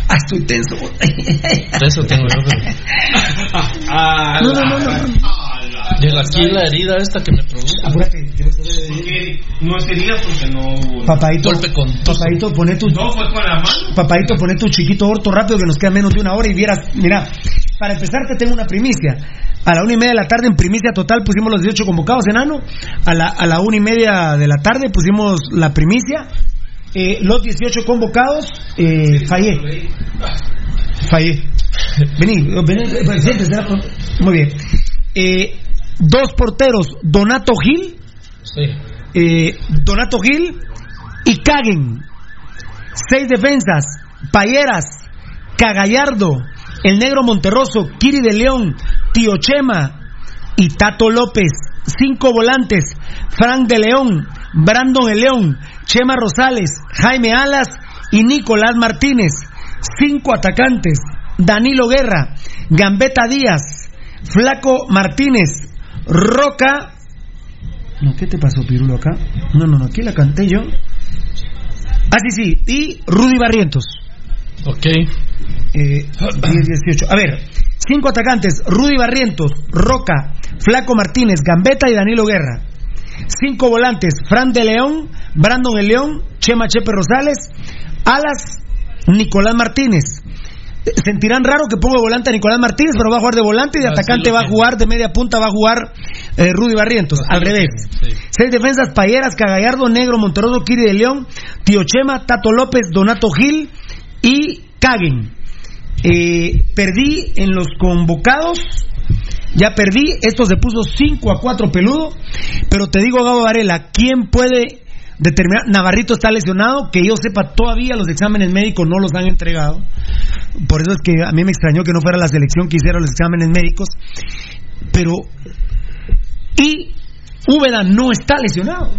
Ah, estoy tenso. De eso tengo yo. pero- Ah, No, no, no, no. De la, aquí la herida esta que me produce. Apúrate. Porque no sería porque no hubo. Papadito, Golpe con papadito, poné tu, No fue con la mano. papadito, poné tu chiquito orto rápido que nos queda menos de una hora y vieras, mira, para empezar te tengo una primicia. A la una y media de la tarde en primicia total pusimos los 18 convocados, enano. A la, a la una y media de la tarde pusimos la primicia Eh, los 18 convocados, eh, fallé. Fallé. Vení, vení, eh, siéntese, será por- Muy bien. Eh, dos porteros, Donato Gil, eh, Donato Gil y Caguen. Seis defensas, Payeras, Cagallardo, el negro Monterroso, Kiri de León, Tío Chema y Tato López. Cinco volantes, Frank de León, Brandon de León, Chema Rosales, Jaime Alas y Nicolás Martínez. Cinco atacantes, Danilo Guerra, Gambetta Díaz, Flaco Martínez, Roca. No, ¿qué te pasó, Pirulo, acá? No, no, no, aquí la canté yo. Ah, sí, sí, y Rudy Barrientos. Ok. Eh, 10, 18. A ver, cinco atacantes: Rudy Barrientos, Roca, Flaco Martínez, Gambetta y Danilo Guerra. Cinco volantes: Fran de León, Brandon de León, Chema Chepe Rosales, Alas, Nicolás Martínez. Eh, Sentirán raro que ponga de volante a Nicolás Martínez, pero va a jugar de volante y de Así atacante va a jugar, de media punta va a jugar eh, Rudy Barrientos. Al revés. Seis defensas: Payeras, Cagallardo, Negro, Monteroso, Kiri de León, Tío Chema, Tato López, Donato Gil y Caguen. Eh, perdí en los convocados. Ya perdí. Esto se puso 5 a 4 peludo. Pero te digo, Gabo Varela, ¿quién puede determinar? Navarrito está lesionado. Que yo sepa, todavía los exámenes médicos no los han entregado. Por eso es que a mí me extrañó que no fuera la selección que hiciera los exámenes médicos. Pero. Y Úbeda no está lesionado.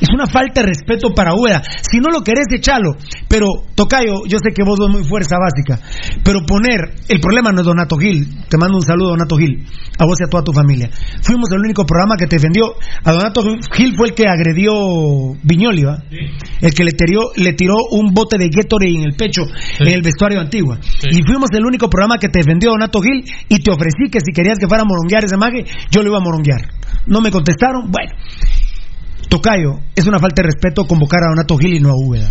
Es una falta de respeto para Úbeda. Si no lo querés, echalo. Pero, Tocayo, yo sé que vos sos muy fuerza básica. Pero poner. El problema no es Donato Gil. Te mando un saludo, Donato Gil. A vos y a toda tu familia. Fuimos el único programa que te defendió. A Donato Gil fue el que agredió Viñoli, ¿va? El que le tiró, le tiró un bote de Gatorade en el pecho en el vestuario Antigua. Y fuimos el único programa que te defendió Donato Gil. Y te ofrecí que si querías que fuera a moronguear ese mague, yo lo iba a moronguear. No me contestaron. Bueno. Tocayo, es una falta de respeto convocar a Donato Gil y no a Úbeda.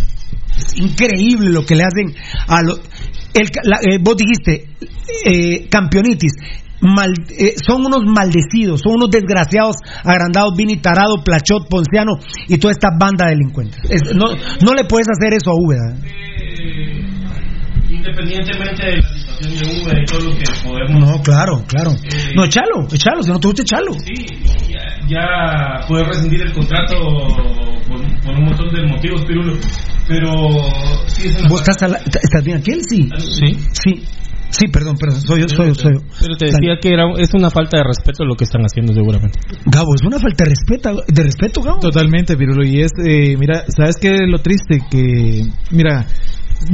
Es increíble lo que le hacen a los. vos dijiste, eh, campeonitis. Mal- eh, son unos maldecidos, son unos desgraciados, agrandados, Vini Tarado, Plachot, Ponciano y toda esta banda de delincuentes. Es- no, no le puedes hacer eso a Úbeda. Independientemente de la situación de Uber y todo lo que podemos. No, claro, claro. No, echalo, echalo, si no te gusta, echalo. Sí, ya, poder rescindir el contrato por, por un montón de motivos, Pirulo. Pero sí es una ¿Vos estás, al- estás bien aquí, él? Sí. Sí. Sí. Sí, perdón, perdón, soy yo, soy yo, soy yo. Pero te decía que era, es una falta de respeto lo que están haciendo seguramente. Gabo, es una falta de respeto, de respeto, Gabo. Totalmente, Pirulo. Y es, eh, mira, ¿sabes qué es lo triste? Que, mira,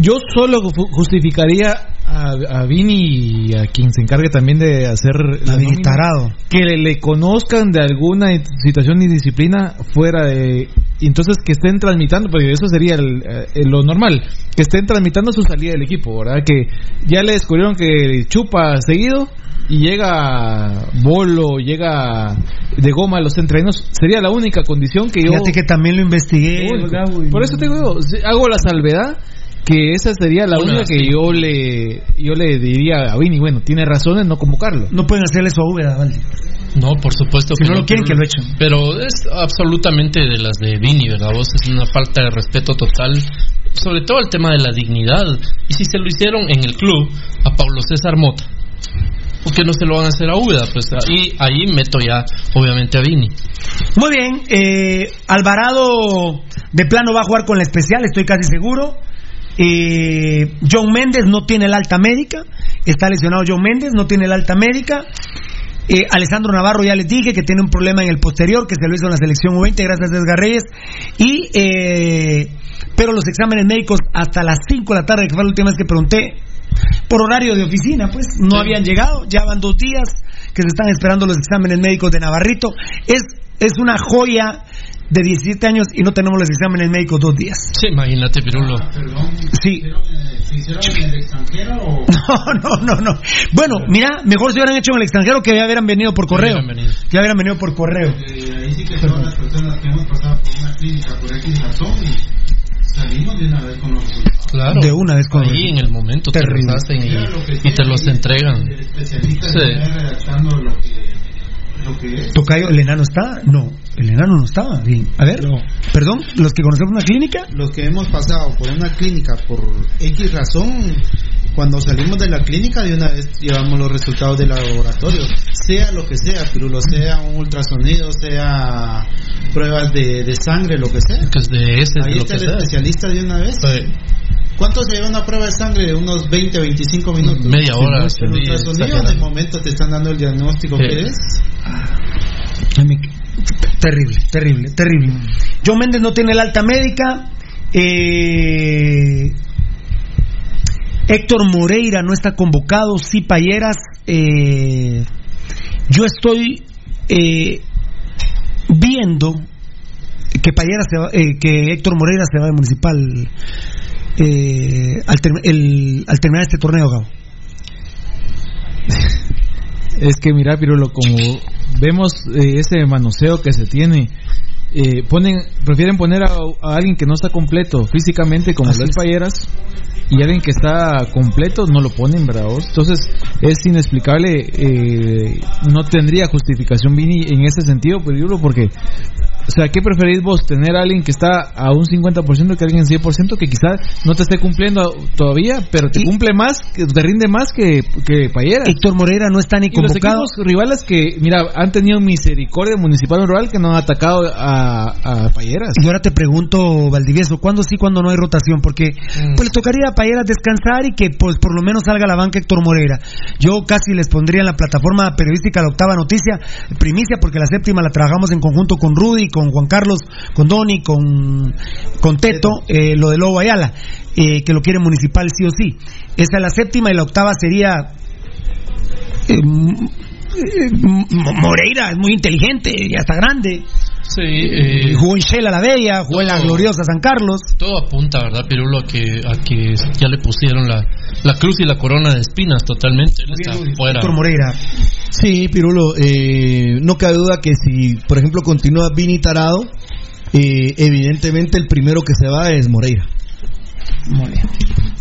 yo solo ju- justificaría a, a Vini y a quien se encargue también de hacer la tarado. que le, le conozcan de alguna situación y disciplina fuera de entonces que estén tramitando porque eso sería el, eh, lo normal que estén tramitando su salida del equipo verdad que ya le descubrieron que chupa seguido y llega bolo llega de goma a los entrenos sería la única condición que yo Fíjate que también lo investigué, Por eso te digo, hago la salvedad que esa sería la única que yo le yo le diría a Vini, bueno, tiene razón en no convocarlo. No pueden hacerle eso a Úbeda, Valdi. No, por supuesto Si que no lo quieren, que lo echen. Pero es absolutamente de las de Vini, ¿verdad? Vos es una falta de respeto total, sobre todo el tema de la dignidad. Y si se lo hicieron en el club a Pablo César Mota, ¿por qué no se lo van a hacer a Úbeda? Pues ahí, ahí meto ya, obviamente, a Vini. Muy bien, eh, Alvarado de plano va a jugar con la especial, estoy casi seguro. Eh, John Méndez no tiene el alta médica, está lesionado John Méndez, no tiene el alta médica. Eh, Alessandro Navarro ya les dije que tiene un problema en el posterior, que se lo hizo en la selección U20 gracias a Edgar Reyes. Y, eh, pero los exámenes médicos hasta las 5 de la tarde, que fue la última vez que pregunté, por horario de oficina, pues no habían llegado, ya van dos días que se están esperando los exámenes médicos de Navarrito. Es, es una joya de 17 años y no tenemos los exámenes médicos dos días. Sí, imagínate, Pirulo. Sí. ¿Se hicieron en el extranjero o.? No, no, no, no. Bueno, mira, mejor si hubieran hecho en el extranjero que ya hubieran venido por correo. Que ya hubieran venido por correo. Eh, ahí sí que todas las personas que hemos pasado por una clínica por X razón y salimos de una vez con los resultados. Claro. De una vez con Ahí en el momento Terrible. te y, y te los entregan. El especialista Sí. está redactando lo que, lo que es. ¿Tocayo, el enano está? No. El enano no estaba. Bien. A ver, perdón, los que conocemos una clínica. Los que hemos pasado por una clínica por X razón, cuando salimos de la clínica de una vez llevamos los resultados del laboratorio, sea lo que sea, pirulo, sea un ultrasonido, sea pruebas de, de sangre, lo que sea. de ese, Ahí de está el sea. especialista de una vez. ¿Cuánto se lleva una prueba de sangre? De unos 20, 25 minutos. Media hora, Sí, sí, El sí, ultrasonido de momento te están dando el diagnóstico Sí. que es. A mí- Terrible, terrible, terrible. John Méndez no tiene el alta médica. Eh, Héctor Moreira no está convocado. Sí, Payeras. eh, yo estoy eh, viendo que Payeras se va- que Héctor Moreira se va de municipal al, al terminar este torneo, Gabo. Es que mira, Pirulo, como vemos eh, ese manoseo que se tiene, eh, ponen, prefieren poner a, a alguien que no está completo físicamente, como Así es. Payeras, y alguien que está completo no lo ponen, ¿verdad? Entonces es inexplicable, eh, no tendría justificación Vini en ese sentido, Pirulo, porque, o sea, ¿qué preferís vos? ¿Tener a alguien que está a un 50% que alguien 100% que quizás no te esté cumpliendo todavía, pero te cumple más, que te rinde más que, que Payeras? Héctor Moreira no está ni Y los convocado. equipos rivales que, mira, han tenido misericordia municipal o rural que no han atacado a, a Payeras. Y ahora te pregunto, Valdivieso, ¿cuándo sí, cuándo no hay rotación? Porque pues le tocaría a Payeras descansar y que pues por lo menos salga a la banca Héctor Moreira. Yo casi les pondría en la plataforma periodística la octava noticia, primicia, porque la séptima la trabajamos en conjunto con Rudy, con Juan Carlos, con Doni, con, con Teto, eh, lo de Lobo Ayala, eh, que lo quiere municipal sí o sí. Esa es la séptima y la octava sería... eh, eh, Moreira es muy inteligente, ya está grande. Sí, eh, jugó en Shela la Bella, jugó en la gloriosa San Carlos. todo apunta, ¿verdad, Pirulo? A que, a que ya le pusieron la, la cruz y la corona de espinas totalmente. Él está fuera. Héctor Moreira. Sí, Pirulo, eh, no cabe duda que si, por ejemplo, continúa Vini Tarado, eh, evidentemente el primero que se va es Moreira.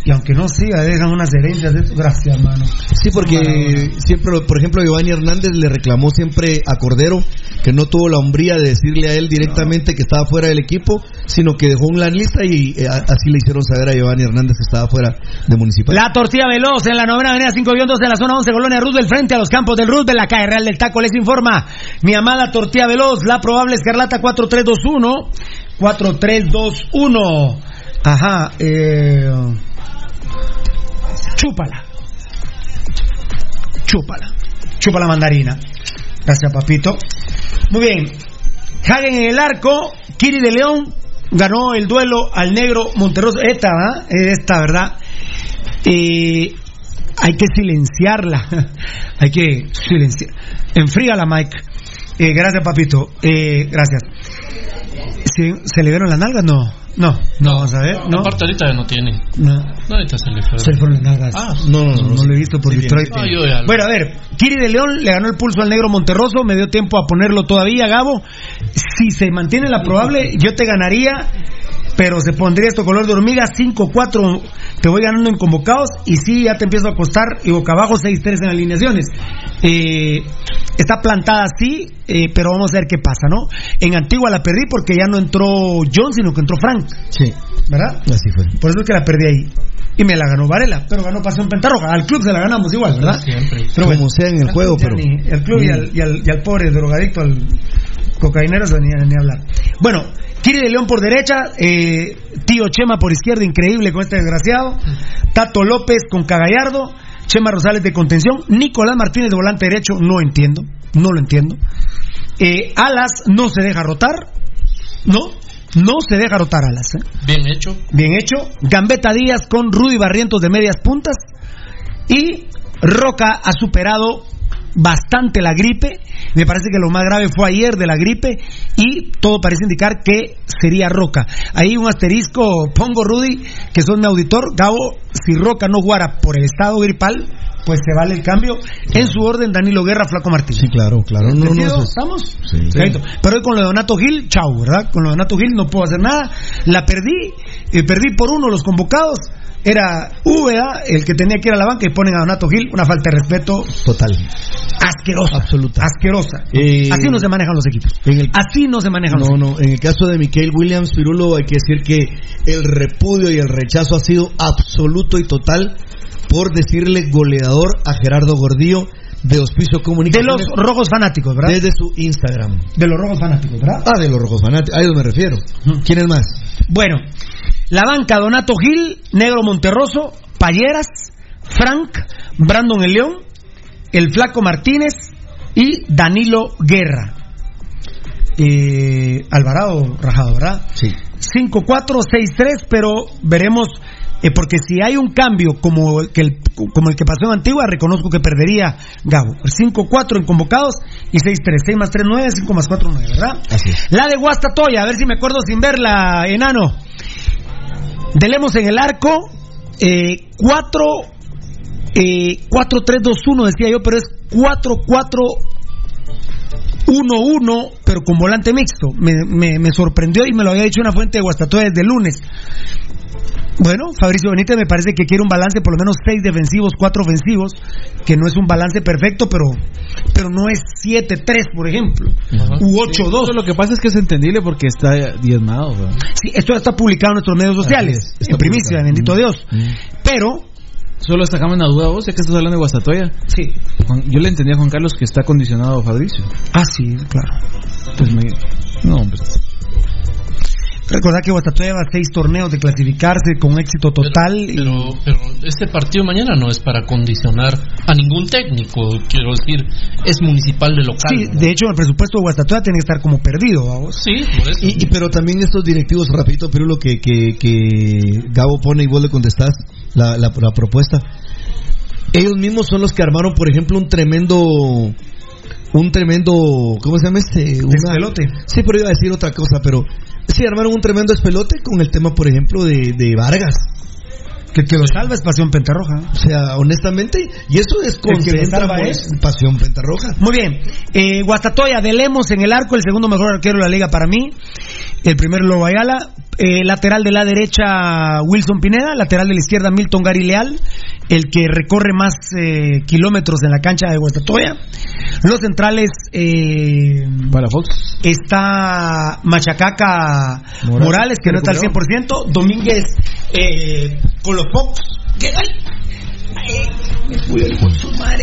Y aunque no siga, dejan unas herencias de Gracias, mano. Sí, porque siempre, por ejemplo, Giovanni Hernández le reclamó siempre a Cordero que no tuvo la hombría de decirle a él directamente que estaba fuera del equipo, sino que dejó una lista y eh, así le hicieron saber a Giovanni Hernández que estaba fuera de Municipal. La tortilla veloz en la novena avenida 5 2 de la zona 11 Colonia Roosevelt frente a los campos del Roosevelt, la calle Real del Taco les informa. Mi amada tortilla veloz, la probable escarlata 4321 4321. Ajá, eh chúpala. Chúpala. Chúpala mandarina. Gracias, papito. Muy bien. Hagen en el arco, Kiri de León ganó el duelo al negro Monterroso. Esta, ¿verdad? Esta, ¿verdad? Eh, hay que silenciarla. hay que silenciar. Enfríala, Mike. Eh, gracias, papito. Eh, gracias. ¿Se, ¿Se le vieron las nalgas? No. No, no, vamos a ver. No. Aparte ahorita ya no tiene. No. No, ahorita se le fue. Se le fueron las nalgas. Ah, no, no, no, lo he visto por Detroit. No, yo ya lo- Bueno, a ver, Kiri de León le ganó el pulso al negro Monterroso, me dio tiempo a ponerlo todavía, Gabo. Si se mantiene la probable, yo te ganaría, pero se pondría esto color de hormiga, 5-4, te voy ganando en convocados, y sí, ya te empiezo a costar, y boca abajo 6-3 en alineaciones. Eh, está plantada así, eh, pero vamos a ver qué pasa, ¿no? En Antigua la perdí porque ya no entró John, sino que entró Frank. Sí. ¿Verdad? Así fue. Por eso es que la perdí ahí. Y me la ganó Varela, pero ganó Pasión Pentarroja. Al club se la ganamos igual, ¿verdad? Siempre. Pero Como sea en el juego, pero- ni- el club y, al, y, al, y al pobre drogadicto, al cocainero, se ni, ni hablar. Bueno, Kiri de León por derecha, eh, Tío Chema por izquierda, increíble con este desgraciado. Tato López con Cagallardo. Chema Rosales de contención. Nicolás Martínez de volante derecho, no entiendo. No lo entiendo. Eh, Alas no se deja rotar. No, no se deja rotar Alas. ¿eh? Bien hecho. Bien hecho. Gambetta Díaz con Rudy Barrientos de medias puntas. Y Roca ha superado bastante la gripe. Me parece que lo más grave fue ayer de la gripe. Y todo parece indicar que sería Roca. Ahí un asterisco, pongo Rudy, que son mi auditor. Gabo, si Roca no jugara por el estado gripal, pues se vale el cambio. En su orden, Danilo Guerra, Flaco Martínez. Sí, claro, claro. No, no, ¿Estamos? Sí. Perfecto. Pero hoy con lo de Donato Gil, chau, ¿verdad? Con lo de Donato Gil no puedo hacer nada. La perdí, eh, perdí por uno los convocados. Era Úbeda el que tenía que ir a la banca y ponen a Donato Gil una falta de respeto Total. asquerosa. Absoluta. Asquerosa. Eh, Así no se manejan los equipos. El- Así no se manejan los No, equipos. no, en el caso de Michael Williams Pirulo hay que decir que el repudio y el rechazo ha sido absoluto y total por decirle goleador a Gerardo Gordillo de Hospicio De Comunicaciones los rojos fanáticos, ¿verdad? desde su Instagram. De los rojos fanáticos, ¿verdad? Ah, de los rojos fanáticos, a ellos me refiero. ¿Quién es más? Bueno, la banca Donato Gil, Negro Monterroso, Payeras, Frank, Brandon El León, el Flaco Martínez y Danilo Guerra. Eh, Alvarado Rajado, ¿verdad? Sí. 5-4-6-3, pero veremos, eh, porque si hay un cambio como el, que el, como el que pasó en Antigua, reconozco que perdería Gabo. 5-4 en convocados y 6-3. 6 más 3, 9, 5 más 4, 9, ¿verdad? Así es. La de Guastatoya, a ver si me acuerdo sin verla, enano. Delemos en el arco, eh, 4, eh, 4-3-2-1 decía yo, pero es 4-4-1-1, pero con volante mixto. Me, me- me sorprendió y me lo había dicho una fuente de Guastatoya desde el lunes. Bueno, Fabricio Benítez me parece que quiere un balance por lo menos 6 defensivos, 4 ofensivos, que no es un balance perfecto, pero, pero no es 7-3, por ejemplo, u 8-2. Lo que pasa es que es entendible porque está diezmado. ¿verdad? Sí, esto ya está publicado en nuestros medios sociales, está en primicia, publicado. bendito Mm. Dios. Pero, Solo sacame una duda vos, ya que estás hablando de Guastatoya. sí, Juan- yo le entendía a Juan Carlos que está condicionado a Fabricio. ah, sí, claro. Pues me... No, hombre. Recordad que Guastatoya va a seis torneos de clasificarse con éxito total. y- Pero, pero este partido mañana no es para condicionar a ningún técnico, quiero decir, es municipal de local. sí, de hecho, el presupuesto de Guastatoya tiene que estar como perdido, vamos. Sí, por eso. Y, y- pero también estos directivos, rapidito, Pirulo, que, que, que Gabo pone y vos le contestás la, la, la propuesta. Ellos mismos son los que armaron, por ejemplo, un tremendo un tremendo, ¿cómo se llama este? Una- Despelote. Sí, pero iba a decir otra cosa, pero sí armaron un tremendo espelote con el tema, por ejemplo, de, de Vargas. Que que lo salva es Pasión Pentarroja. O sea, honestamente, y eso es El que lo salva por es- pasión pentarroja. Muy bien. Eh, Guastatoya de Lemos en el arco, el segundo mejor arquero de la liga para mí. El primero Lobo Ayala. Eh, lateral de la derecha Wilson Pineda. Lateral de la izquierda Milton Gary Leal. El que recorre más eh, kilómetros en la cancha de Guastatoya. Los centrales. Eh, Para Fox. está Machacaca Morales, Morales, que no está al 100%. Domínguez eh, con los Fox.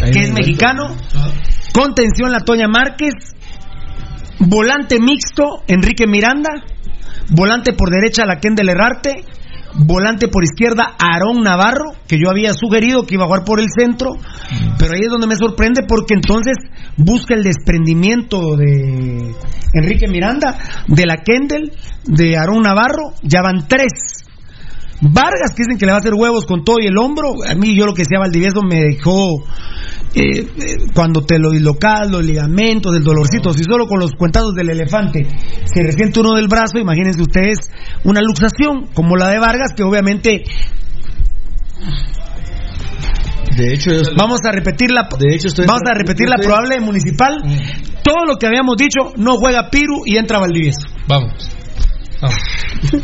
Ahí que es mexicano. Contención La Toña Márquez. Volante mixto Enrique Miranda. Volante por derecha la Kendall Herrarte. Volante por izquierda Aarón Navarro, que yo había sugerido que iba a jugar por el centro, pero ahí es donde me sorprende porque entonces busca el desprendimiento de Enrique Miranda, de la Kendall, de Aarón Navarro, ya van tres. Vargas, que dicen que le va a hacer huevos con todo y el hombro. A mí, yo lo que decía Valdivieso me dejó. Eh, eh, cuando te lo dislocas, los ligamentos, el dolorcito, si solo con los cuentados del elefante se resiente uno del brazo, imagínense ustedes una luxación como la de Vargas, que obviamente De hecho, vamos a repetir la, De hecho, estoy- vamos a repetir la probable municipal. Todo lo que habíamos dicho, no juega Piru y entra Valdivieso. Vamos. Vamos.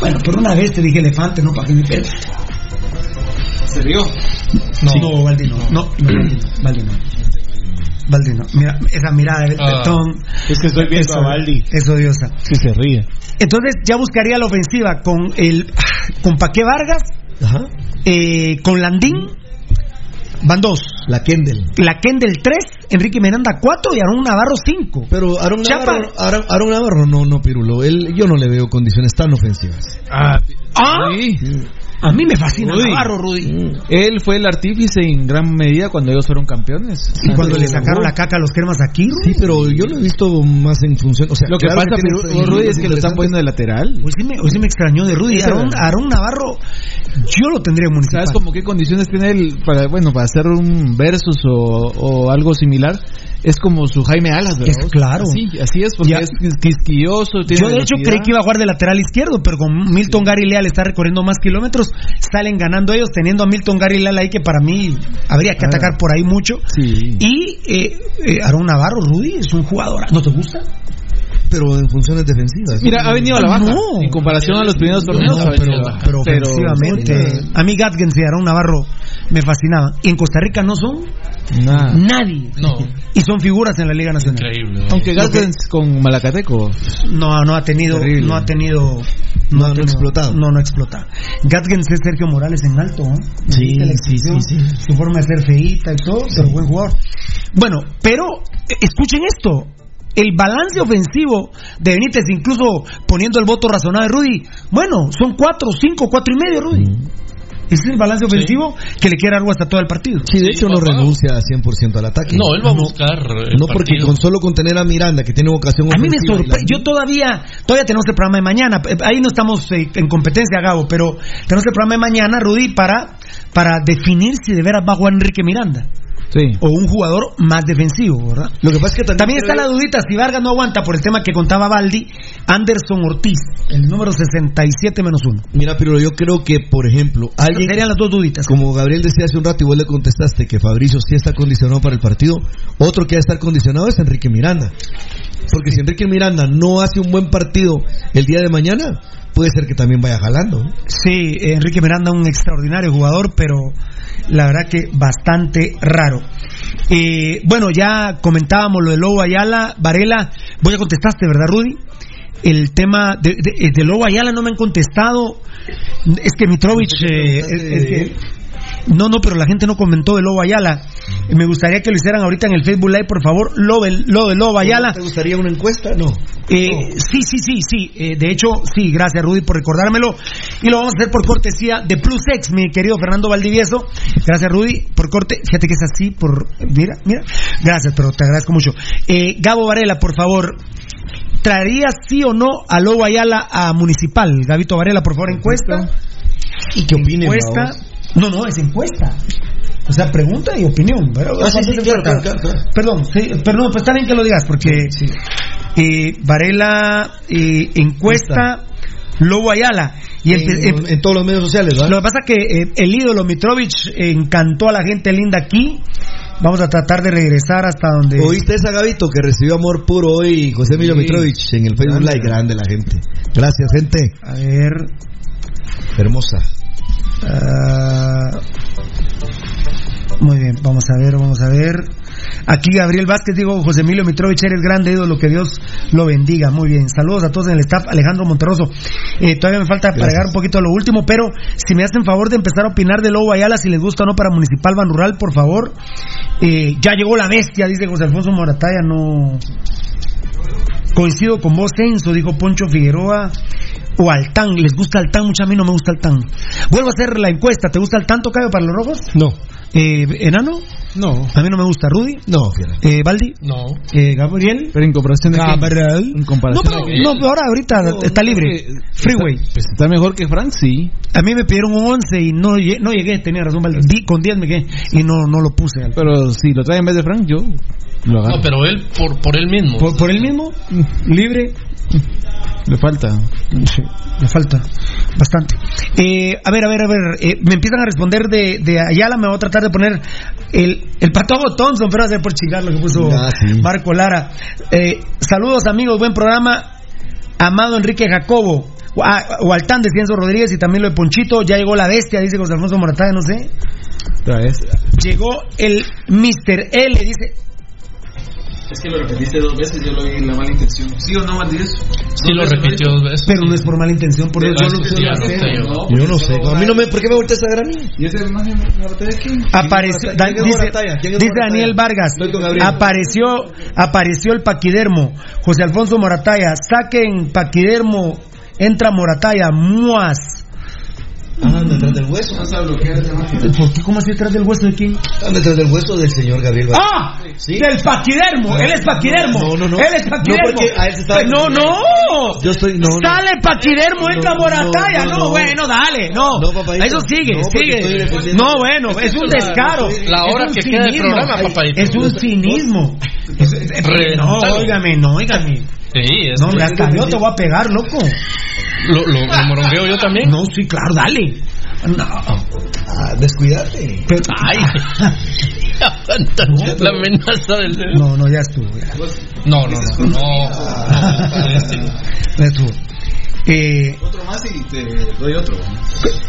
Bueno, por una vez te dije elefante, no para que me pierdas. ¿Se rió? No, no, Valdi no. No, no, Valdi no. Valdi no. Mira, esa mirada de Ah. betón. Es que estoy viendo Eso- a Valdi. Es odiosa. Sí, se ríe. Entonces ya buscaría la ofensiva con el con Paqué Vargas, Ajá. eh, con Landín, van dos. La Kendall. La Kendall 3, Enrique Miranda 4 y Aarón Navarro 5. Pero Aaron Chapa. Navarro, Aaron, Aaron Navarro no, no, Pirulo. Él, yo no le veo condiciones tan ofensivas. Ah, Ah, sí. A mí me fascina Rudy. Navarro, Rudy. Él fue el artífice en gran medida cuando ellos fueron campeones. Y cuando le sacaron la caca a los cremas aquí, Sí, pero yo lo he visto más en función. O sea, Lo que claro pasa, tiene Piru- Rudy, es que lo están poniendo de lateral. Hoy sí me, hoy sí me extrañó de Rudy. Aarón, Navarro, Yo lo tendría en. ¿Sabes como qué condiciones tiene él para, bueno, para hacer un versus o, o algo similar? Es como su Jaime Alas, ¿verdad? Es claro. Así, así es, porque Ya. es quis- quisquilloso. Tiene Yo de hecho creí que iba a jugar de lateral izquierdo, pero con Milton Gary Leal está recorriendo más kilómetros, salen ganando ellos, teniendo a Milton Gary Leal ahí que para mí habría que Ah. atacar por ahí mucho. Sí. Y eh, eh, Aaron Navarro, Rudy, es un jugador. ¿No te gusta? Pero en funciones defensivas. Mira, ha venido a la baja. No. En comparación a los primeros torneos. pero, pero ofensivamente. a mí Gatkins y Aaron Navarro me fascinaban. Y en Costa Rica no son Nah. nadie. No, Y son figuras en la Liga Nacional. increíble. Aunque Gaskins con Malacateco. No, no ha tenido, Terrible. no ha tenido, No, ha no tenido- explotado. No, no ha explotado. Gatkins es Sergio Morales en alto, ¿no? Sí, sí, sí, sí. Su forma de ser feíta y todo, pero buen jugador. Bueno, pero eh, escuchen esto. El balance ofensivo de Benítez, incluso poniendo el voto razonable de Rudy, bueno, son cuatro, cinco, cuatro y medio, Rudy. Ese es el balance ofensivo que le quiere algo hasta todo el partido. Sí, de Sí, hecho no papá. renuncia a 100% al ataque. No, él va a buscar. el No porque partido. con solo con tener a Miranda, que tiene vocación A mí me sorprende. la- Yo todavía, todavía tenemos el programa de mañana. Ahí no estamos eh, en competencia, Gabo, pero tenemos el programa de mañana, Rudy, para, para definir si de veras va a jugar Enrique Miranda Sí. o un jugador más defensivo, ¿verdad? Lo que pasa es que también, También está creo- la dudita si Vargas no aguanta por el tema que contaba Baldi, Anderson Ortiz, el número 67 menos uno. Mira, pero yo creo que, por ejemplo, alguien... Serían las dos duditas. Como Gabriel decía hace un rato y vos le contestaste que Fabricio sí está condicionado para el partido, otro que va a estar condicionado es Enrique Miranda. Porque si Enrique Miranda no hace un buen partido el día de mañana, puede ser que también vaya jalando. Sí, Enrique Miranda, un extraordinario jugador, pero la verdad que bastante raro. Eh, bueno, ya comentábamos lo de Lobo Ayala, Varela, vos ya contestaste, ¿verdad, Rudy? El tema de, de- de Lobo Ayala no me han contestado. Es que Mitrovich. eh, es- es que- no, no, pero la gente no comentó de Lobo Ayala. Me gustaría que lo hicieran ahorita en el Facebook Live, por favor. Lo, de Lobo Ayala. ¿Te gustaría una encuesta? No. Eh, Sí, sí, sí, sí. Eh, de hecho, sí, gracias Rudy por recordármelo. Y lo vamos a hacer por cortesía de Plus X, mi querido Fernando Valdivieso. Gracias Rudy por corte. Fíjate que es así, por... Mira, mira. Gracias, pero te agradezco mucho. Eh, Gabo Varela, por favor. ¿Traerías sí o no a Lobo Ayala a Municipal? Gabito Varela, por favor, encuesta. ¿Y qué opinen? Encuesta. No, no, es encuesta. O sea, pregunta y opinión. Pero, Ah, sí, sí, claro, claro, claro, claro. Perdón, sí, no, pues está bien que lo digas, porque eh, Varela eh, encuesta Lobo Ayala. Y empe- En, en todos los medios sociales, ¿verdad? lo que pasa que eh, el ídolo Mitrovich encantó a la gente linda aquí. Vamos a tratar de regresar hasta donde. ¿Oíste esa Gavito que recibió amor puro hoy José Emilio. Mitrovich en el Facebook. Live? Grande la gente. Gracias, gente. A ver. Hermosa. Ah, muy bien, vamos a ver, vamos a ver. Aquí Gabriel Vázquez, digo, José Emilio Mitrovich, eres grande ídolo, que Dios lo bendiga. Muy bien, saludos a todos en el staff. Alejandro Monterroso, Eh, todavía me falta Gracias. agregar un poquito lo último, pero si me hacen favor de empezar a opinar de Lobo Ayala, si les gusta o no para Municipal Ban Rural, por favor. Eh, ya llegó la bestia, dice José Alfonso Morataya, no. Coincido con vos, Censo, dijo Poncho Figueroa. O Altán, ¿les gusta Altán? Mucho a mí no me gusta Altán. Vuelvo a hacer la encuesta, ¿te gusta Altán, Tocayo, para los rojos? No. Eh, ¿Enano? No. A mí no me gusta. ¿Rudy? No. Eh, ¿Baldi? No. Eh, ¿Gabriel? Pero en comparación de Gabriel. En No, comparación pero, a qué? no, ahora ahorita No, está no, libre. Freeway. Está, pues está mejor que Frank, sí. A mí me pidieron un 11 y no, lle- no llegué, tenía razón, Baldi. Di- con 10 me quedé y no, no lo puse. al- Pero si lo trae en vez de Frank, yo lo agarro. No, pero él por, por él mismo. ¿Por, por él mismo? ¿Libre? Le falta. Sí, me falta bastante. Eh, a ver, a ver, a ver. eh, me empiezan a responder de, de Ayala. Me voy a tratar de poner el, el patojo Thompson, pero va a ser por chingar lo que puso Ah, sí. Marco Lara. Eh, saludos, amigos. Buen programa. Amado Enrique Jacobo. Ah, O Altán de Cienzo Rodríguez y también lo de Ponchito. Ya llegó la bestia, dice José Alfonso Morataya, no sé. Otra vez. Llegó el Mr. L, dice. Es que lo repetiste dos veces, yo lo vi en la mala intención. ¿Sí o no, Valdés? Sí lo repitió dos veces. Pero no es por mala intención, por eso yo lo sé yo. No sé. A mí no me, ¿Por qué me volteas a ver a mí? ¿Y ese imagen de quién? Apareció, ¿Quién es da- dice. Daniel Vargas, Estoy con Gabriel. apareció, apareció el paquidermo, José Alfonso Morataya, saquen paquidermo, entra Morataya, muas. Ah, detrás del hueso. ¿Por qué? ¿Cómo así detrás del hueso de quién? Ah, detrás del hueso del señor Gabriel. ¡Ah! Del paquidermo. Él es paquidermo. No, no, no. Él es paquidermo. No, porque a él se estaba- no, no. Yo estoy. No, no. Sale paquidermo, entra no, Morataya. no, No, no. bueno, dale. No. No, papadito. Eso sigue, No, sigue. No, bueno, es un descaro. La hora Es un que queda cinismo. programa, papadito. Es un cinismo. No, óigame, no, óigame. Sí, es No, hombre, hasta yo te voy a pegar, loco. lo, lo, lo morongueo yo también. No, sí, claro, dale. No. Ah, descuídate. Pero- Ay. Aguanta la amenaza del dedo. No, no, ya estuvo. ya. No, no, no. no. Ya estuvo. Eh, Otro más y te doy otro.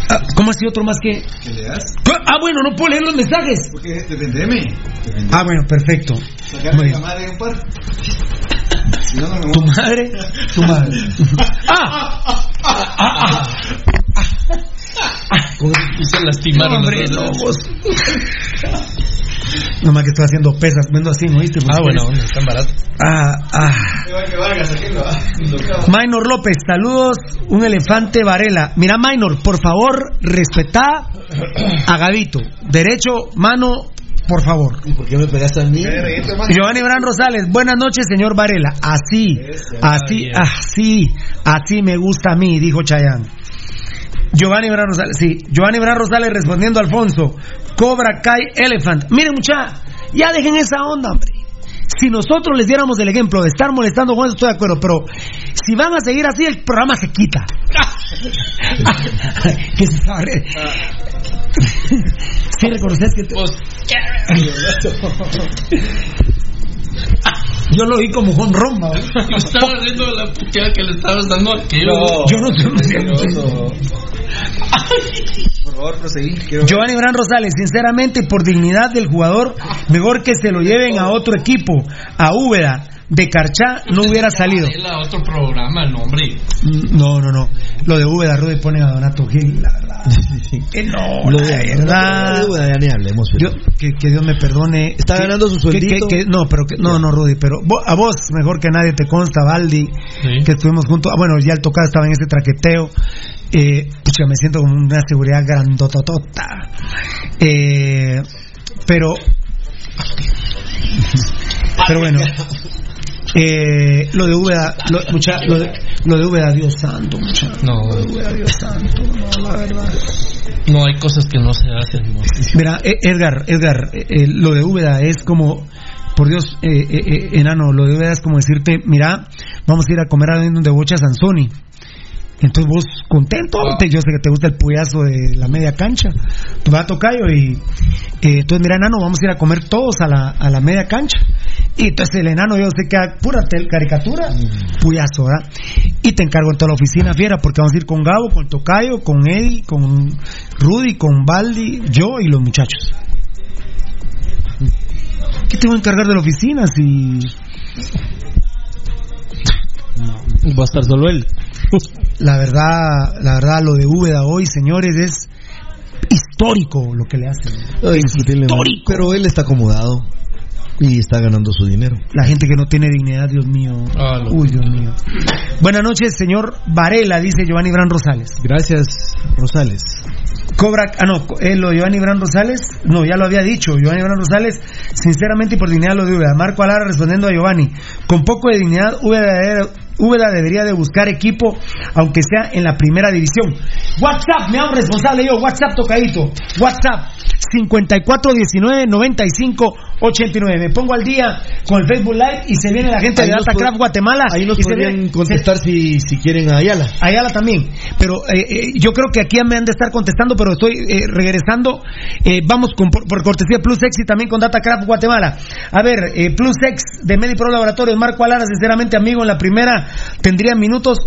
ah, ¿Cómo así otro más que.? Que le das. Ah, bueno, no puedo leer los mensajes. Porque te vendeme. Te vendeme. Ah, bueno, perfecto. Sacarme la madre un par. Si no, no me Tu madre, tu madre. ¡Ah! ¡Ah! ¡Ah! y se lastimaron. hombre, los no, vos. Nomás que estoy haciendo pesas, vendo así, ¿no viste? Ah, bueno, están baratos. Ah, ah. Ah. Minor López, saludos, un elefante Varela. Mira, Minor, por favor, respetá a Gavito. Derecho, mano, por favor. ¿Y por qué me pegaste a mí? Giovanni Bran Rosales, buenas noches, señor Varela. Así, así, así, así me gusta a mí, dijo Chayán. Giovanni Bran Rosales, sí. Giovanni Bran Rosales respondiendo a Alfonso. Cobra Kai Elephant. Miren, mucha, ya dejen esa onda, hombre. Si nosotros les diéramos el ejemplo de estar molestando con eso, estoy de acuerdo, pero si van a seguir así, el programa se quita. Sí, reconoces que te- Pues, yo lo vi como Juan Romba. ¿eh? yo estaba riendo de la puteada que le estabas dando a aquello. Yo no sé. Por favor, proseguí. Quiero Giovanni Bran Rosales, sinceramente, por dignidad del jugador, mejor que se lo lleven a otro equipo, a Úbeda, de Carchá, no hubiera salido. A otro programa, no, hombre. No, no, no. Lo de Úbeda, Rudy pone a Donato Gil, la verdad. Eh, no, Lo la de verdad. Lo de hablemos. Que, que Dios me perdone. Está Que- ganando su sueldito. que- que- no, pero que, no, no, Rudy, pero a vos mejor que nadie te consta, Baldi, Sí. que estuvimos juntos. Ah, bueno, ya el tocado estaba en ese traqueteo. Eh, pucha, me siento como una seguridad grandototota. Eh, pero, pero bueno. Eh, lo de Úbeda, lo, mucha- lo de, lo de Úbeda, Dios santo, mucha. No, Lo de Úbeda, Dios santo, no, la verdad. no hay cosas que no se hacen. Mira, eh, Edgar, Edgar, eh, eh, lo de Úbeda es como, por Dios, eh, eh, enano, lo de Úbeda es como decirte, mira, vamos a ir a comer a donde bocha Sansoni. Entonces vos contento, Ah. te- yo sé que te gusta el puyazo de la media cancha, tu va a tocayo y eh, entonces mira enano, vamos a ir a comer todos a la, a la media cancha. Y entonces el enano yo sé que pura tel- caricatura, puyazo, ¿verdad? Y te encargo en toda la oficina fiera porque vamos a ir con Gabo, con Tocayo, con Eddie, con Rudy, con Baldi, yo y los muchachos. ¿Qué te voy a encargar de la oficina si Va a estar solo él. la verdad, la verdad lo de Úbeda hoy, señores, es histórico lo que le hacen. Histórico. Pero él está acomodado y está ganando su dinero. La gente que no tiene dignidad, Dios mío. Ah, Uy, Dios mío. Buenas noches, señor Varela, dice Giovanni Bran Rosales. Gracias, Rosales. Cobra, ah, no, eh, lo de Giovanni Bran Rosales, no, ya lo había dicho. Giovanni Bran Rosales, sinceramente y por dignidad lo de Úbeda. Marco Alara respondiendo a Giovanni. Con poco de dignidad, Úbeda, debería de buscar equipo, aunque sea en la primera división. WhatsApp, me hago responsable yo. WhatsApp tocadito. WhatsApp 5419-9589. Me pongo al día con el Facebook Live y se viene la gente Ahí de Datacraft Guatemala. Ahí nos y podrían viene- contestar si, si quieren a Ayala. Ayala también. Pero eh, eh, yo creo que aquí me han de estar contestando, pero estoy eh, regresando. Eh, vamos con, por, por cortesía Plus X y también con Datacraft Guatemala. A ver, eh, Plus X de MediPro Laboratorios, Marco Alara, sinceramente amigo, en la primera tendría minutos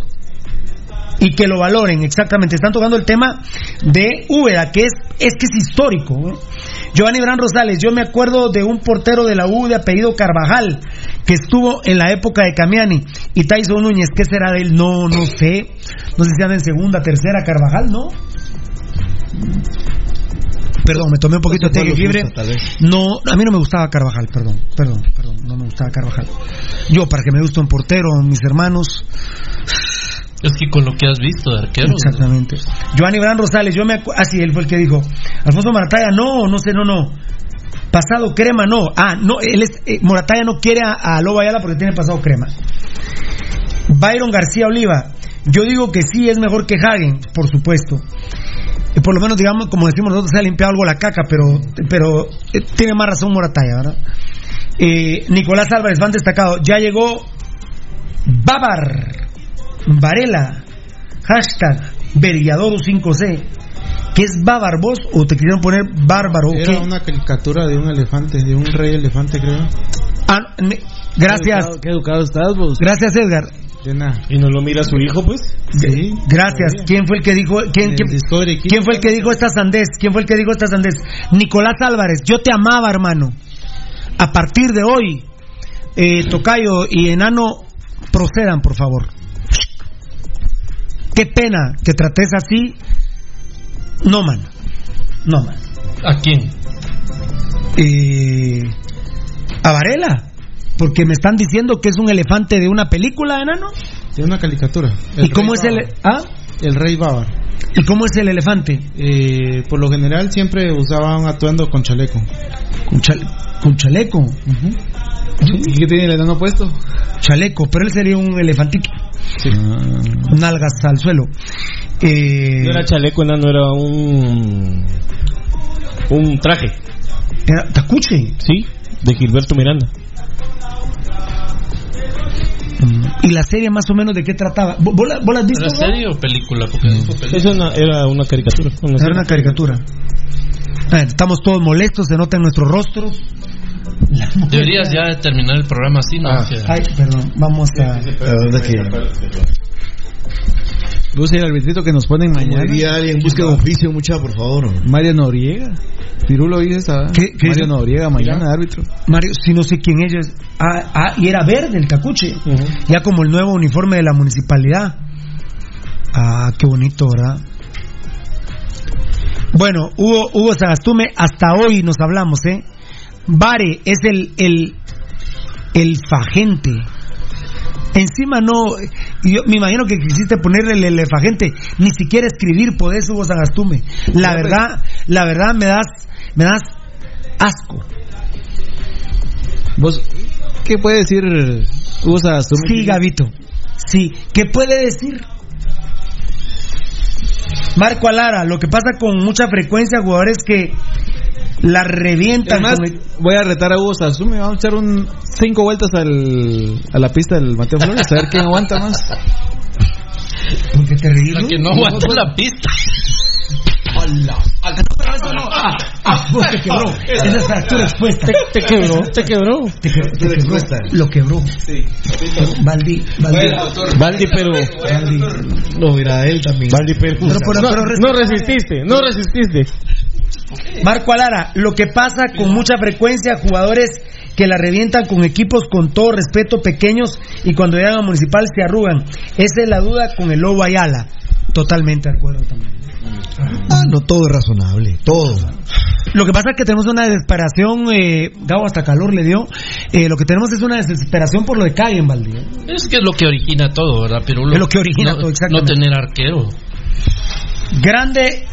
y que lo valoren, exactamente. Están tocando el tema de Úbeda, que es, es que es histórico. ¿eh? Giovanni Bran Rosales, yo me acuerdo de un portero de la U de apellido Carvajal, que estuvo en la época de Camiani, y Tyson Núñez, ¿qué será de él? No, no sé. No sé si anda en segunda, tercera Carvajal, ¿no? Perdón, me tomé un poquito de té vez. No, a mí no me gustaba Carvajal, perdón, perdón, perdón, no me gustaba Carvajal. Yo, para que me guste un portero, mis hermanos, Es que con lo que has visto de arquero. Exactamente. Giovanni Bran Rosales, yo me acu- ah, sí, él fue el que dijo. Alfonso Morataya, no, no sé, no, no. Pasado crema, no. Ah, no, él es, eh, Morataya no quiere a, a Lobo Ayala porque tiene pasado crema. Byron García Oliva, yo digo que sí es mejor que Hagen, por supuesto. Eh, por lo menos, digamos, como decimos nosotros, se ha limpiado algo la caca, pero, pero eh, tiene más razón Morataya, ¿verdad? Eh, Nicolás Álvarez, van destacado. Ya llegó Babar, Varela, hashtag Veriadoro 5C. ¿Qué es Babar vos o te quisieron poner bárbaro? Era qué? una caricatura de un elefante, de un rey elefante, creo. Ah, gracias. Qué educado estás vos. Gracias, Edgar. De nada. ¿Y no lo mira su hijo, pues? Sí. Gracias. ¿Quién fue el que dijo quién, quién fue el que dijo esta sandez? ¿Quién fue el que dijo esta sandez? Nicolás Álvarez, yo te amaba, hermano. A partir de hoy, eh, Tocayo y Enano procedan, por favor. Qué pena que trates así. No, man. No, man. ¿A quién? Eh, a Varela. Porque me están diciendo que es un elefante de una película, Enano. De una caricatura. ¿Y cómo es el, ah? El rey Bávar. ¿Y cómo es el elefante? Eh, por lo general siempre usaban atuendo con chaleco. Con, chale- con chaleco. ¿Y qué tiene el enano puesto? Chaleco, pero él sería un elefantito. Nalgas al suelo. Eh, No era chaleco, no era un. Un traje. era tacuche. Sí, de Gilberto Miranda. ¿Y la serie más o menos de qué trataba? ¿Vos, la, vos la has visto? ¿Era no? serie o película? Porque película. Eso una- era una caricatura. una Era serie. una caricatura. A ver, estamos todos molestos, se nota en nuestros rostros. Deberías ya terminar el programa así, ¿no? Ah, ay, perdón, vamos a. Busca el arbitrito que nos ponen mañana. diría alguien, busque un oficio, mucha, por favor. Mario Noriega. Pirulo dice esta. ¿Qué- qué Mario? Noriega, mañana árbitro. Mario, si no sé quién ella es. Ah, ah, y era verde el tacuche. Ya como el nuevo uniforme de la municipalidad. Ah, qué bonito, ¿verdad? Bueno, Hugo, Hugo Sagastume, hasta hoy nos hablamos, ¿eh? Vare es el, el, el fagente. Encima no, yo me imagino que quisiste ponerle el elefagente, ni siquiera escribir podés Hugo Sagastume. La verdad, la verdad me das, me das asco. ¿Vos qué puede decir Hugo Sagastume? Sí, Gavito. Sí. ¿Qué puede decir? Marco Alara, lo que pasa con mucha frecuencia, jugadores que la revientan. Además, el- voy a retar a Hugo Sagastume. Vamos a echar un cinco vueltas al, a la pista del Mateo Flores a ver quién aguanta más. ¿Por qué te ríes? La que no aguanta la pista. Ah, ah, pues te quebró. Esa es fractura expuesta. Te quebró, te quebró. Te quebró, te quebró. Lo quebró. Valdi, Valdi. Valdi, pero. Valdi. No, mira, él también. Valdi, pero. Pero, pero, no, pero- no resististe, no resististe. Marco Alara, lo que pasa con mucha frecuencia, jugadores que la revientan con equipos con todo respeto pequeños y cuando llegan a Municipal se arrugan. Esa es la duda con el Lobo Ayala. Totalmente de acuerdo también. Ah, no todo es razonable, todo. Lo que pasa es que tenemos una desesperación, eh, Gabo hasta calor le dio, eh, lo que tenemos es una desesperación por lo de Calle en Valdía. Es que es lo que origina todo, ¿verdad? Pero Es lo que origina no, todo, exactamente. No tener arquero. Grande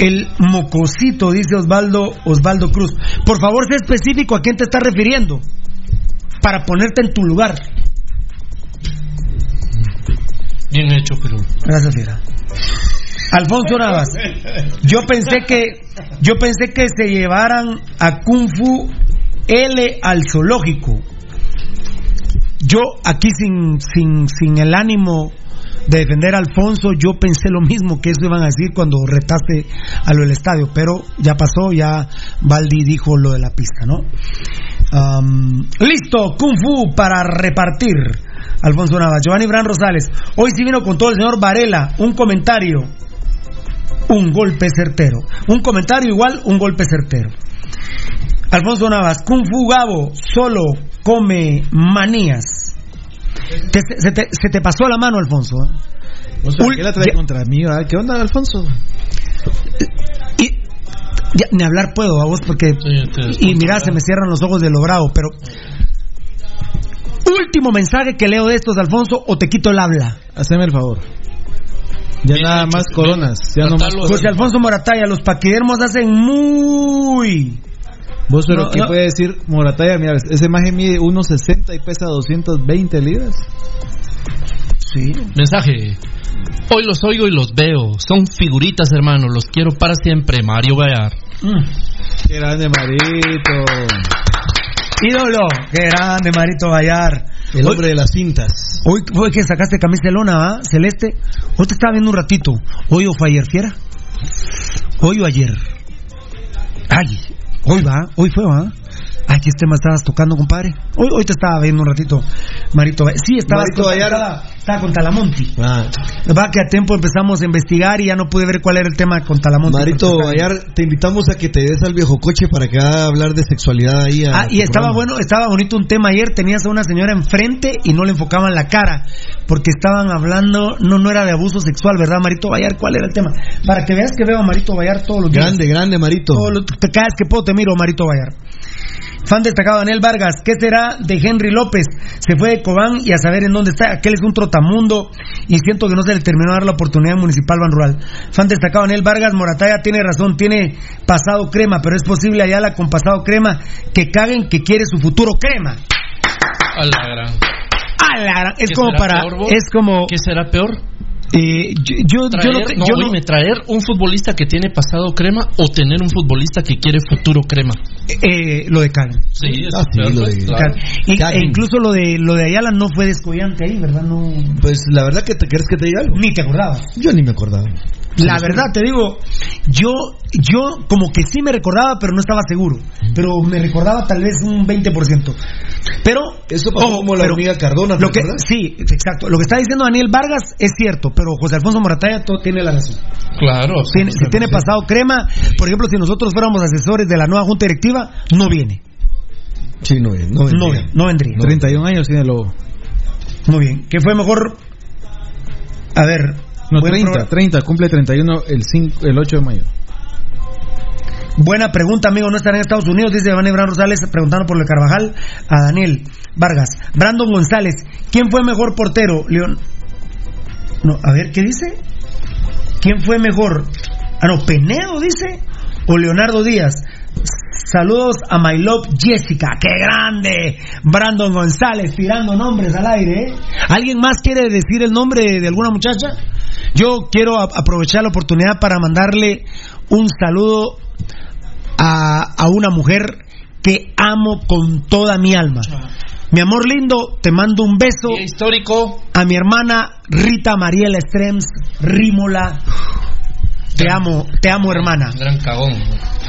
el mocosito, dice Osvaldo, Osvaldo Cruz. Por favor, sé específico a quién te estás refiriendo para ponerte en tu lugar. Bien hecho, pero. Gracias, Fiera. Alfonso Navas, yo pensé que yo pensé que se llevaran a Kung Fu L al zoológico. Yo aquí sin sin sin el ánimo de defender a Alfonso, yo pensé lo mismo que eso iban a decir cuando retaste a lo del estadio, pero ya pasó, ya Baldi dijo lo de la pista, ¿no? Am, listo, Kung Fu para repartir. Alfonso Navas, Giovanni Bran Rosales. Hoy sí vino con todo el señor Varela. Un comentario. Un golpe certero. Un comentario igual, un golpe certero. Alfonso Navas, Kung Fu Gabo solo come manías. Te- se, te, se te pasó la mano, Alfonso. ¿eh? O sea, Ul- ¿Qué la trae ya- contra mí? verdad? ¿Qué onda, Alfonso? Y ya, ni hablar puedo a vos porque y mira se me cierran los ojos de lo bravo, pero último mensaje que leo de estos Alfonso o te quito el habla. Haceme el favor. Ya nada más coronas. Ya no más José Alfonso Morataya, los paquidermos hacen muy. Vos, pero No, ¿qué no. puede decir Morataya? Mira, ese maje mide 1.60 y pesa 220 libras. Sí. Mensaje. Hoy los oigo y los veo. Son figuritas, hermano. Los quiero para siempre. Mario Bayar. Qué grande, Marito. Ídolo, qué grande, Marito Vallar. El hombre de las cintas. Hoy fue que sacaste camisa de lona, ¿va? Celeste. Hoy te estaba viendo un ratito. ¿Hoy o fue ayer, fiera? ¿Hoy o ayer? Ay, hoy va, hoy fue, ¿va? Ay, ¿qué tema estabas tocando, compadre? Hoy, hoy te estaba viendo un ratito, Marito. Sí, estabas Marito con. Estaba, estaba con Talamonti. Ah, Va que a tiempo empezamos a investigar y ya no pude ver cuál era el tema con Talamonti. Marito. Vallar, te invitamos a que te des al viejo coche para que haga hablar de sexualidad ahí. a Ah, y estaba programa. bueno, estaba bonito un tema ayer, tenías a una señora enfrente y no le enfocaban la cara, porque estaban hablando, no, no era de abuso sexual, ¿verdad, Marito Vallar? ¿Cuál era el tema? Para que veas que veo a Marito Vallar todos los días. Grande, grande, Marito. Los- te caes que puedo, te miro, Marito Vallar. Fan destacado Daniel Vargas, ¿qué será de Henry López? Se fue de Cobán y a saber en dónde está. Aquel es un trotamundo y siento que no se le terminó de dar la oportunidad Municipal Ban Rural. Fan destacado Daniel Vargas, Morataya tiene razón, tiene pasado crema, pero es posible Ayala con pasado crema que caguen que quiere su futuro crema. A la gran. A la gran- Es ¿Qué como para. peor, es como. ¿Qué será peor? Eh, yo, yo, yo Traer, no, te- no, yo no- traer un futbolista que tiene pasado crema o tener un futbolista que quiere futuro crema. eh, lo de Caguen. Sí, Ah, sí, lo de- claro. Y- e incluso lo de lo de Ayala no fue descollante ahí, ¿verdad? No, Pues la verdad que te quieres que te diga algo. ni te acordabas. Yo ni me acordaba. La verdad te digo, yo yo como que sí me recordaba, pero no estaba seguro. Pero me recordaba tal vez un 20%. Pero Eso pasó ojo, como la pero hormiga Cardona, ¿te Lo que sí, exacto. Lo que está diciendo Daniel Vargas es cierto, pero José Alfonso Morataya todo tiene la razón. Claro. Tiene- si tiene pasado crema, por ejemplo, si nosotros fuéramos asesores de la nueva junta directiva, no viene. Sí, no, no No, vendría. no vendría. 31 años tiene lobo. Muy bien. ¿Qué fue mejor? A ver. No, buen 30, programa. 30, cumple 31 el, 5, el 8 de mayo. Buena pregunta, amigo. No estará en Estados Unidos, dice Iván Abraham Rosales, preguntando por el Carvajal a Daniel Vargas. Brandon González, ¿quién fue mejor portero? León. No, a ver, ¿qué dice? ¿Quién fue mejor? Ah, no, Penedo dice. O Leonardo Díaz. Saludos a My Love Jessica, qué grande. Brandon González tirando nombres al aire. ¿eh? ¿Alguien más quiere decir el nombre de alguna muchacha? Yo quiero aprovechar la oportunidad para mandarle un saludo a, a una mujer que amo con toda mi alma. Mi amor lindo, te mando un beso Día histórico. a mi hermana Rita Mariela Strems Rímola. Te amo, te amo hermana. Gran cagón.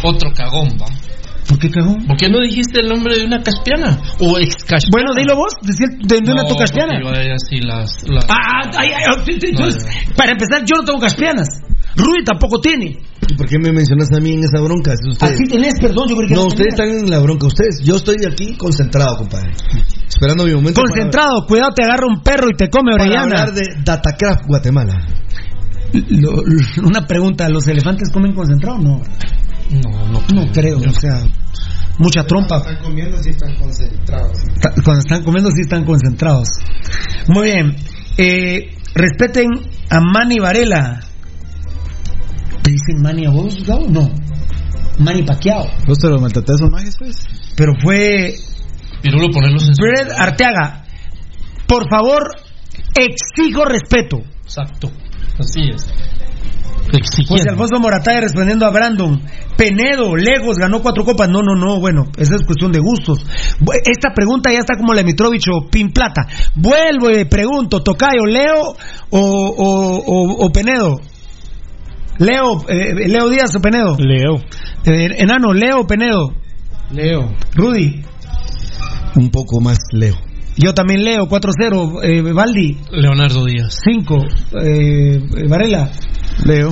Otro cagón, va. ¿Por qué cagón? ¿Por qué no dijiste el nombre de una caspiana? O ex caspiana. Bueno, dilo vos, de, de una tu caspiana. Yo ahí así las. las- Ah, ay, ay, sí, entonces, para empezar, yo no tengo caspianas. Rudy tampoco tiene. ¿Y ¿Por qué me mencionas a mí en esa bronca? Es ustedes. Así tenés, perdón, yo creo que No, no ustedes tenías. están en la bronca. Ustedes, yo estoy aquí concentrado, compadre. Esperando mi momento. para- Concentrado, cuidado, te agarra un perro y te come Para, Orellana. hablar de Datacraft Guatemala. Lo- lo- una pregunta, ¿los elefantes comen concentrado? No, No, no. no creo, o sea, mucha trompa. Están comiendo si están concentrados. Cuando están comiendo sí están concentrados. Muy bien. Eh, respeten a Manny Varela. ¿Te dicen Manny a vos, Gabo? No. Manny Pacquiao. ¿Vos te lo maltrataste a esos majes, pues? Pero fue Pirulo, ponerlos en su. Fred Arteaga. Por favor, exijo respeto. Exacto. Así es. José Exigiendo. Alfonso Morataya respondiendo a Brandon. Penedo, Legos, ganó cuatro copas. No, no, no, bueno, esa es cuestión de gustos. Esta pregunta ya está como la Mitrovich o Pin Plata. Vuelvo y pregunto, Tocayo, ¿Leo o, o, o- o Penedo? Leo, eh, Leo Díaz o Penedo. Leo. Eh, enano, Leo o Penedo. Leo. Rudy. Un poco más leo. Yo también leo 4-0. Eh, Valdi, Leonardo Díaz. 5. Eh, Varela. Leo.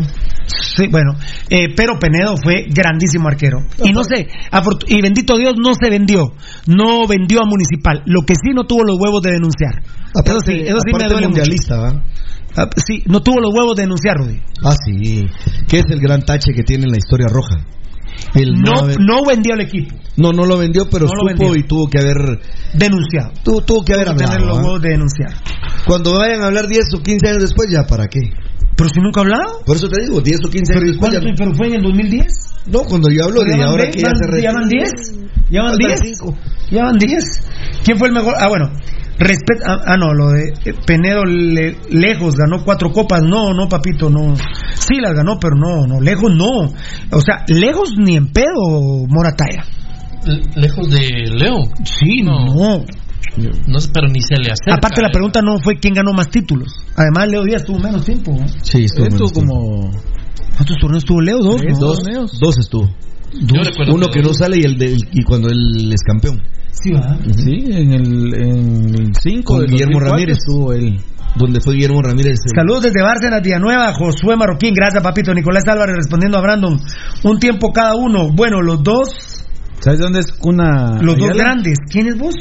Sí, bueno, eh, pero Penedo fue grandísimo arquero. Y no sé, y bendito Dios no se vendió, no vendió a Municipal. Lo que sí no tuvo los huevos de denunciar. eso sí, eso sí me aparte duele mundialista, mucho. Ah, sí, no tuvo los huevos de denunciar, Rudy. Ah, sí. ¿Qué es el gran tache que tiene en la historia roja? El No, haber- no vendió al equipo, no, no lo vendió, pero No supo vendió. y tuvo que haber, denunciado. tuvo, tuvo que haber hablado. tener los huevos de denunciar. Cuando vayan a hablar 10 o 15 años después, ya para qué. Pero si nunca ha hablado. Por eso te digo, 10 o 15 ¿Pero, años. ¿cuánto- ya- pero fue en el 2010? No, cuando yo hablo de ¿Ya van ahora ve- que ya van- se retira. ¿Ya van 10? ¿Ya van Faltan 10? ¿Ya van 10? ¿Quién fue el mejor? Ah, bueno. Respet ah, ah, no, lo de eh, Penedo le- lejos ganó cuatro copas. No, no, papito, no. Sí las ganó, pero no, no, lejos no. O sea, lejos ni en pedo, Morataya. L- Lejos de Leo. Sí, no. No sé, pero ni se le acerca. Aparte, la pregunta no fue quién ganó más títulos. Además, Leo Díaz tuvo menos tiempo. ¿no? Sí, estuvo menos tiempo. como... ¿Cuántos torneos tuvo Leo? Dos. ¿no? Dos, torneos. dos estuvo. Uno que no sale y el de, y cuando él es campeón. Sí, va. Sí, en el, en el 5 Con del Guillermo 2004 Ramírez. estuvo él. Donde fue Guillermo Ramírez. el- Saludos desde Bárcenas, Villanueva, Josué Marroquín, gracias papito, Nicolás Álvarez respondiendo a Brandon, un tiempo cada uno, bueno, los dos, ¿Sabes dónde es Cuna los dos grandes, ¿quién es vos?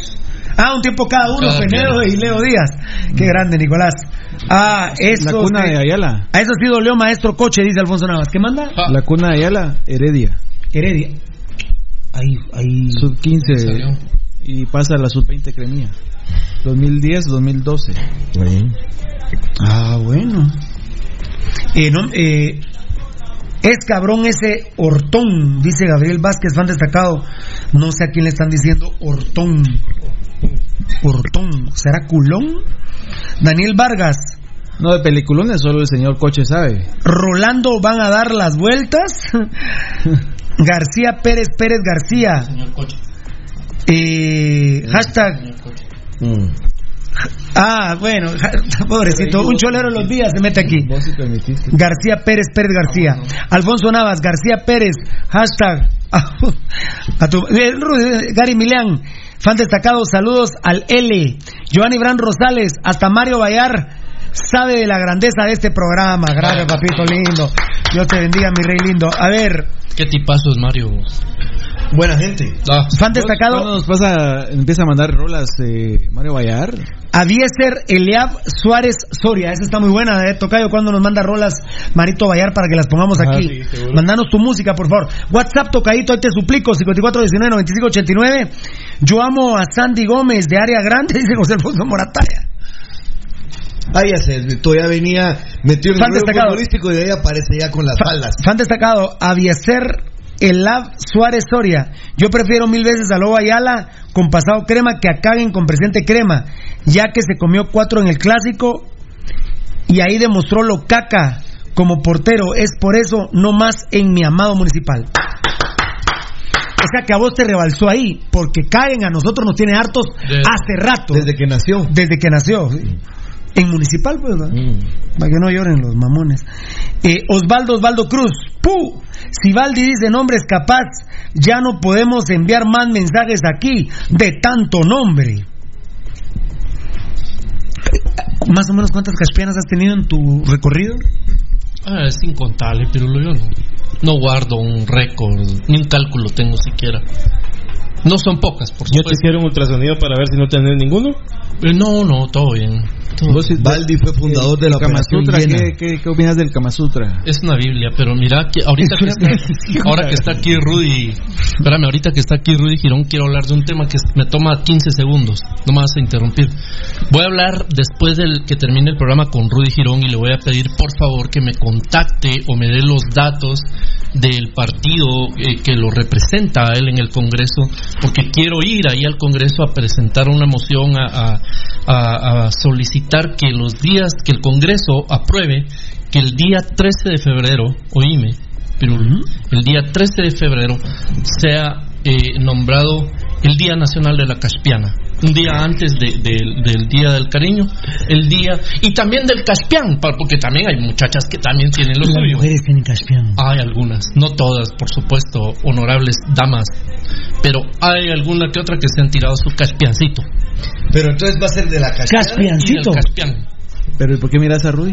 Ah, un tiempo cada uno, Cada Penedo y Leo Díaz, qué grande Nicolás. Ah, eso, La cuna de Ayala. a eso sí dolió maestro coche, dice Alfonso Navas, ¿qué manda? Ah. La cuna de Ayala, Heredia. Heredia. Ahí, ahí. Sub 15 Salió. y pasa a la sub 20 cremía. 2010, 2012. Ah, bueno. Eh, no, eh, es cabrón ese Hortón, dice Gabriel Vázquez, fan destacado. No sé a quién le están diciendo Hortón. Hortón, ¿será culón? Daniel Vargas, No, de peliculones solo el señor Coche sabe. Rolando van a dar las vueltas. García Pérez Pérez García. Señor Coche. Eh, hashtag. Señor Coche. Mm. Ah, bueno, pobrecito, un cholero los días se mete aquí. García Pérez Pérez García. Alfonso Navas, García Pérez, hashtag. A tu, eh, Rudy, Gary Milán, fan destacado, saludos al L. Giovanni Bran Rosales, hasta Mario Bayar sabe de la grandeza de este programa. Gracias, papito lindo. Dios te bendiga, mi rey lindo. A ver, ¿Qué tipazo es Mario? Buena gente. Ah, fan destacado, ¿Cuándo nos pasa, empieza a mandar rolas Mario Vallar? Avieser Eliab Suárez Soria. Esa está muy buena, eh, Tocayo, cuando nos manda rolas Marito Bayar para que las pongamos Ajá, aquí. sí. Mandanos tu música, por favor. WhatsApp, Tocayito, ahí te suplico, 5419-9589. Yo amo a Sandy Gómez de Área Grande, dice José Alfonso Morataya. Ah, ya sé, todavía venía metido en Fan el destacado. futbolístico y de ahí aparece ya con las faldas. Fan destacado, Avieser Elab Suárez Soria. Yo prefiero mil veces a Lobo Ayala con pasado crema que a Caguen con presente crema, ya que se comió cuatro en el clásico y ahí demostró lo caca como portero. Es por eso no más en mi amado municipal. O sea que a vos te rebalsó ahí, porque Caguen a nosotros nos tiene hartos hace rato. Desde que nació. Desde que nació. sí. En municipal, pues, ¿verdad? Mm. Para que no lloren los mamones. Eh, Osvaldo Osvaldo Cruz. ¡Pu! Si Valdi dice nombres capaz, ya no podemos enviar más mensajes aquí de tanto nombre. Más o menos cuántas caspianas has tenido en tu recorrido? ah, es incontable, pero yo no. No guardo un récord, ni un cálculo tengo siquiera. No son pocas, por ¿Ya te supuesto. hicieron ultrasonido para ver si no tenés ninguno? Eh, No, no, todo bien. Baldi fue fundador de la Kama Sutra. ¿qué, qué, qué opinas del Kama Sutra? Es una Biblia, pero mira que ahorita que está, ahora que está aquí Rudy, espérame, ahorita que está aquí Rudy Girón quiero hablar de un tema que me toma 15 segundos, no me vas a interrumpir. Voy a hablar después del que termine el programa con Rudy Girón y le voy a pedir por favor que me contacte o me dé los datos del partido eh, que lo representa a él en el Congreso, porque quiero ir ahí al Congreso a presentar una moción a, a- a- a solicitar que los días que el Congreso apruebe que el día 13 de febrero, oíme, pero el día 13 de febrero sea eh, nombrado el Día Nacional de la Caspiana. Un día antes de- de- del Día del Cariño, el día. Y también del Caspián, porque también hay muchachas que también tienen lo Las suyo. mujeres tienen caspián. Hay algunas, no todas, por supuesto, honorables damas, pero hay alguna que otra que se han tirado su caspiancito. Pero entonces va a ser de la. Y del Caspiancito. caspián. ¿Pero ¿y por qué miras a Rudy?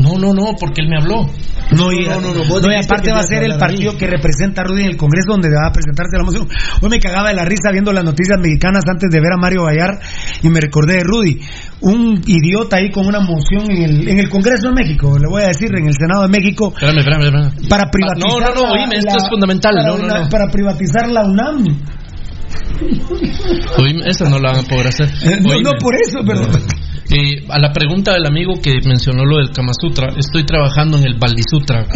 No, no, no, porque él me habló. No, y, no, no, no, y aparte va a ser el partido que representa a Rudy en el Congreso donde va a presentarse la moción. Hoy me cagaba de la risa viendo las noticias mexicanas antes de ver a Mario Bayar y me recordé de Rudy. Un idiota ahí con una moción en el, en el Congreso de México, le voy a decir, en el Senado de México, Espérame, espérame, espérame. para privatizar. No, no, no, oíme, esto la- es fundamental. Para, una- privatizar la UNAM. Oíme, esa no la van a poder hacer. Eh, No, no por eso, pero. Eh, a la pregunta del amigo que mencionó lo del Kama Sutra, estoy trabajando en el Baldi Sutra.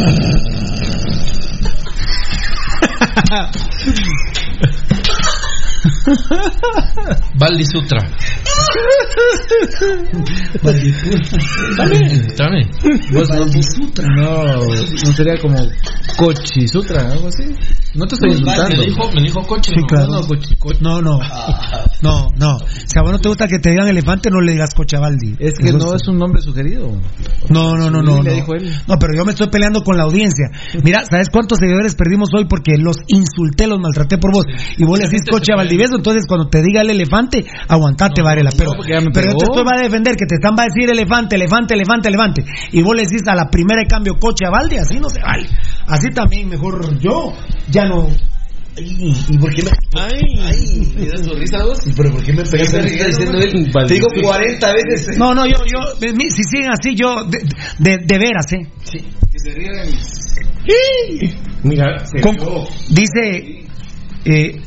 Baldi Sutra. También. También. Sutra. No, no sería como Kochi Sutra, algo así. No te estoy insultando. Me dijo, me dijo coche. Sí, ¿no? claro. No, Kochi- Kochi- No, no. No, no. Si a vos no te gusta que te digan elefante, no le digas Cochabaldi. Es que no es un nombre sugerido. No, no, no, no. le No. dijo él. No, pero yo me estoy peleando con la audiencia. Mira, ¿sabes cuántos seguidores perdimos hoy? Porque los insulté, los maltraté por vos. Y vos le decís coche Valdivieso, entonces cuando te diga el elefante, aguantate, Varela. Pero, pero yo te estoy va a defender que te están va a decir elefante, elefante, elefante, elefante. Y vos le decís a la primera de cambio coche a Valdi, así no se vale. Así también, mejor yo ya no. Ay, ¿Y por qué me.? Ay, ¿me das sonrisa vos? ¿Pero por qué me pegaste? ¿Qué está diciendo él? Te digo 40 veces. No, no, yo, yo, si siguen así, yo, de, de, de veras, ¿eh? Que se rían. Mira, se Con- dice eh,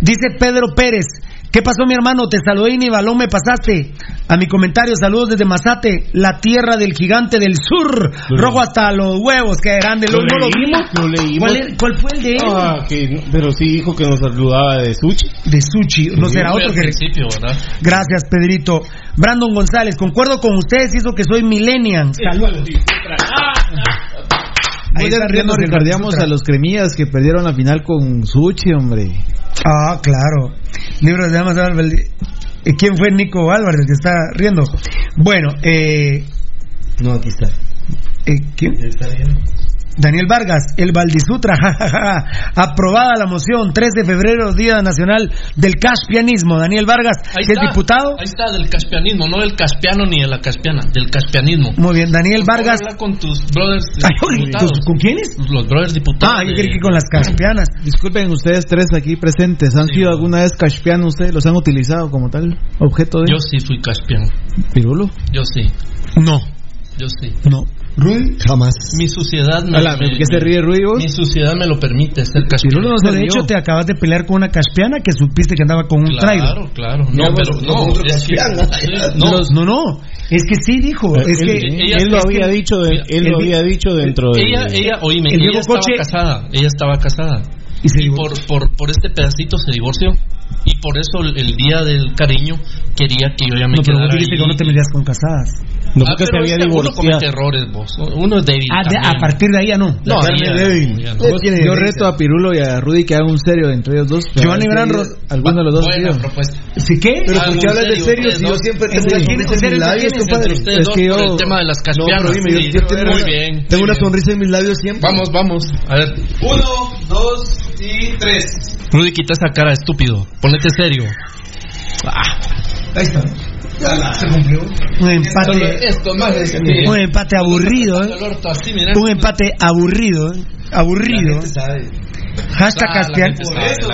dice Pedro Pérez ¿Qué pasó mi hermano? Te saludé y ni balón me pasaste. A mi comentario, saludos desde Mazate, la tierra del gigante del sur. Rojo hasta los huevos, que grande. Lo no lo leímos, vimos. lo leímos. ¿Cuál, era- cuál fue el de él? Ah, que, pero sí dijo que nos saludaba de Suchi. De Sushi, no será Fue otro al que... principio, ¿verdad? Gracias, Pedrito. Brandon González, concuerdo con ustedes y eso que soy millennial. Saludos. Ahí Muy está ya riendo nos el recordamos Sutra. a los cremillas que perdieron la final con Suchi, hombre. Ah, claro. Libro de Damas Álvarez. ¿Quién fue Nico Álvarez el que está riendo? Bueno, eh, No, aquí está. eh, ¿quién? Está bien. Daniel Vargas, el Valdisutra, jajaja. aprobada la moción, 3 de febrero, Día Nacional del Caspianismo. Daniel Vargas, Ahí que es está, diputado. Ahí está, del caspianismo, no del caspiano ni de la caspiana, del caspianismo. Muy bien, Daniel Vargas. Con tus brothers diputados. ¿tus- ¿Con quiénes? Los brothers diputados. Ah, yo creí que con las caspianas. Disculpen ustedes tres aquí presentes, ¿han sido alguna vez caspianos ustedes? ¿Los han utilizado como tal objeto de Yo sí fui caspiano. pirulo? Yo sí, No, yo sí. no. Rudy, jamás. Mi suciedad me, Hola, me- ¿qué se ríe vos? mi suciedad me lo permite ser caspiano. No se de hecho, te acabas de pelear con una caspiana que supiste que andaba con un trailer. Claro, claro. No, No, pero no, que- no, no, no, es que sí dijo. Es él, que ella- él lo había que- dicho, de- él lo había dicho dentro de. ella, ella, oíme, el ella estaba Coche- casada, ella estaba casada. Y se Y por, por, por este pedacito se divorció. Y por eso el, el día del cariño quería que yo ya me No, pero vos quedara dijiste ahí. que no te metías con casadas. No, Ah, porque se había que uno divorciado. comete errores, vos. Uno es débil. Ah, de- a partir de ahí ya no. No, ya- débil. ya no. Yo reto a Pirulo y a Rudy que hagan un serio entre ellos dos. Giovanni Branro- Alguno de los dos Buena propuesta. ¿Sí qué? Pero Ah, ¿por qué en hablas de serio, si yo siempre ¿En tengo en ¿Ustedes mis labios, compadre? Es que yo- el tema de las caspianas. yo, tengo, muy una, bien. tengo muy una bien. sonrisa en mis labios siempre. Vamos, vamos. A ver, Uno, dos y tres. Rudy, quita esa cara estúpido. Ponete serio. Ahí está. Se cumplió. Un empate, Esto más es un empate aburrido, ¿eh? Un empate aburrido, ¿eh? Aburrido. Hashtag Ah, caspian...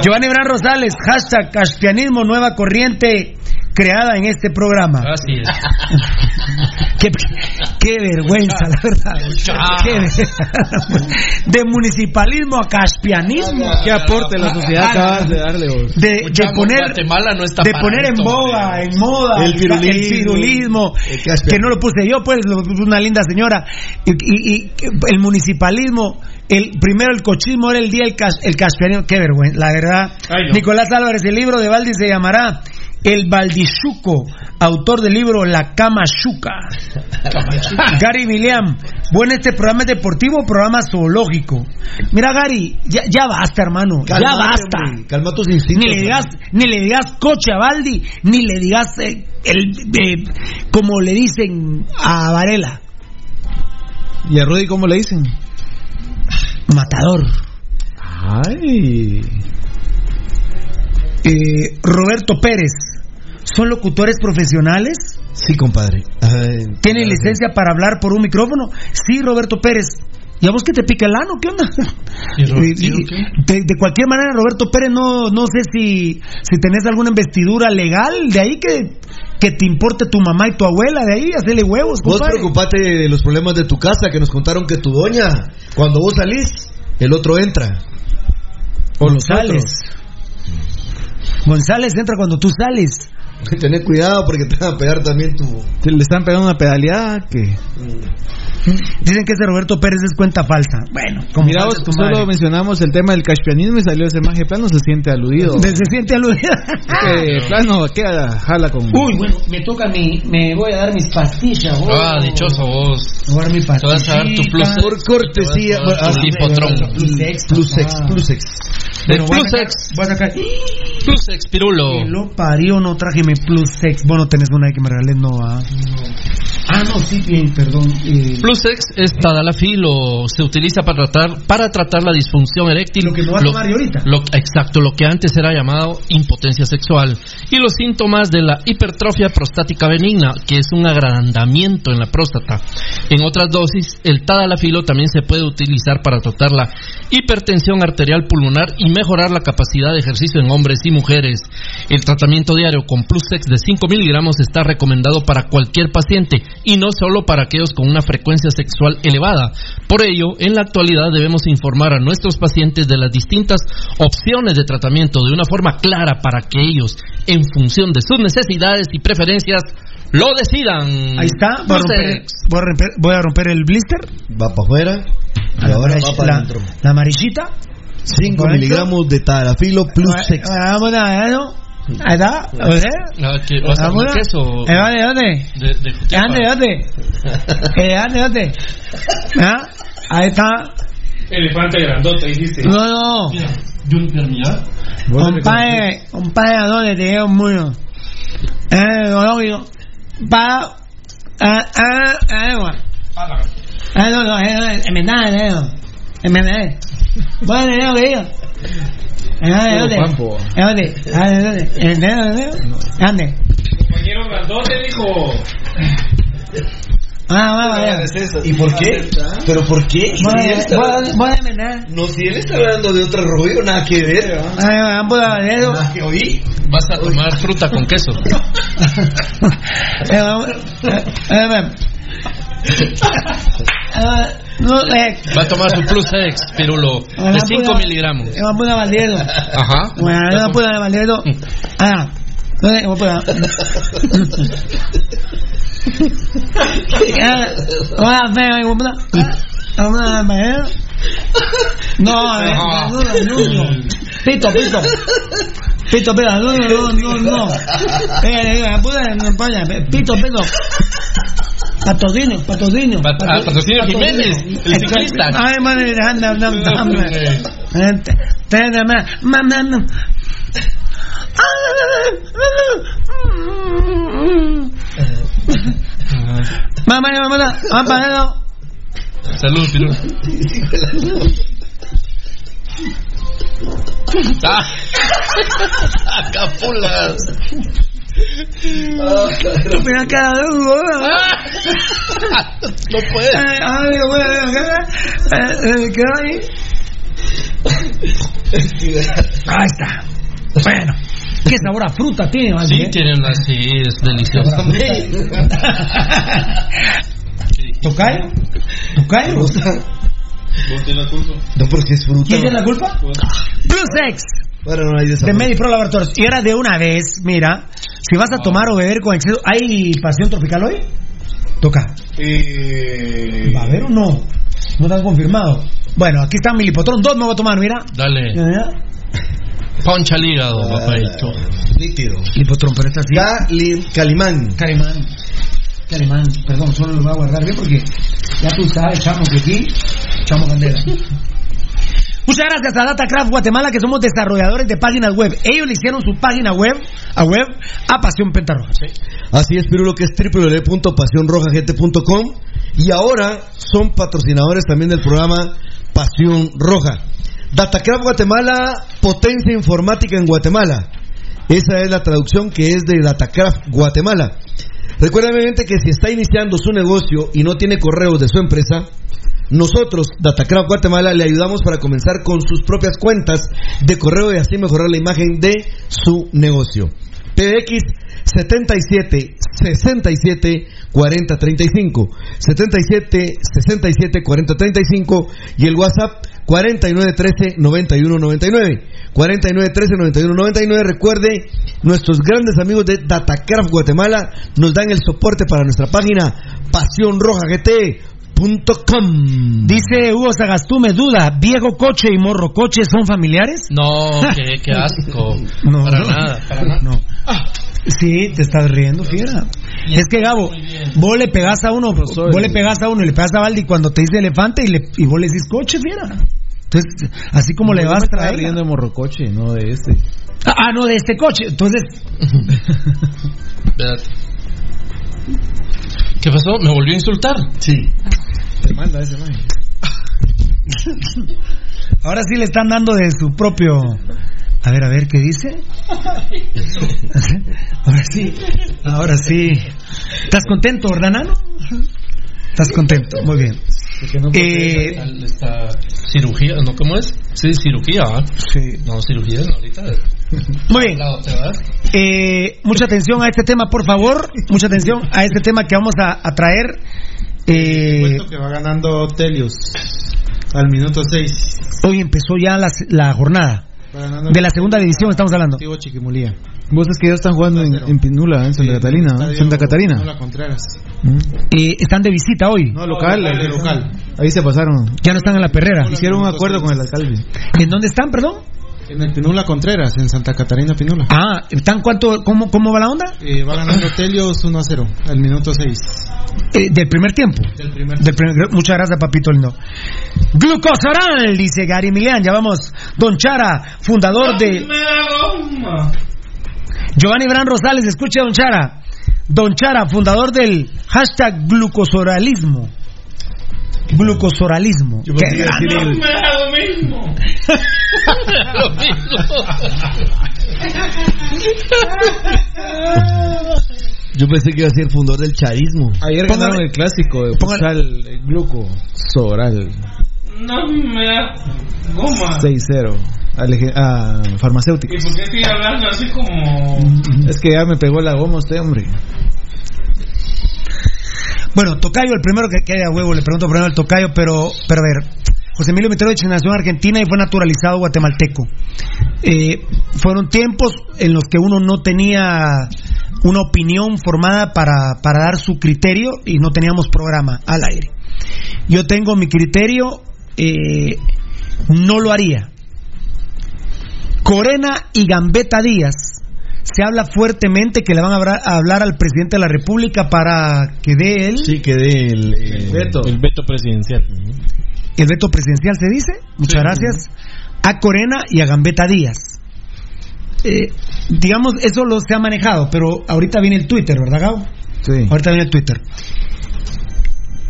Giovanni Bran Rosales, hashtag caspianismo, nueva corriente creada en este programa. Así es. Qué, qué vergüenza, la verdad. Qué ver- de municipalismo a caspianismo. ¿Qué aporte la sociedad acabas de darle vos? De, poner, Guatemala no está de para poner en boga, en moda, El pirulismo. pirulismo, El caspianismo. que no lo puse yo, pues, lo puso una linda señora. Y, y- y el municipalismo, el primero el cochismo era el día el, cas- el caspianismo. Qué vergüenza, la verdad. Ay, no. Nicolás Álvarez, el libro de Valdi se llamará El Valdichuco, autor del libro La Cama. Gary William, bueno, este programa es deportivo o programa zoológico. Mira, Gary, ya, ya basta, hermano, ya basta. hombre, Calma tus instintos. Ni le digas, ni le digas coche a Baldi, ni le digas eh, el, eh, como le dicen a Varela, ¿Y a Rudy cómo le dicen? matador. Ay. Eh, Roberto Pérez, ¿son locutores profesionales? Sí, compadre. Ay, ¿Tienen claro. licencia para hablar por un micrófono? Sí, Roberto Pérez. ¿Y a vos que te pica el ano? ¿Qué onda? De, de cualquier manera, Roberto Pérez, no, no sé si, si tenés alguna investidura legal de ahí que, que te importe tu mamá y tu abuela, de ahí, hacerle huevos, Vos compadre. preocupate de los problemas de tu casa que nos contaron que tu doña, cuando vos salís, el otro entra. O los González. González entra cuando tú sales. Tener cuidado porque te van a pegar también tu. Te le están pegando una pedaleada que. Dicen que ese Roberto Pérez es cuenta falsa. Bueno, como Mira, vos, tu solo madre. mencionamos el tema del caspianismo y salió ese maje plano, se siente aludido. Se siente aludido. Que plano queda, jala con. Uy, bueno, me toca mi. Me voy a dar mis pastillas. vos. Ah, dichoso vos. Me voy a dar mi Te vas a dar tu plus. Por cortesía. Tu ah. Plus ex, Plus ex, plus ex. Bueno, plus ex. Voy a sacar. Plus ex, pirulo. Que lo parió, no traje plus sex. Bueno, tenés una ahí que me regalé, no, ah. Ah, no, sí, bien, perdón. eh, Plus ex es Tadalafil o se utiliza para tratar para tratar la disfunción eréctil. Lo que me va a tomar yo ahorita. lo- exacto, lo que antes era llamado impotencia sexual y los síntomas de la hipertrofia prostática benigna, que es un agrandamiento en la próstata. En otras dosis, el Tadalafilo también se puede utilizar para tratar la hipertensión arterial pulmonar y mejorar la capacidad de ejercicio en hombres y mujeres. El tratamiento diario con Plus Glucex de 5 miligramos está recomendado para cualquier paciente y no solo para aquellos con una frecuencia sexual elevada. Por ello, en la actualidad debemos informar a nuestros pacientes de las distintas opciones de tratamiento de una forma clara para que ellos, en función de sus necesidades y preferencias, lo decidan. Ahí está, voy, a romper, voy a romper, el blister. Va para afuera. Y ahora va para la, adentro. La amarillita. 5 miligramos de tarafilo plus 6. Ahí está. ¿eh? Ah, que va a a- queso. Eh, ¿Dónde, dónde? De, de Jutiapa. ¿Dónde, dónde? Eh, ¿Dónde, dónde? ¿Ah? Ahí está. Elefante grandote, dijiste. No, no. Junior, mira. Compadre, compadre, ¿a dónde te llevo mucho? Eh, lógico. Para. Ah, ah, ah, Ah, no, no, eh, en verdad, eh, no. En verdad, eh. Bueno, eh, que digo. Eh, ¿dónde? ¿Dónde? ¿Eh, ¿Dónde? Ah, ¿Dónde? ¿Eh, ¿Dónde? ¿Dónde? Compañero grandote dijo. Ah. ¿Y por qué? ¿Pero por qué? No, si él está hablando de otro rollo, nada que ver. Ah, vamos a ver eso. Nada que oír. Vas a tomar fruta con queso. Eh, eh, eh, eh, no, eh, Va a tomar su Plus X, pirulo, de 5 miligramos. eh, vamos a Valdedo. Ajá. Bueno, no puedo de Valdedo. Ah, no. Ah. No, eh, no, no, no. Pito, pito. Pito, pito, no, no, no, no. Eh, eh, pito, pito. Patrocinio, patrocinio. Pat- ah, patrocinio Jiménez, el ciclista. Ay, madre, anda, anda, anda. Mamá, mamá, mamá, mamá, Salud, pirulo. Ah. Capulas. No puedes. Ay, ay, bueno, ¿qué? ¿Qué ahí? Ahí está. Bueno, qué sabor a fruta tiene, ¿vale? Sí, tiene una, sí, es delicioso. ¿Tocayo? ¿Tocayo? No, porque es fruta. ¿Quién tiene la culpa? Plus X. Bueno, no hay De desarrollo. Medipro Laboratorios. Y ahora de una vez, mira, si vas a tomar o beber con exceso, ¿hay pasión tropical hoy? Toca. Eh, ¿Va a haber o no? No están confirmado. Bueno, aquí está mi lipotrón. Dos me voy a tomar, mira. Dale. Ya. Poncha al hígado, papadito. Nítido. Lipotrón, pero esta sí. Cali- Calimán. Calimán. Calimán, perdón, solo lo voy a guardar bien porque ya tú sabes, chamo, que aquí, chamo candela. Muchas gracias a Datacraft Guatemala, que somos desarrolladores de páginas web. Ellos le hicieron su página web a web a Pasión Pentarroja. Así es, Pirulo, que es www.pasionrojagente.com y ahora son patrocinadores también del programa Pasión Roja. Datacraft Guatemala, potencia informática en Guatemala. Esa es la traducción que es de Datacraft Guatemala. Recuerden, obviamente, que si está iniciando su negocio y no tiene correos de su empresa, nosotros, Datacraft Guatemala, le ayudamos para comenzar con sus propias cuentas de correo y así mejorar la imagen de su negocio. PBX 77 67 40 35 77 67 40 35 y el WhatsApp 4913-9199. 4913-9199. Recuerde, nuestros grandes amigos de Datacraft Guatemala nos dan el soporte para nuestra página pasionrojagt.com. Dice Hugo Sagastume, duda, ¿Diego Coche y Morro Coche son familiares? No, qué, qué asco. No, para no. nada, para nada. No. Sí, te estás riendo, fiera. Es que Gabo, vos le pegás a uno, vos le pegás a uno y le pegas a Valdi cuando te dice elefante y, le, y vos le decís coche, fiera. Entonces, así como le vas a traer. riendo de morrocoche, no de este. Ah, no, de este coche. Entonces. ¿Qué pasó? ¿Me volvió a insultar? Sí. Te manda ese man. ahora sí le están dando de su propio. A ver, a ver, ¿qué dice? Ahora sí, ahora sí. ¿Estás contento, verdad? ¿Estás contento? Muy bien. Eh, Esta cirugía, ¿no? ¿Cómo es? Sí, cirugía, ¿ah? Sí. No, cirugía, no, ahorita. Muy bien. Eh, mucha atención a este tema, por favor. Mucha atención a este tema que vamos a, a traer. Eh, que va ganando Telius al minuto 6. hoy empezó ya la, la jornada. De la segunda división estamos hablando. Chiquimulía. Vos es que ya están jugando en, en Pinula, en Santa Catalina, ¿no? Santa Catarina. Pinula Contreras. Eh, están de visita hoy. No, local, local, ahí- local. Ahí se pasaron. Ya no están en la perrera. Hicieron un acuerdo con el alcalde. ¿En dónde están, perdón? En el Pinula Contreras, en Santa Catarina Pinula. Ah, ¿están cuánto, cómo, ¿cómo va la onda? Eh, va ganando Telios 1 a 0 al minuto 6. Eh, del primer tiempo. Del primer Del primer- muchas gracias, papito lindo. Glucosoral, dice Gary Milian. Ya vamos. Don Chara, fundador de. Giovanni Bran Rosales, escuche, Don Chara. Don Chara, fundador del hashtag glucosoralismo. Glucosoralismo. Yo Qué pensé que iba a decir grande. el- lo mismo. lo Yo pensé que iba a ser fundador del charismo. Ayer Póngale- ganaron el clásico de póngale- el Gluco Soral No me da goma. 6-0 a, farmacéutica. ¿Y por qué sigue hablando así como.? Es que ya me pegó la goma usted, hombre. Bueno, Tocayo, el primero que queda huevo, le pregunto primero al Tocayo, pero, pero a ver, José Emilio Mitrovich nació en Argentina y fue naturalizado guatemalteco. Eh, fueron tiempos en los que uno no tenía una opinión formada para, para dar su criterio y no teníamos programa al aire. Yo tengo mi criterio, eh, no lo haría. Corena y Gambetta Díaz se habla fuertemente que le van a hablar, a hablar al presidente de la República para que dé él Sí, que dé el, eh, veto. El veto presidencial. el veto presidencial, se dice. Muchas gracias. A Corena y a Gambetta Díaz. Eh, digamos, eso lo se ha manejado, pero ahorita viene el Twitter, ¿verdad, Gabo? Sí. Ahorita viene el Twitter.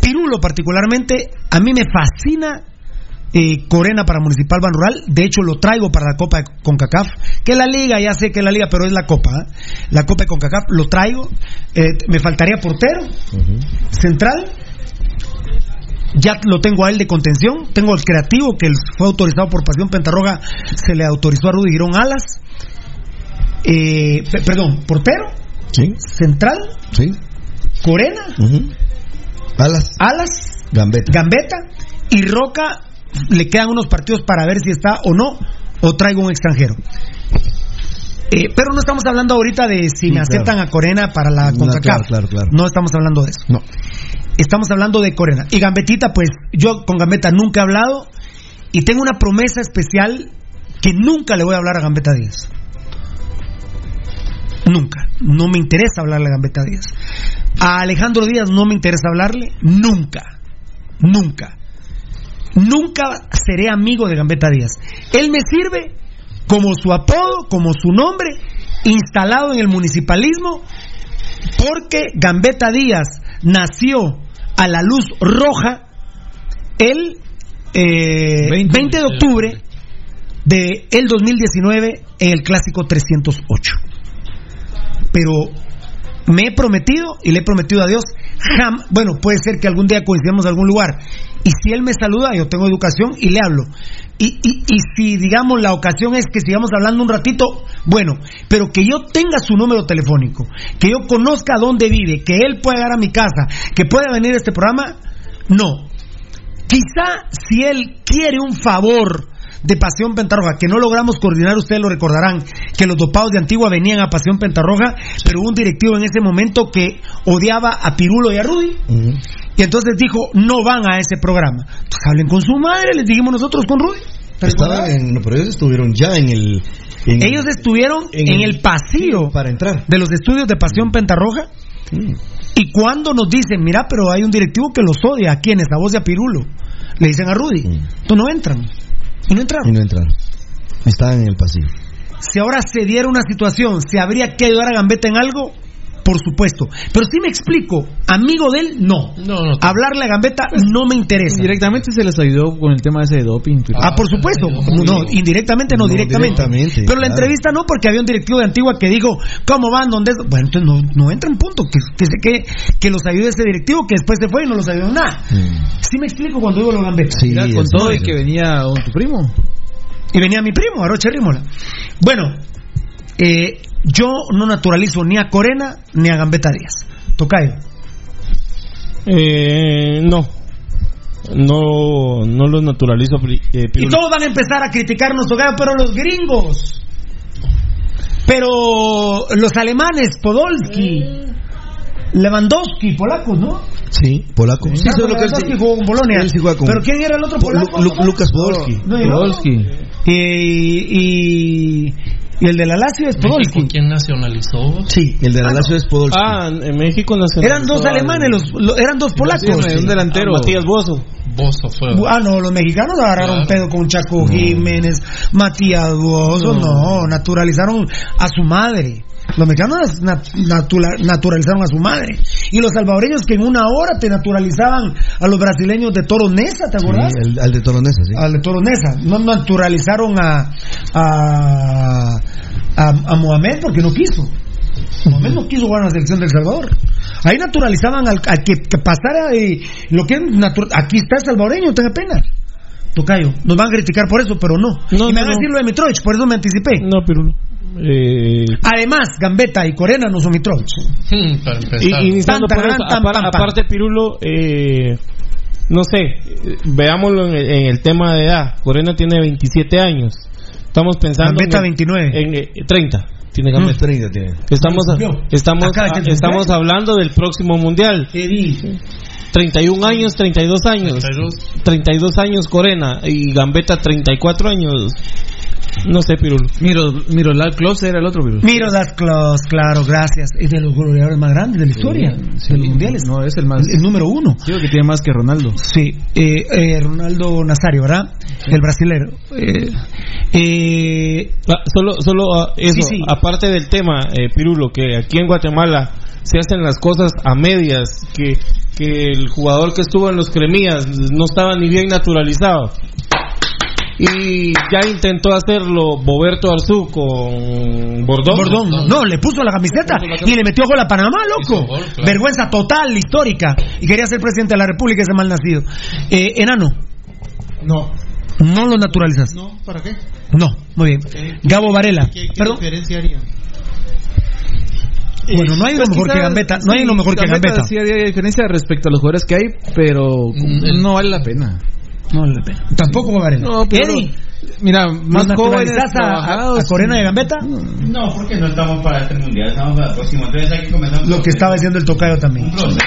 Pirulo, particularmente, a mí me fascina eh, Corena para Municipal Ban Rural. De hecho, lo traigo para la Copa de CONCACAF. Que la liga, ya sé que es la liga, pero es la Copa. ¿eh? La Copa de CONCACAF, lo traigo. Eh, me faltaría portero, central. Ya lo tengo a él de contención. Tengo el creativo que fue autorizado por Pasión Pentarroga. Se le autorizó a Rudy Girón Alas. Eh, pe- perdón, portero, Sí, central, sí. Corena. Alas, Alas, Gambetta. Gambetta y Roca. Le quedan unos partidos para ver si está o no, o traigo un extranjero. Eh, pero no estamos hablando ahorita de si Sí, me aceptan claro. a Corena para la CONCACAF. claro, claro, claro. No estamos hablando de eso. No. Estamos hablando de Corena. Y Gambetita, pues yo con Gambetta nunca he hablado y tengo una promesa especial que nunca le voy a hablar a Gambetta Díaz. Nunca. No me interesa hablarle a Gambetta Díaz. A Alejandro Díaz no me interesa hablarle. Nunca. Nunca. Nunca seré amigo de Gambetta Díaz. Él me sirve como su apodo, como su nombre, instalado en el municipalismo, porque Gambetta Díaz nació a la luz roja el eh, 20, de octubre de el 2019 en el clásico 308. Pero me he prometido y le he prometido a Dios, jam, bueno, puede ser que algún día coincidamos en algún lugar. Y si Él me saluda, yo tengo educación y le hablo. Y, y, y si, digamos, la ocasión es que sigamos hablando un ratito, bueno, pero que yo tenga su número telefónico, que yo conozca dónde vive, que Él pueda llegar a mi casa, que pueda venir a este programa, no. Quizá si él quiere un favor de Pasión Pentarroja, que no logramos coordinar, ustedes lo recordarán, que los dopados de Antigua venían a Pasión Pentarroja, pero hubo un directivo en ese momento que odiaba a Pirulo y a Rudy, y entonces dijo, no van a ese programa. Pues hablen con su madre, les dijimos nosotros con Rudy. Estaban en, no, pero ellos estuvieron ya en el. en- Ellos estuvieron en, en el, pasillo para entrar. de los estudios de Pasión Pentarroja. Y cuando nos dicen, mira, pero hay un directivo que los odia, ¿a quiénes? A vos y a Pirulo. Le dicen a Rudy. Entonces no entran. Y no entraron. Y no entraron. Estaban en el pasillo. Si ahora se diera una situación, ¿se habría que ayudar a Gambetta en algo? Por supuesto. Pero si me explico, amigo de él, no. Hablarle a Gambetta no me interesa. Directamente se les ayudó con el tema ese de doping. Ah, por supuesto. No, indirectamente no, No, directamente. directamente, Pero la entrevista no, porque había un directivo de Antigua que dijo, ¿cómo van? ¿Dónde? es?". Bueno, entonces no, no entra en punto. Que, que, se- que, que los ayude ese directivo que después se fue y no los ayudó nada. Sí me explico cuando digo lo Gambetta. Mira, con todo y que venía tu primo. Y venía mi primo, Aroche Rímola. Bueno, eh, yo no naturalizo ni a Corena ni a Gambetta Díaz. Tocayo. Eh, no. No, no los naturalizo. eh, Y todos van a empezar a criticarnos, Tocayo, pero los gringos. Pero los alemanes, Podolski, Lewandowski, polacos, ¿no? Sí, polaco. Sí, eso es lo que él sí- jugó con él sí con- ¿Pero quién era el otro polaco? Lu- Lucas Podolski. No. Podolski. Y, y, y el de la Lazio es Podolski. México, ¿Quién nacionalizó? Sí, el de la Lazio es Podolski. Ah, en México nacional. Eran dos alemanes, los, lo- eran dos polacos. un delantero. Ah, Matías Bozo. Bozo fue. Ah, no, los mexicanos agarraron pedo con Chaco Jiménez, Matías Bozo, no. naturalizaron a su madre. Los mexicanos nat- natura- naturalizaron a su madre. Y los salvadoreños que en una hora te naturalizaban a los brasileños de Toro Nesa, ¿te acordás? Sí, el- al de Toronesa, sí. Al de Toro Nesa. No naturalizaron a, a, a, a Mohamed porque no quiso. Mohamed no quiso jugar en la selección del Salvador. Ahí naturalizaban al, al que, que pasara y lo que aquí está el salvadoreño, tenga pena. Tocayo, nos van a criticar por eso, pero no. No, y me no, van a no. decir lo de Mitrovich, por eso me anticipé. No, Pirulo. Eh, Además, Gambetta y Corena no son Mitrovich. Hmm, para empezar. y, iniciando Tan, por eso, tan, tan, aparte Pirulo, eh, no sé, veámoslo en el, en el tema de edad. Corena tiene 27 años. Estamos pensando Gambetta en, 29. en, eh, 30. Tiene Gambetta. 30 tiene. Estamos, estamos, cumplir. estamos hablando del próximo mundial. ¿Qué dice? 31 años, 32 años. 32 años Corena y Gambetta 34 años. No sé, Pirulo. Miro, Miro Lal Klose era el otro virus. Miro das Claus, claro, gracias. Es de los goleadores más grandes de la historia, Sí, de los mundiales. No, es el más. El, el número uno. Sí, que tiene más que Ronaldo. Sí, eh, eh, Ronaldo Nazario, ¿verdad? El brasilero. Eh, eh, Ah, solo, solo ah, eso, Sí, sí. aparte del tema, eh, Pirulo, que aquí en Guatemala se hacen las cosas a medias, que, que el jugador que estuvo en los cremías no estaba ni bien naturalizado. Y ya intentó hacerlo Boberto Arzú con Bordón. Bordón, no, no, le puso la camiseta y le metió gol a Panamá, loco. Gol, claro. Vergüenza total, histórica. Y quería ser presidente de la República ese mal nacido. Eh, enano, No. no lo naturalizas. No, ¿para qué? No, muy bien. Gabo Varela, ¿Qué, qué perdón. diferencia haría? Bueno, no hay lo Pues mejor que Gambetta, no hay sí, lo mejor que Gambetta. Sí, había diferencia respecto a los jugadores que hay, pero Mm, no vale la pena. No vale la pena. Tampoco Varela. No, pero- Eddie, Mira, ¿los más jóvenes a, a, a Corena de Gambetta? No, porque no estamos para este mundial, estamos para el próximo. Entonces hay que comenzar Lo que estaba diciendo el tocayo también. un proceso.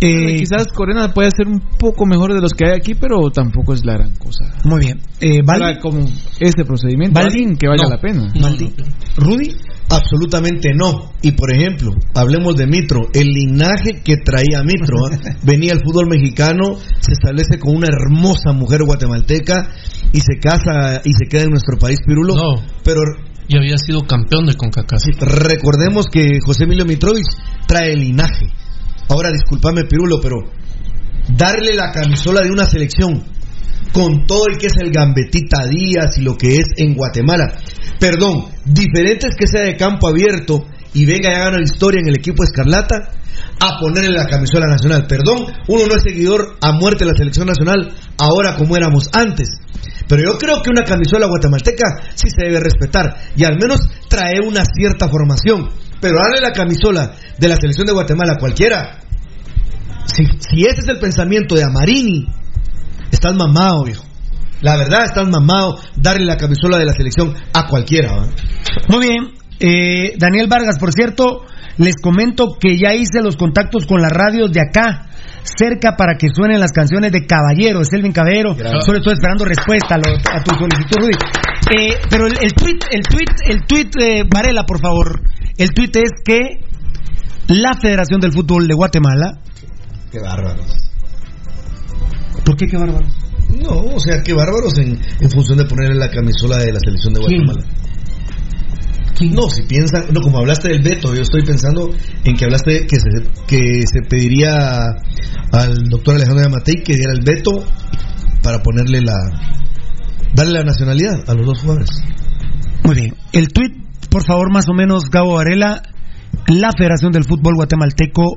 Eh, Quizás Corena puede ser un poco mejor de los que hay aquí, pero tampoco es la gran cosa. muy bien. Eh, Para ¿Valdi? como este procedimiento, alguien que valga No. la pena. ¿Valdi? ¿Rudy? Absolutamente no. Y por ejemplo, hablemos de Mitro. El linaje que traía Mitro, ¿ah? venía al fútbol mexicano, se establece con una hermosa mujer guatemalteca y se casa y se queda en nuestro país, Pirulo. No. Pero Y había sido campeón de CONCACAF. recordemos que José Emilio Mitrovich trae linaje. Ahora, discúlpame, Pirulo, pero darle la camisola de una selección con todo el que es el Gambetita Díaz y lo que es en Guatemala. Perdón, diferente es que sea de campo abierto y venga y haga una historia en el equipo Escarlata a ponerle la camisola nacional. Perdón, uno no es seguidor a muerte de la selección nacional ahora como éramos antes. Pero yo creo que una camisola guatemalteca sí se debe respetar y al menos trae una cierta formación. Pero darle la camisola de la selección de Guatemala a cualquiera, si ese es el pensamiento de Amarini, estás mamado, viejo. La verdad, estás mamado darle la camisola de la selección a cualquiera. Muy bien. Eh, Daniel Vargas, por cierto, les comento que ya hice los contactos con las radios de acá, cerca para que suenen las canciones de Caballero, de Selvin Caballero. Solo estoy esperando respuesta a, lo- a tu solicitud, Rudy. Eh, pero el, el tweet, el tweet, el tweet, eh, Varela, por favor. El tweet es que la Federación del Fútbol de Guatemala. Qué bárbaros. ¿Por qué qué bárbaros? No, o sea, qué bárbaros en, en función de ponerle la camisola de la selección de ¿Quién? Guatemala. No, si piensan, no, como hablaste del veto, yo estoy pensando en que hablaste que se, que se pediría al doctor Alejandro Yamatei que diera el veto para ponerle la, darle la nacionalidad a los dos jugadores. Muy bien. El tweet, por favor, más o menos, Gabo Varela. La Federación del Fútbol Guatemalteco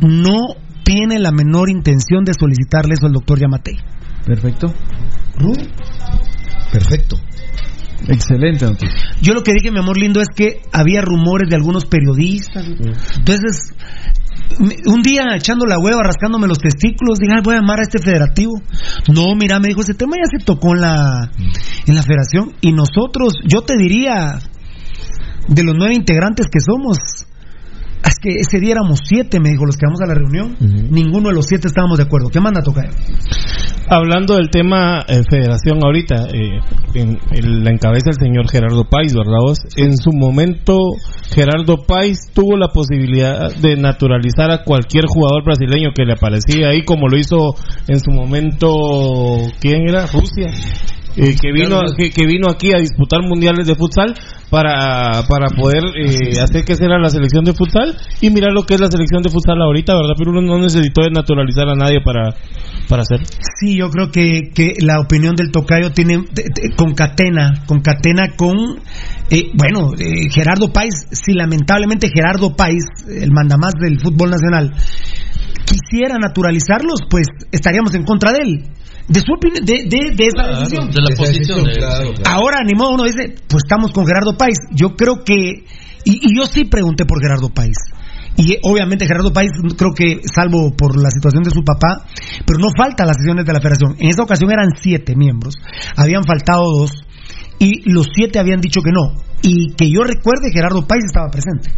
no tiene la menor intención de solicitarle eso al doctor Yamatei. Perfecto. Perfecto. Excelente noticia. Yo lo que dije, mi amor lindo, es que había rumores de algunos periodistas. Entonces, un día echando la hueva, rascándome los testículos, dije, "Ay, voy a llamar a este federativo. No, mira, me dijo, ese tema ya se tocó en la, en la federación. Y nosotros, yo te diría, de los nueve integrantes que somos, es que ese día éramos siete, me dijo, los que vamos a la reunión. Ninguno de los siete estábamos de acuerdo. ¿Qué manda tocar? Hablando del tema eh, federación ahorita, eh, en, en la encabeza el señor Gerardo Páez, ¿verdad vos? En su momento, Gerardo Páez tuvo la posibilidad de naturalizar a cualquier jugador brasileño que le aparecía ahí, como lo hizo en su momento, ¿quién era? Rusia. Eh, que vino que, que vino aquí a disputar mundiales de futsal para para poder eh, hacer que sea la selección de futsal. Y mirar lo que es la selección de futsal ahorita verdad pero uno no necesitó de naturalizar a nadie para para hacer. Sí, yo creo que, que la opinión del tocayo tiene te- te- concatena, concatena con, eh, bueno, eh, Gerardo Páez, si lamentablemente Gerardo Páez, el mandamás del fútbol nacional, quisiera naturalizarlos, pues estaríamos en contra de él. De su opinión, de, de, de esa Claro, decisión. de la posición decisión, claro, sí. Ahora, ni modo, uno dice, pues estamos con Gerardo Páez. Yo creo que, y, y yo sí pregunté por Gerardo Páez. Y eh, obviamente Gerardo Páez, creo que, salvo por la situación de su papá, pero no faltan las sesiones de la federación. En esa ocasión eran siete miembros, habían faltado dos, y los siete habían dicho que no. Y que yo recuerde, Gerardo Páez estaba presente.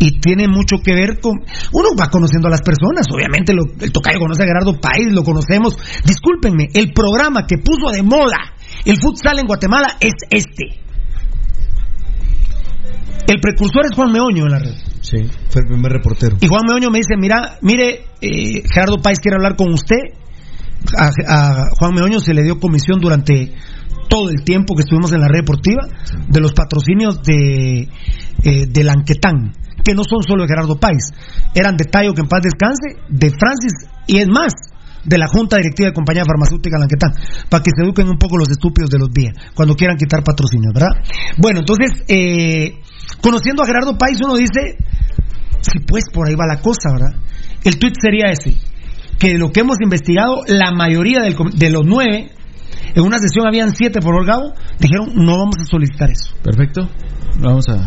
Y tiene mucho que ver con. Uno va conociendo a las personas, obviamente lo- el tocayo conoce a Gerardo Páez, lo conocemos. Discúlpenme, el programa que puso de moda el futsal en Guatemala es este. El precursor es Juan Meoño en la red. Sí, fue el primer reportero. Y Juan Meoño me dice, mira, mire, eh, Gerardo Páez quiere hablar con usted. A, a Juan Meoño se le dio comisión durante todo el tiempo que estuvimos en la red deportiva de los patrocinios de, eh, de Lanquetán, que no son solo de Gerardo Páez, eran de Tayo que en paz descanse, de Francis y es más, de la Junta Directiva de Compañía Farmacéutica Lanquetán, para que se eduquen un poco los estúpidos de los días, cuando quieran quitar patrocinios, ¿verdad? Bueno, entonces, eh, conociendo a Gerardo Páez, uno dice, si pues por ahí va la cosa, ¿verdad? El tweet sería ese, que de lo que hemos investigado, la mayoría del de los nueve, en una sesión habían siete por Orgabo, dijeron no vamos a solicitar eso. Perfecto. Lo vamos a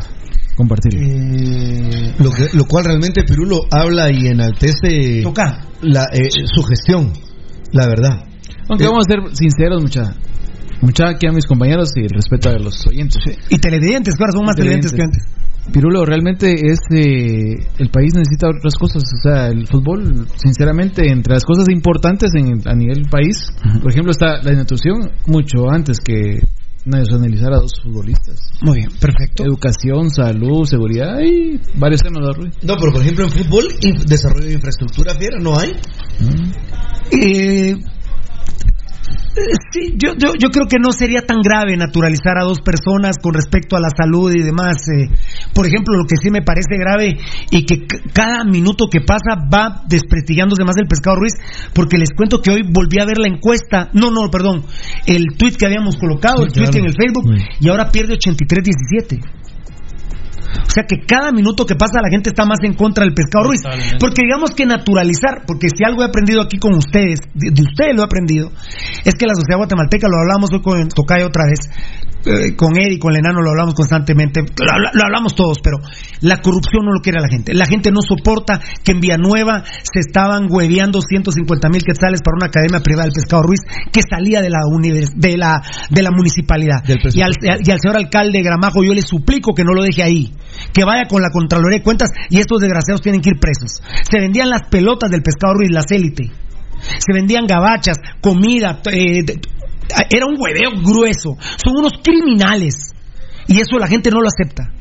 compartir. Lo, que- lo cual realmente Pirulo habla y enaltece la, eh, su gestión, la verdad. Aunque Eh, vamos a ser sinceros, mucha. Mucha aquí a mis compañeros y respeto a los oyentes. Y televidentes, claro, son más televidentes que antes. Pirulo, realmente es eh, el país necesita otras cosas, o sea, el fútbol, sinceramente, entre las cosas importantes en, a nivel país, por ejemplo, está la nutrición mucho antes que nacionalizar a dos futbolistas. Muy bien, perfecto. Educación, salud, seguridad y varios temas, ¿verdad, Rui? No, pero por ejemplo en fútbol, desarrollo de infraestructura fiera, ¿no hay? Eh, sí, yo, yo, yo creo que no sería tan grave naturalizar a dos personas con respecto a la salud y demás. eh. por ejemplo, lo que sí me parece grave y que cada minuto que pasa va desprestigiándose más el pescado Ruiz, porque les cuento que hoy volví a ver la encuesta, no, no, perdón, el tweet que habíamos colocado, Sí, el tweet claro. en el Facebook, y ahora pierde 83-17. O sea que cada minuto que pasa la gente está más en contra del pescado Ruiz. Porque digamos que naturalizar, porque si algo he aprendido aquí con ustedes, de, de ustedes lo he aprendido, es que la sociedad guatemalteca, lo hablamos hoy con Tocayo otra vez, eh, con Eddie, y con el enano lo hablamos constantemente, lo hablamos todos, pero la corrupción no lo quiere la gente. La gente no soporta que en Villanueva se estaban hueveando 150 mil quetzales para una academia privada del Pescado Ruiz que salía de la, univers- de la, de la municipalidad. Y al, y al señor alcalde Gramajo yo le suplico que no lo deje ahí, que vaya con la Contraloría de Cuentas y estos desgraciados tienen que ir presos. Se vendían las pelotas del Pescado Ruiz, las élite. Se vendían gabachas, comida, eh, era un hueveo grueso. Son unos criminales. Y eso la gente no lo acepta.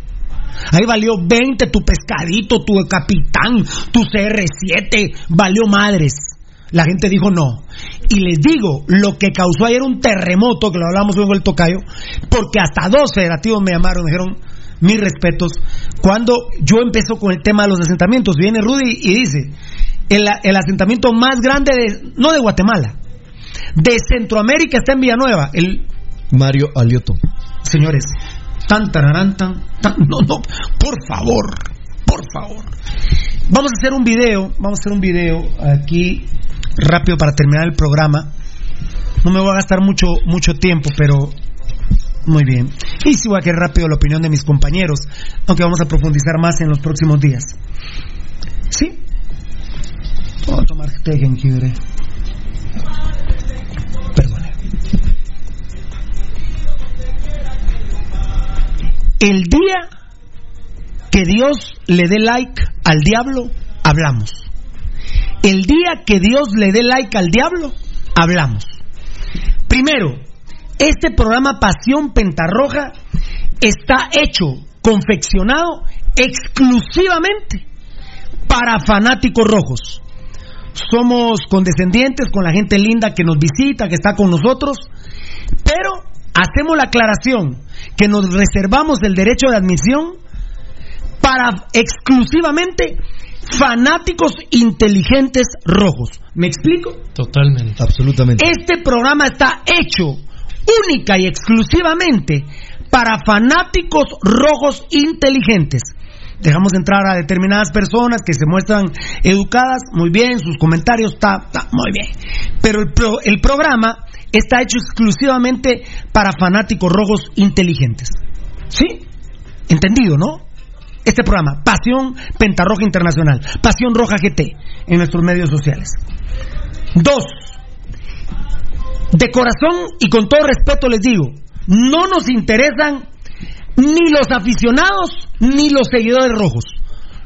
Ahí valió 20 tu pescadito, tu capitán, tu CR7, valió madres. La gente dijo no. Y les digo, lo que causó ayer un terremoto, que lo hablamos luego el tocayo, porque hasta dos federativos me llamaron, me dijeron mis respetos, cuando yo empezó con el tema de los asentamientos. Viene Rudy y dice, el, el asentamiento más grande, de, no de Guatemala, de Centroamérica está en Villanueva. El, Mario Alioto. señores, tan tararán, tan, tan, no, no, por favor, por favor. Vamos a hacer un video, vamos a hacer un video aquí rápido para terminar el programa. No me voy a gastar mucho, mucho tiempo, pero muy bien. Y sí voy a querer rápido la opinión de mis compañeros, aunque vamos a profundizar más en los próximos días. ¿Sí? Voy a tomar té jengibre. Perdone. El día que Dios le dé like al diablo, hablamos. El día que Dios le dé like al diablo, hablamos. Primero, este programa Pasión Pentarroja está hecho, confeccionado exclusivamente para fanáticos rojos. Somos condescendientes con la gente linda que nos visita, que está con nosotros, pero hacemos la aclaración que nos reservamos el derecho de admisión para exclusivamente fanáticos inteligentes rojos. ¿Me explico? Totalmente. Absolutamente. Este programa está hecho única y exclusivamente para fanáticos rojos inteligentes. Dejamos entrar a determinadas personas que se muestran educadas, muy bien, sus comentarios está, muy bien. Pero el, pro- el programa está hecho exclusivamente para fanáticos rojos inteligentes. ¿Sí? ¿Entendido, no? Este programa, Pasión Pentarroja Internacional, Pasión Roja GT, en nuestros medios sociales. Dos, de corazón y con todo respeto les digo, no nos interesan ni los aficionados ni los seguidores rojos.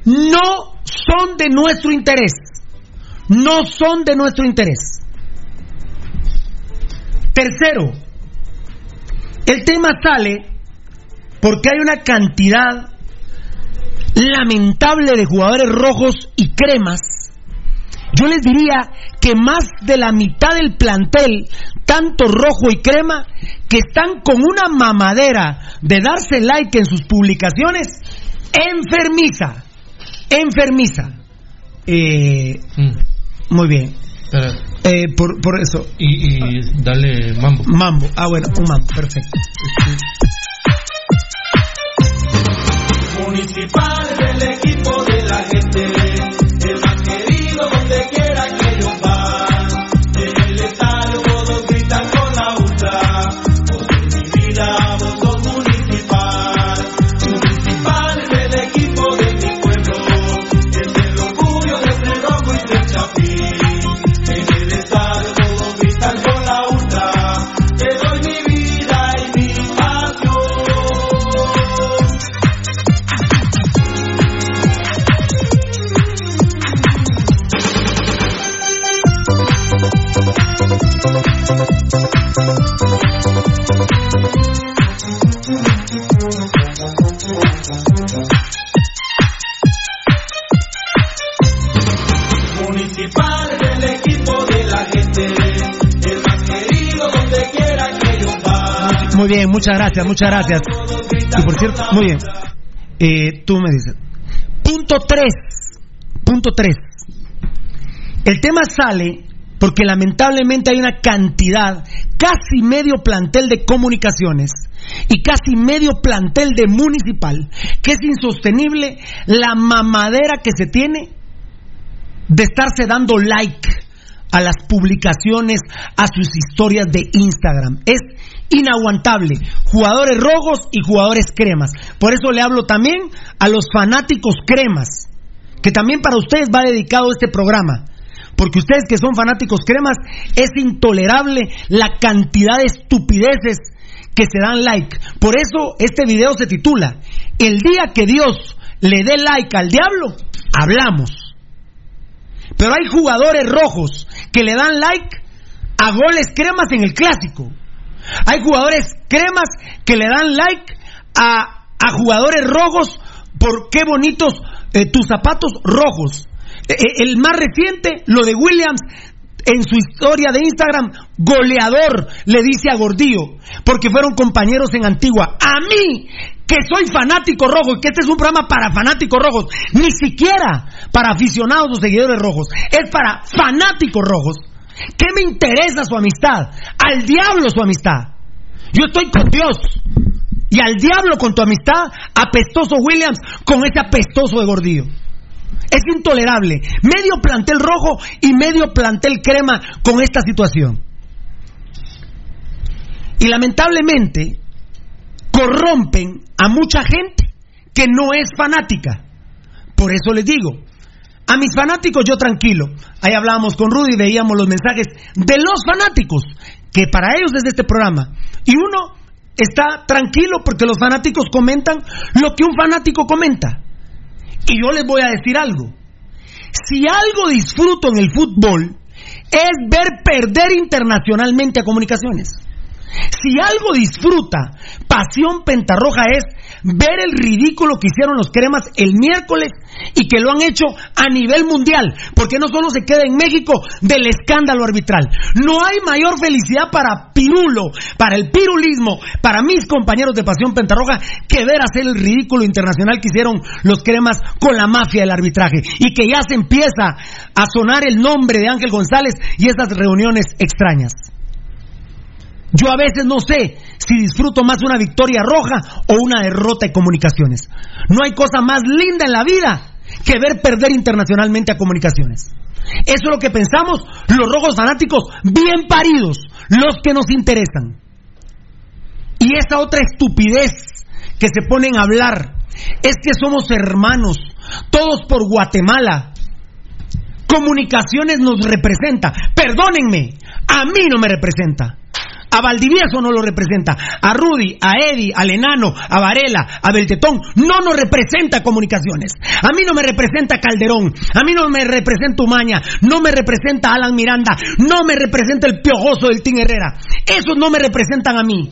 No son de nuestro interés. No son de nuestro interés. Tercero, el tema sale porque hay una cantidad lamentable de jugadores rojos y cremas. Yo les diría que más de la mitad del plantel, tanto rojo y crema, que están con una mamadera de darse like en sus publicaciones, enfermiza, enfermiza. Eh, Muy bien. Eh, por, por eso. Y, y dale mambo. Mambo. Ah, bueno, un mambo, perfecto. Municipal del equipo de Municipal del equipo de la gente, el más querido donde quiera que ellos van. Muy bien, muchas gracias, muchas gracias. Y por cierto, muy bien. Eh, tú me dices. Punto 3. Punto 3. El tema sale porque lamentablemente hay una cantidad, casi medio plantel de comunicaciones y casi medio plantel de municipal, que es insostenible la mamadera que se tiene de estarse dando like a las publicaciones, a sus historias de Instagram. Es inaguantable. Jugadores rojos y jugadores cremas. Por eso le hablo también a los fanáticos cremas, que también para ustedes va dedicado este programa. Porque ustedes que son fanáticos cremas, es intolerable la cantidad de estupideces que se dan like. Por eso este video se titula El día que Dios le dé like al diablo, hablamos. Pero hay jugadores rojos que le dan like a goles cremas en el clásico. Hay jugadores cremas que le dan like a, a jugadores rojos por qué bonitos eh, tus zapatos rojos. Eh, eh, el más reciente, lo de Williams, en su historia de Instagram, goleador, le dice a Gordillo, porque fueron compañeros en Antigua. A mí, que soy fanático rojo y que este es un programa para fanáticos rojos, ni siquiera para aficionados o seguidores rojos, es para fanáticos rojos. ¿Qué me interesa su amistad? Al diablo su amistad. Yo estoy con Dios. Y al diablo con tu amistad, apestoso Williams, con ese apestoso de Gordillo. Es intolerable. Medio plantel rojo y medio plantel crema con esta situación. Y lamentablemente corrompen a mucha gente que no es fanática. Por eso les digo, a mis fanáticos yo tranquilo. Ahí hablábamos con Rudy veíamos los mensajes de los fanáticos, que para ellos es de este programa. Y uno está tranquilo porque los fanáticos comentan lo que un fanático comenta. Y yo les voy a decir algo. Si algo disfruto en el fútbol es ver perder internacionalmente a comunicaciones. Si algo disfruta Pasión Pentarroja es ver el ridículo que hicieron los cremas el miércoles y que lo han hecho a nivel mundial, porque no solo se queda en México del escándalo arbitral. No hay mayor felicidad para Pirulo, para el pirulismo, para mis compañeros de Pasión Pentarroja, que ver hacer el ridículo internacional que hicieron los cremas con la mafia del arbitraje y que ya se empieza a sonar el nombre de Ángel González y esas reuniones extrañas. Yo a veces no sé si disfruto más una victoria roja o una derrota de comunicaciones. No hay cosa más linda en la vida que ver perder internacionalmente a comunicaciones. Eso es lo que pensamos los rojos fanáticos bien paridos, los que nos interesan. Y esa otra estupidez que se ponen a hablar es que somos hermanos, todos por Guatemala. Comunicaciones nos representa. Perdónenme, a mí no me representa. A Valdivieso no lo representa. A Rudy, a Eddie, al Enano, a Varela, a Beltetón. No nos representa comunicaciones. A mí no me representa Calderón. A mí no me representa Umaña. No me representa Alan Miranda. No me representa el piojoso del Team Herrera. Esos no me representan a mí.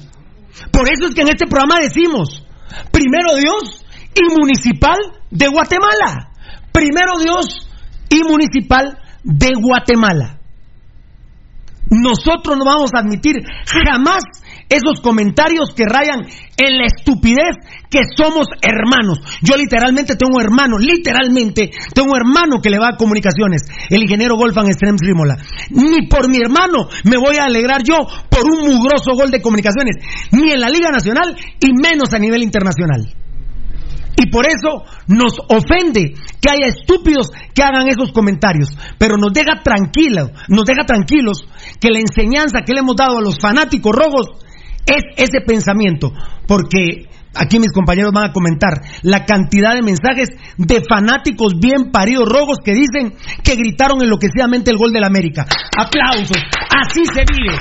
Por eso es que en este programa decimos, primero Dios y municipal de Guatemala. Primero Dios y municipal de Guatemala. Nosotros no vamos a admitir jamás esos comentarios que rayan en la estupidez que somos hermanos. Yo literalmente tengo un hermano, literalmente tengo un hermano que le va a comunicaciones, el ingeniero Wolfgang Strems Rimola. Ni por mi hermano me voy a alegrar yo por un mugroso gol de comunicaciones, ni en la Liga Nacional y menos a nivel internacional. Y por eso nos ofende que haya estúpidos que hagan esos comentarios. Pero nos deja tranquilos, nos deja tranquilos que la enseñanza que le hemos dado a los fanáticos rojos es ese pensamiento. Porque aquí mis compañeros van a comentar la cantidad de mensajes de fanáticos bien paridos rojos que dicen que gritaron enloquecidamente el gol del América. Aplausos. Así se vive.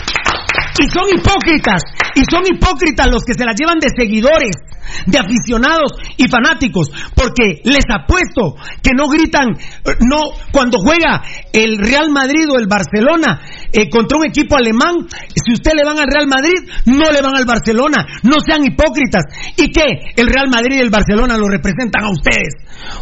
Y son hipócritas. Y son hipócritas los que se las llevan de seguidores, de aficionados y fanáticos. Porque les apuesto que no gritan, eh, no, cuando juega el Real Madrid o el Barcelona eh, contra un equipo alemán, si usted le van al Real Madrid, no le van al Barcelona. No sean hipócritas. ¿Y qué? El Real Madrid y el Barcelona lo representan a ustedes.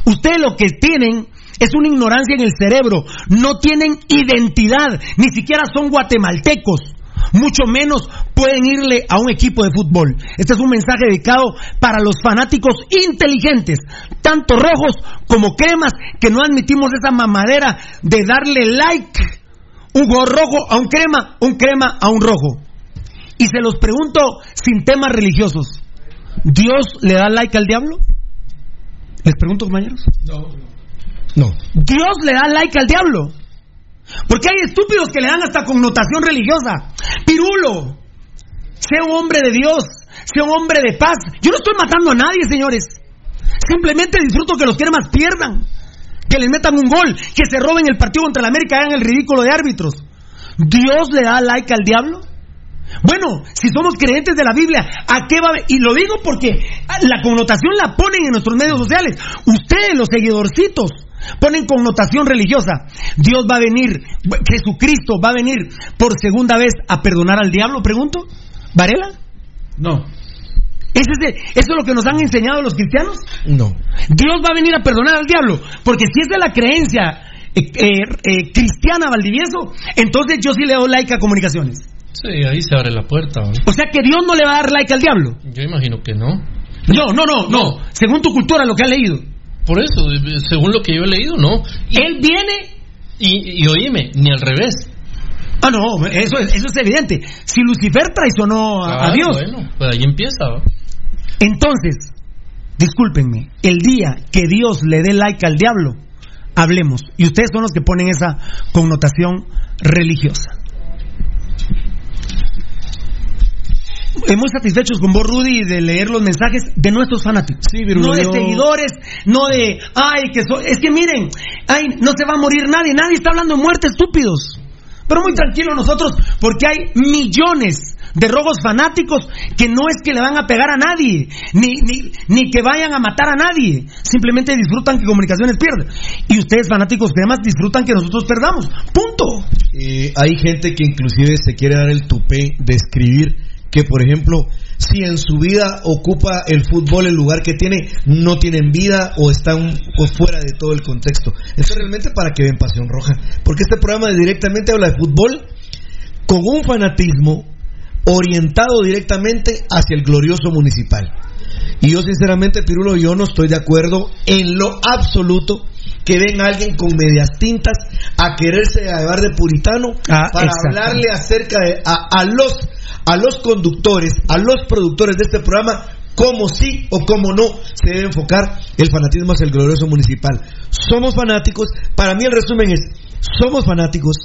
Ustedes lo que tienen es una ignorancia en el cerebro. No tienen identidad. Ni siquiera son guatemaltecos mucho menos pueden irle a un equipo de fútbol. Este es un mensaje dedicado para los fanáticos inteligentes, tanto rojos como cremas, que no admitimos esa mamadera de darle like un rojo a un crema, un crema a un rojo. Y se los pregunto sin temas religiosos. ¿Dios le da like al diablo? ¿Les pregunto, compañeros? No. No. ¿Dios le da like al diablo? Porque hay estúpidos que le dan hasta connotación religiosa. Pirulo, sea un hombre de Dios, sea un hombre de paz. Yo no estoy matando a nadie, señores. Simplemente disfruto que los más pierdan, que les metan un gol, que se roben el partido contra la América, hagan el ridículo de árbitros. ¿Dios le da like al diablo? Bueno, si somos creyentes de la Biblia, ¿a qué va? Y lo digo porque la connotación la ponen en nuestros medios sociales. Ustedes, los seguidorcitos, ponen connotación religiosa. Dios va a venir, Jesucristo va a venir por segunda vez a perdonar al diablo, pregunto. ¿Varela? No. ¿Es ¿Eso es lo que nos han enseñado los cristianos? No. Dios va a venir a perdonar al diablo. Porque si es de la creencia eh, eh, eh, cristiana Valdivieso, entonces yo sí le doy like a comunicaciones. Sí, ahí se abre la puerta. O sea que Dios no le va a dar like al diablo. Yo imagino que no. No, no, no, no. Según tu cultura, lo que has leído. Por eso, según lo que yo he leído, no. Él viene. Y, y oíme, ni al revés. Ah, no, eso es, eso es evidente. Si Lucifer traicionó a, Dios. Bueno, pues ahí empieza. Entonces, discúlpenme, el día que Dios le dé like al diablo, hablemos. Y ustedes son los que ponen esa connotación religiosa. Muy satisfechos con vos, Rudy, de leer los mensajes de nuestros fanáticos. no de seguidores, no de, ay, que es que miren, ay, no se va a morir nadie, nadie está hablando de muerte, estúpidos. Pero muy tranquilo nosotros, porque hay millones de rogos fanáticos que no es que le van a pegar a nadie, ni, ni, ni que vayan a matar a nadie. Simplemente disfrutan que comunicaciones pierden. Y ustedes fanáticos que además disfrutan que nosotros perdamos. Punto. Eh, hay gente que inclusive se quiere dar el tupé de escribir que, por ejemplo, si en su vida ocupa el fútbol el lugar que tiene, no tienen vida o están fuera de todo el contexto. Esto es realmente para que ven Pasión Roja, porque este programa directamente habla de fútbol con un fanatismo orientado directamente hacia el glorioso municipal. Y yo sinceramente, Pirulo, yo no estoy de acuerdo en lo absoluto que ven a alguien con medias tintas a quererse llevar de puritano ah, para hablarle acerca de a los a los conductores, a los productores de este programa, cómo sí o cómo no se debe enfocar el fanatismo hacia el glorioso municipal. Somos fanáticos, para mí el resumen es, somos fanáticos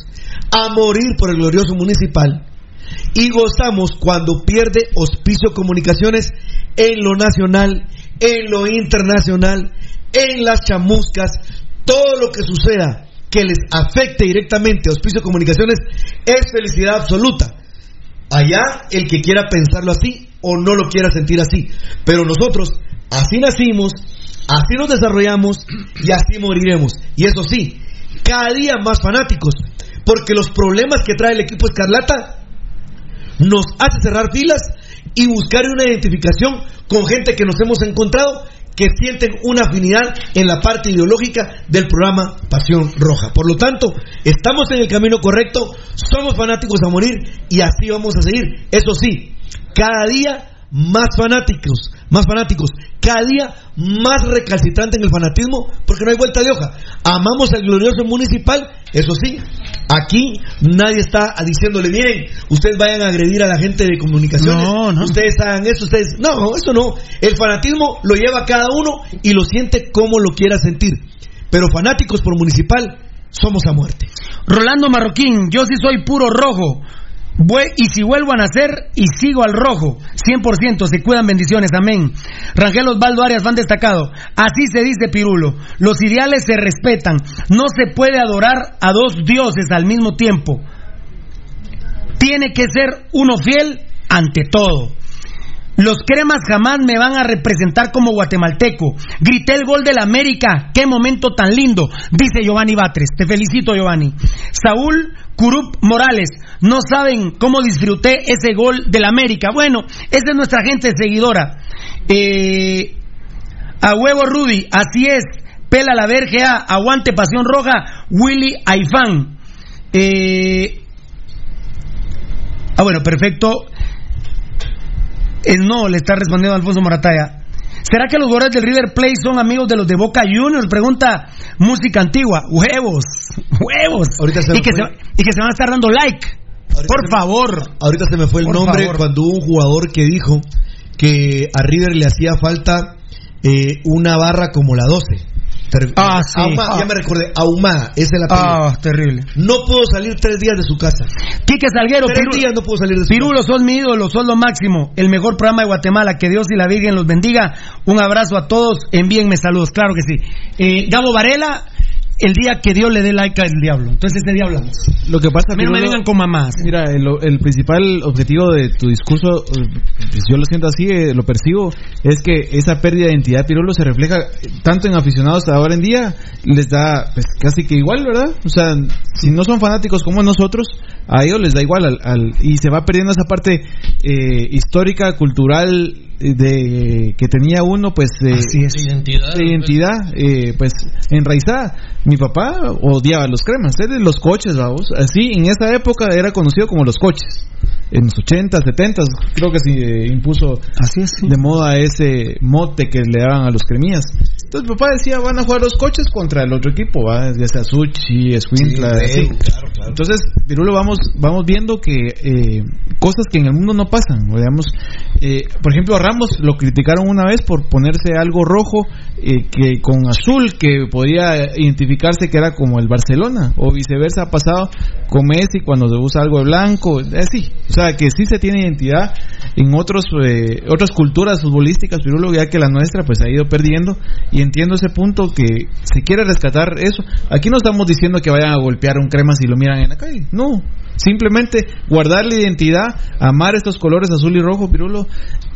a morir por el glorioso municipal y gozamos cuando pierde Hospicio Comunicaciones en lo nacional, en lo internacional, en las chamuscas, todo lo que suceda que les afecte directamente a Hospicio Comunicaciones es felicidad absoluta. Allá el que quiera pensarlo así o no lo quiera sentir así. Pero nosotros así nacimos, así nos desarrollamos y así moriremos. Y eso sí, cada día más fanáticos. Porque los problemas que trae el equipo Escarlata nos hace cerrar filas y buscar una identificación con gente que nos hemos encontrado que sienten una afinidad en la parte ideológica del programa Pasión Roja. Por lo tanto, estamos en el camino correcto, somos fanáticos a morir y así vamos a seguir. Eso sí, cada día más fanáticos, más fanáticos, cada día más recalcitrante en el fanatismo, porque no hay vuelta de hoja. Amamos al glorioso municipal, eso sí, aquí nadie está diciéndole, miren, ustedes vayan a agredir a la gente de comunicaciones, ustedes hagan eso, ustedes, no, eso no, el fanatismo lo lleva cada uno y lo siente como lo quiera sentir, pero fanáticos por municipal somos a muerte. Rolando Marroquín, yo sí soy puro rojo y si vuelvo a nacer y sigo al rojo, 100%, se cuidan bendiciones, amén. Rangel Osvaldo Arias van destacado. Así se dice Pirulo. Los ideales se respetan. No se puede adorar a dos dioses al mismo tiempo. Tiene que ser uno fiel ante todo. Los cremas jamás me van a representar como guatemalteco. Grité el gol del América. Qué momento tan lindo, dice Giovanni Batres. Te felicito, Giovanni. Saúl Curup Morales. No saben cómo disfruté ese gol del América. Bueno, esa es nuestra gente seguidora. Eh, a huevo Rudy, así es. Pela la vergea, aguante pasión roja, Willy Aifán. Eh, ah, bueno, perfecto. No, le está respondiendo Alfonso Morataya. ¿Será que los jugadores del River Plate son amigos de los de Boca Juniors? Pregunta música antigua. Huevos, huevos. y, que se, y, que se, van a estar dando like. por favor. Ahorita se me fue el nombre cuando hubo un jugador que dijo que a River le hacía falta eh, una barra como la 12. Ter- Ah, sí. Ahumada, Ah. ya me recordé, ahumada, esa es la Ah, terrible. No pudo salir tres días de su casa. Quique Salguero, Tres Piru- días no pudo salir de su Pirulo, sos mi ídolo, sos lo máximo. El mejor programa de Guatemala. Que Dios y la Virgen los bendiga. Un abrazo a todos. Envíenme saludos, claro que sí. Eh, Gabo Varela, el día que Dios le dé like al diablo. Entonces día hablamos. Lo que pasa A mí no me vengan con mamás. Mira, el, el principal objetivo de tu discurso, pues yo lo siento así, eh, lo percibo, es que esa pérdida de identidad Pirulo se refleja tanto en aficionados ahora en día, les da pues casi que igual, ¿verdad? O sea, si no son fanáticos como nosotros, a ellos les da igual al, al- y se va perdiendo esa parte eh, histórica, cultural de que tenía uno, pues eh, Identidad. de identidad, eh, pues enraizada. Mi papá odiaba los cremas, él de los coches, vamos. Así, en esa época era conocido como los coches. En los 80, 70, creo que se eh, impuso Así es, de moda ese mote que le daban a los cremías. Entonces mi papá decía, van a jugar los coches contra el otro equipo, ¿va? ya sea Suchi, Escuintla, Sí, claro, claro. Entonces, Pirulo, vamos, vamos viendo que eh, cosas que en el mundo no pasan. Digamos, eh, por ejemplo, a Ramos lo criticaron una vez por ponerse algo rojo eh, que con azul que podía identificarse que era como el Barcelona o viceversa ha pasado con Messi cuando se usa algo de blanco, así. O sea, que sí se tiene identidad en otros eh, otras culturas futbolísticas, Pirulo, ya que la nuestra pues ha ido perdiendo y entiendo ese punto que se quiere rescatar eso. Aquí no estamos diciendo que vayan a golpear un crema si lo miran en la calle, no. Simplemente guardar la identidad, amar estos colores azul y rojo, Pirulo,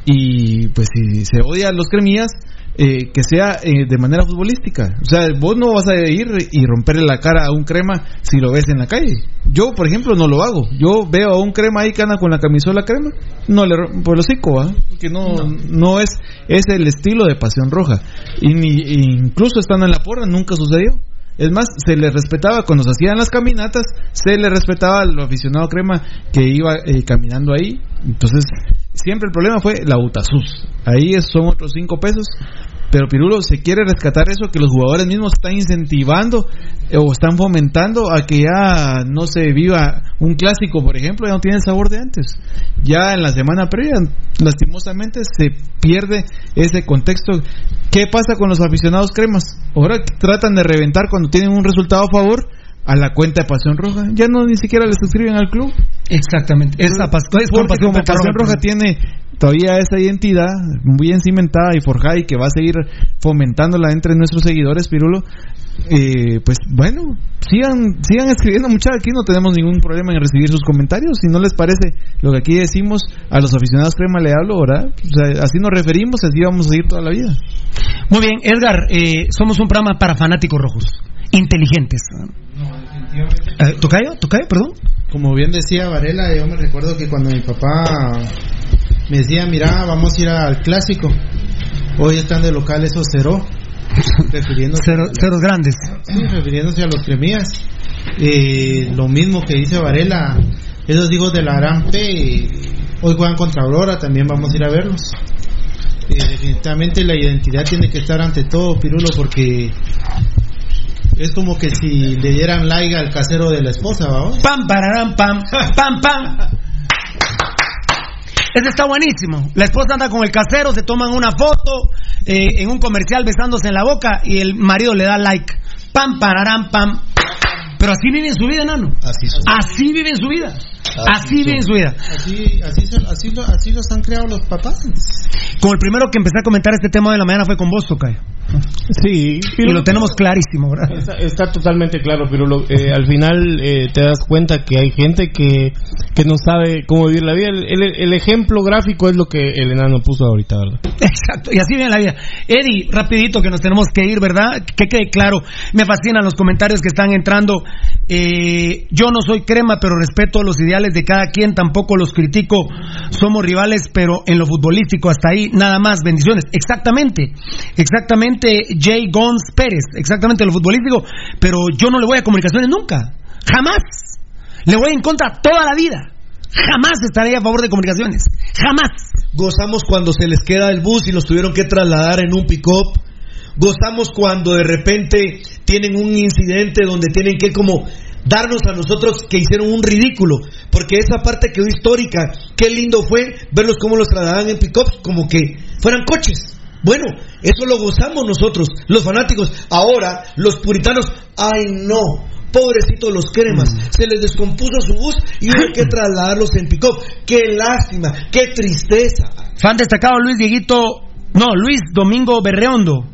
y pues si se odia los cremías, eh, que sea eh, de manera futbolística. O sea, vos no vas a ir y romperle la cara a un crema si lo ves en la calle. Yo, por ejemplo, no lo hago. Yo veo a un crema ahí que anda con la camisola crema, no le rompo el hocico. Porque no, no, es, es el estilo de Pasión Roja. Y ni, incluso estando en la porra nunca sucedió. Es más, se le respetaba cuando se hacían las caminatas, se le respetaba al aficionado crema que iba eh, caminando ahí. Entonces, siempre el problema fue la Utasus. Ahí son otros cinco pesos. Pero Pirulo se quiere rescatar eso que los jugadores mismos están incentivando eh, o están fomentando a que ya no se viva un clásico, por ejemplo, ya no tiene el sabor de antes. Ya en la semana previa, lastimosamente, se pierde ese contexto. ¿Qué pasa con los aficionados cremas? Ahora tratan de reventar cuando tienen un resultado a favor a la cuenta de Pasión Roja. Ya no ni siquiera les escriben al club. Exactamente. Esa pas- es Porque Pasión como. Pasión Roja tiene todavía esa identidad bien cimentada y forjada y que va a seguir fomentándola entre nuestros seguidores, Pirulo, eh, pues bueno, sigan sigan escribiendo muchachos, aquí no tenemos ningún problema en recibir sus comentarios, si no les parece lo que aquí decimos a los aficionados crema le hablo, ¿verdad? O sea, así nos referimos, así vamos a seguir toda la vida. Muy bien, Edgar, eh, somos un programa para fanáticos rojos, inteligentes. Eh, ¿Tocayo? ¿Tocayo? Perdón. Como bien decía Varela, yo me recuerdo que cuando mi papá me decía, mira, vamos a ir al clásico, hoy están de local esos cero, refiriéndose, Cero- ceros grandes. sí, refiriéndose a los cremías. Eh, lo mismo que dice Varela, esos hijos de la gran P, eh, hoy juegan contra Aurora, también vamos a ir a verlos. Eh, definitivamente la identidad tiene que estar ante todo, Pirulo, porque es como que si le dieran like al casero de la esposa, ¿va? Pam, pararán, pam, pam, pam. Ese está buenísimo. La esposa anda con el casero, se toman una foto eh, en un comercial besándose en la boca y el marido le da like. Pam, pararán, pam. Pero así viven su vida, nano. Así. Así viven su vida. Así viven su vida. Así, así, son- así, lo- así los han creado los papás. Como el primero que empecé a comentar este tema de la mañana fue con vos, Tocayo. Sí, Y lo tenemos clarísimo, ¿verdad? Está, está totalmente claro, pero lo- eh, al final eh, te das cuenta que hay gente que, que no sabe cómo vivir la vida. El, el- el ejemplo gráfico es lo que el enano puso ahorita, ¿verdad? Exacto, y así viene la vida. Eddie, rapidito que nos tenemos que ir, ¿verdad? Que quede claro, me fascinan los comentarios que están entrando. Eh, yo no soy crema, pero respeto los ideales de cada quien, tampoco los critico. Somos rivales, pero en lo futbolístico hasta ahí, nada más, bendiciones. Exactamente, exactamente, Jay Gons Pérez, exactamente en lo futbolístico, pero yo no le voy a comunicaciones nunca, jamás. Le voy en contra toda la vida. Jamás estaré a favor de comunicaciones. Jamás. Gozamos cuando se les queda el bus y los tuvieron que trasladar en un pick-up. Gozamos cuando de repente tienen un incidente donde tienen que como darnos a nosotros que hicieron un ridículo. Porque esa parte quedó histórica. Qué lindo fue verlos cómo los trasladaban en pick-ups como que fueran coches. Bueno, eso lo gozamos nosotros, los fanáticos. Ahora, los puritanos, ay no, pobrecitos los cremas, se les descompuso su bus y hubo que trasladarlos en pick Qué lástima, qué tristeza. Fan destacado Luis Dieguito, no, Luis Domingo Berreondo.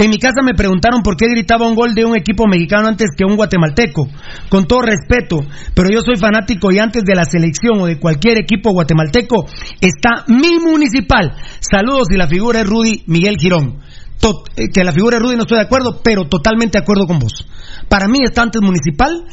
En mi casa me preguntaron por qué gritaba un gol de un equipo mexicano antes que un guatemalteco. Con todo respeto, pero yo soy fanático y antes de la selección o de cualquier equipo guatemalteco está mi municipal. Saludos y la figura es Rudy Miguel Girón. Eh, que la figura de Rudy no estoy de acuerdo, pero totalmente de acuerdo con vos. Para mí está antes municipal,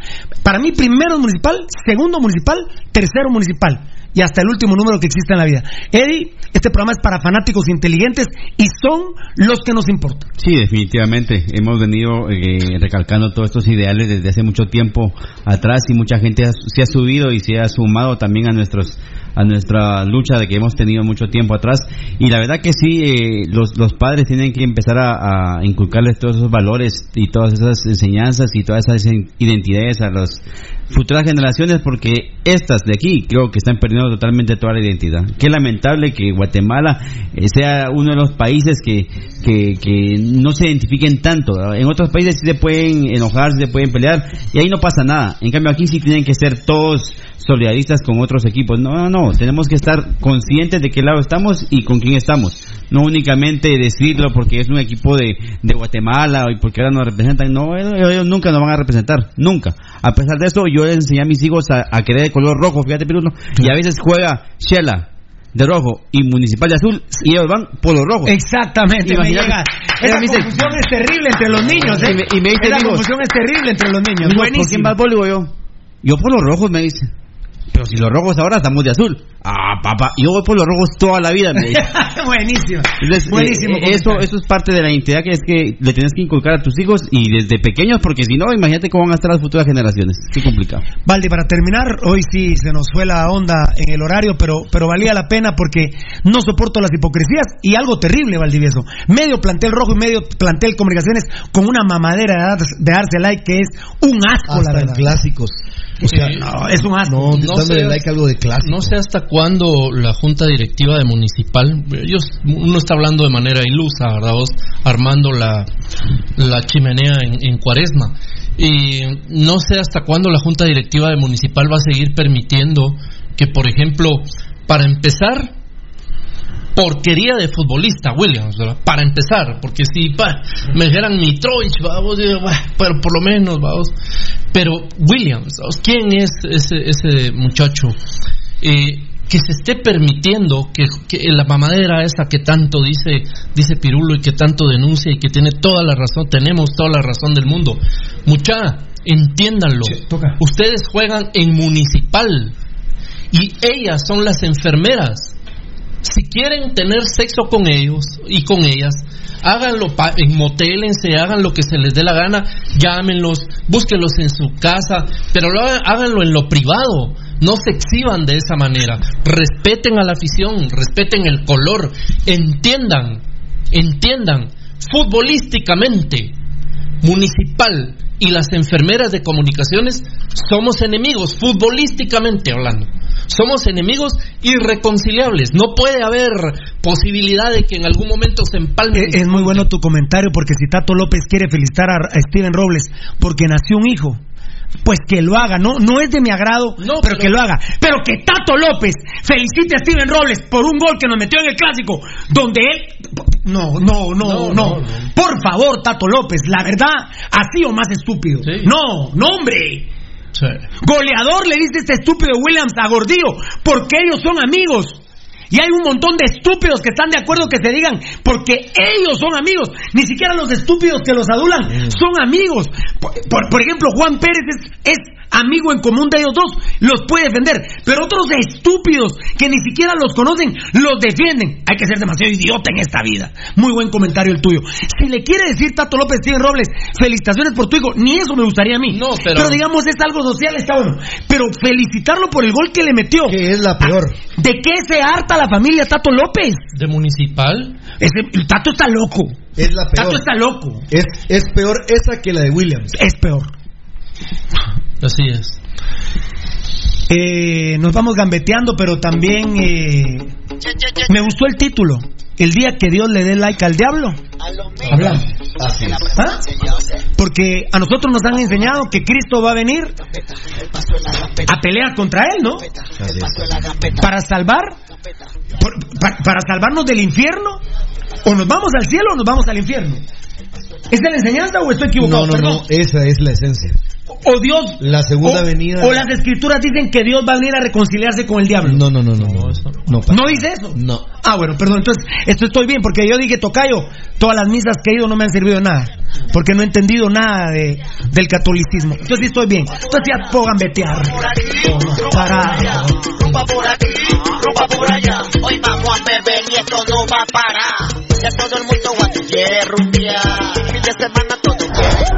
para mí primero municipal, segundo municipal, tercero municipal y hasta el último número que existe en la vida. Eddie, este programa es para fanáticos inteligentes y son los que nos importan. Sí, definitivamente. Hemos venido eh, recalcando todos estos ideales desde hace mucho tiempo atrás y mucha gente ha- se ha subido y se ha sumado también a nuestros a nuestra lucha de que hemos tenido mucho tiempo atrás y la verdad que sí eh, los, los padres tienen que empezar a, inculcarles todos esos valores y todas esas enseñanzas y todas esas identidades a las futuras generaciones porque estas de aquí creo que están perdiendo totalmente toda la identidad. Qué lamentable que Guatemala eh, sea uno de los países que, que, que no se identifiquen tanto. En otros países sí se pueden enojar, se pueden pelear y ahí no pasa nada. En cambio aquí sí tienen que ser todos solidaristas con otros equipos. No, no, no. Tenemos que estar conscientes de qué lado estamos y con quién estamos. No únicamente decirlo porque es un equipo de, de Guatemala y porque ahora nos representan. No, ellos, nunca nos van a representar. Nunca. A pesar de eso, yo les enseñé a mis hijos a, a querer de color rojo. Fíjate, Pirulo. Y a veces juega Shela de rojo y Municipal de azul y ellos van por los rojos. Exactamente, me Imagínate. Esa me dice- confusión es terrible entre los niños, ¿eh? Y me- y me dice, Esa amigos, confusión es terrible entre los niños. Digo, ¿Por quién Buenísimo. Le digo yo. Yo por los rojos, me dice. Pero si los rojos ahora estamos de azul. Ah, papá, yo voy por los rojos toda la vida, me. Buenísimo. Entonces, Buenísimo. eh, eso, eso es parte de la identidad que es que le tienes que inculcar a tus hijos y desde pequeños, porque si no, imagínate cómo van a estar las futuras generaciones. Qué complicado. Valdi, para terminar, hoy sí se nos fue la onda en el horario, pero, pero valía la pena porque no soporto las hipocresías y algo terrible, Valdivieso. Medio plantel rojo y medio plantel comunicaciones con una mamadera de, dar- de darse like que es un asco, la Hasta en verdad. clásicos. O sea, no, es un asco. No, No sé. like algo de clásico. No sé hasta cuándo la junta directiva de municipal, ellos, uno está hablando de manera ilusa, ¿verdad? Vos armando la, chimenea en, cuaresma. Y no sé hasta cuándo la junta directiva de municipal va a seguir permitiendo que, por ejemplo, para empezar, porquería de futbolista, Williams, ¿verdad? Para empezar, porque si pa, me dijeran Mitrovic, vamos, digo, "Bah, pero por lo menos, vamos. Pero Williams. ¿quién es ese, ese muchacho? Eh, que se esté permitiendo que, que la mamadera esa que tanto dice dice Pirulo y que tanto denuncia y que tiene toda la razón, tenemos toda la razón del mundo. Mucha, entiéndanlo. Ustedes juegan en municipal y ellas son las enfermeras si quieren tener sexo con ellos y con ellas, háganlo, pa- en motélense, hagan lo que se les dé la gana, llámenlos, búsquenlos en su casa, pero lo háganlo en lo privado, no se exhiban de esa manera, respeten a la afición, respeten el color, entiendan, entiendan, futbolísticamente, municipal y las enfermeras de comunicaciones somos enemigos, futbolísticamente hablando. Somos enemigos irreconciliables. No puede haber posibilidad de que en algún momento se empalmen. Es, es muy bueno tu comentario porque si Tato López quiere felicitar a, a Steven Robles porque nació un hijo, pues que lo haga. No, no es de mi agrado, pero, que lo haga. Pero que Tato López felicite a Steven Robles por un gol que nos metió en el clásico, donde él. No, no, no, no. Por favor, Tato López, la verdad, así o más estúpido. No, no, hombre. Goleador le dice este estúpido Williams a Gordillo, porque ellos son amigos. Y hay un montón de estúpidos que están de acuerdo que se digan, porque ellos son amigos. Ni siquiera los estúpidos que los adulan son amigos. Por, por- por ejemplo, Juan Pérez es, es amigo en común de ellos dos, los puede defender. Pero otros estúpidos que ni siquiera los conocen, los defienden. Hay que ser demasiado idiota en esta vida. Muy buen comentario el tuyo. Si le quiere decir Tato López Steven Robles, felicitaciones por tu hijo, ni eso me gustaría a mí. pero- digamos es algo social, está bueno. Pero felicitarlo por el gol que le metió. Que es la peor. ¿De qué se harta la familia Tato López? ¿De municipal? Ese, el Tato está loco. Es la peor. Tato está loco. Es, es peor esa que la de Williams. Es peor. Así es. Eh, nos vamos gambeteando, pero también eh, me gustó el título. El día que Dios le dé like al diablo, hablamos. ¿Ah? Porque a nosotros nos han enseñado que Cristo va a venir a pelear contra él, ¿no? Para salvar, por- pa- para salvarnos del infierno, o nos vamos al cielo o nos vamos al infierno. ¿Es de la enseñanza o estoy equivocado? No, no, Perdón. no, esa es la esencia. O Dios. La segunda o, venida. O las escrituras dicen que Dios va a venir a reconciliarse con el diablo. No, no, no, no. No, no, ¿No dice eso? No. Ah, bueno, perdón. Entonces, esto estoy bien, porque yo dije, Tocayo, todas las misas que he ido no me han servido de nada. Porque no he entendido nada de, del catolicismo. Entonces, sí estoy bien. Entonces, ya pongan vetear. Para. rumba por aquí, rumba por allá. Hoy vamos a beber y esto no va a parar. Ya todo el mundo quiere rumbear. Fin de semana todo quiere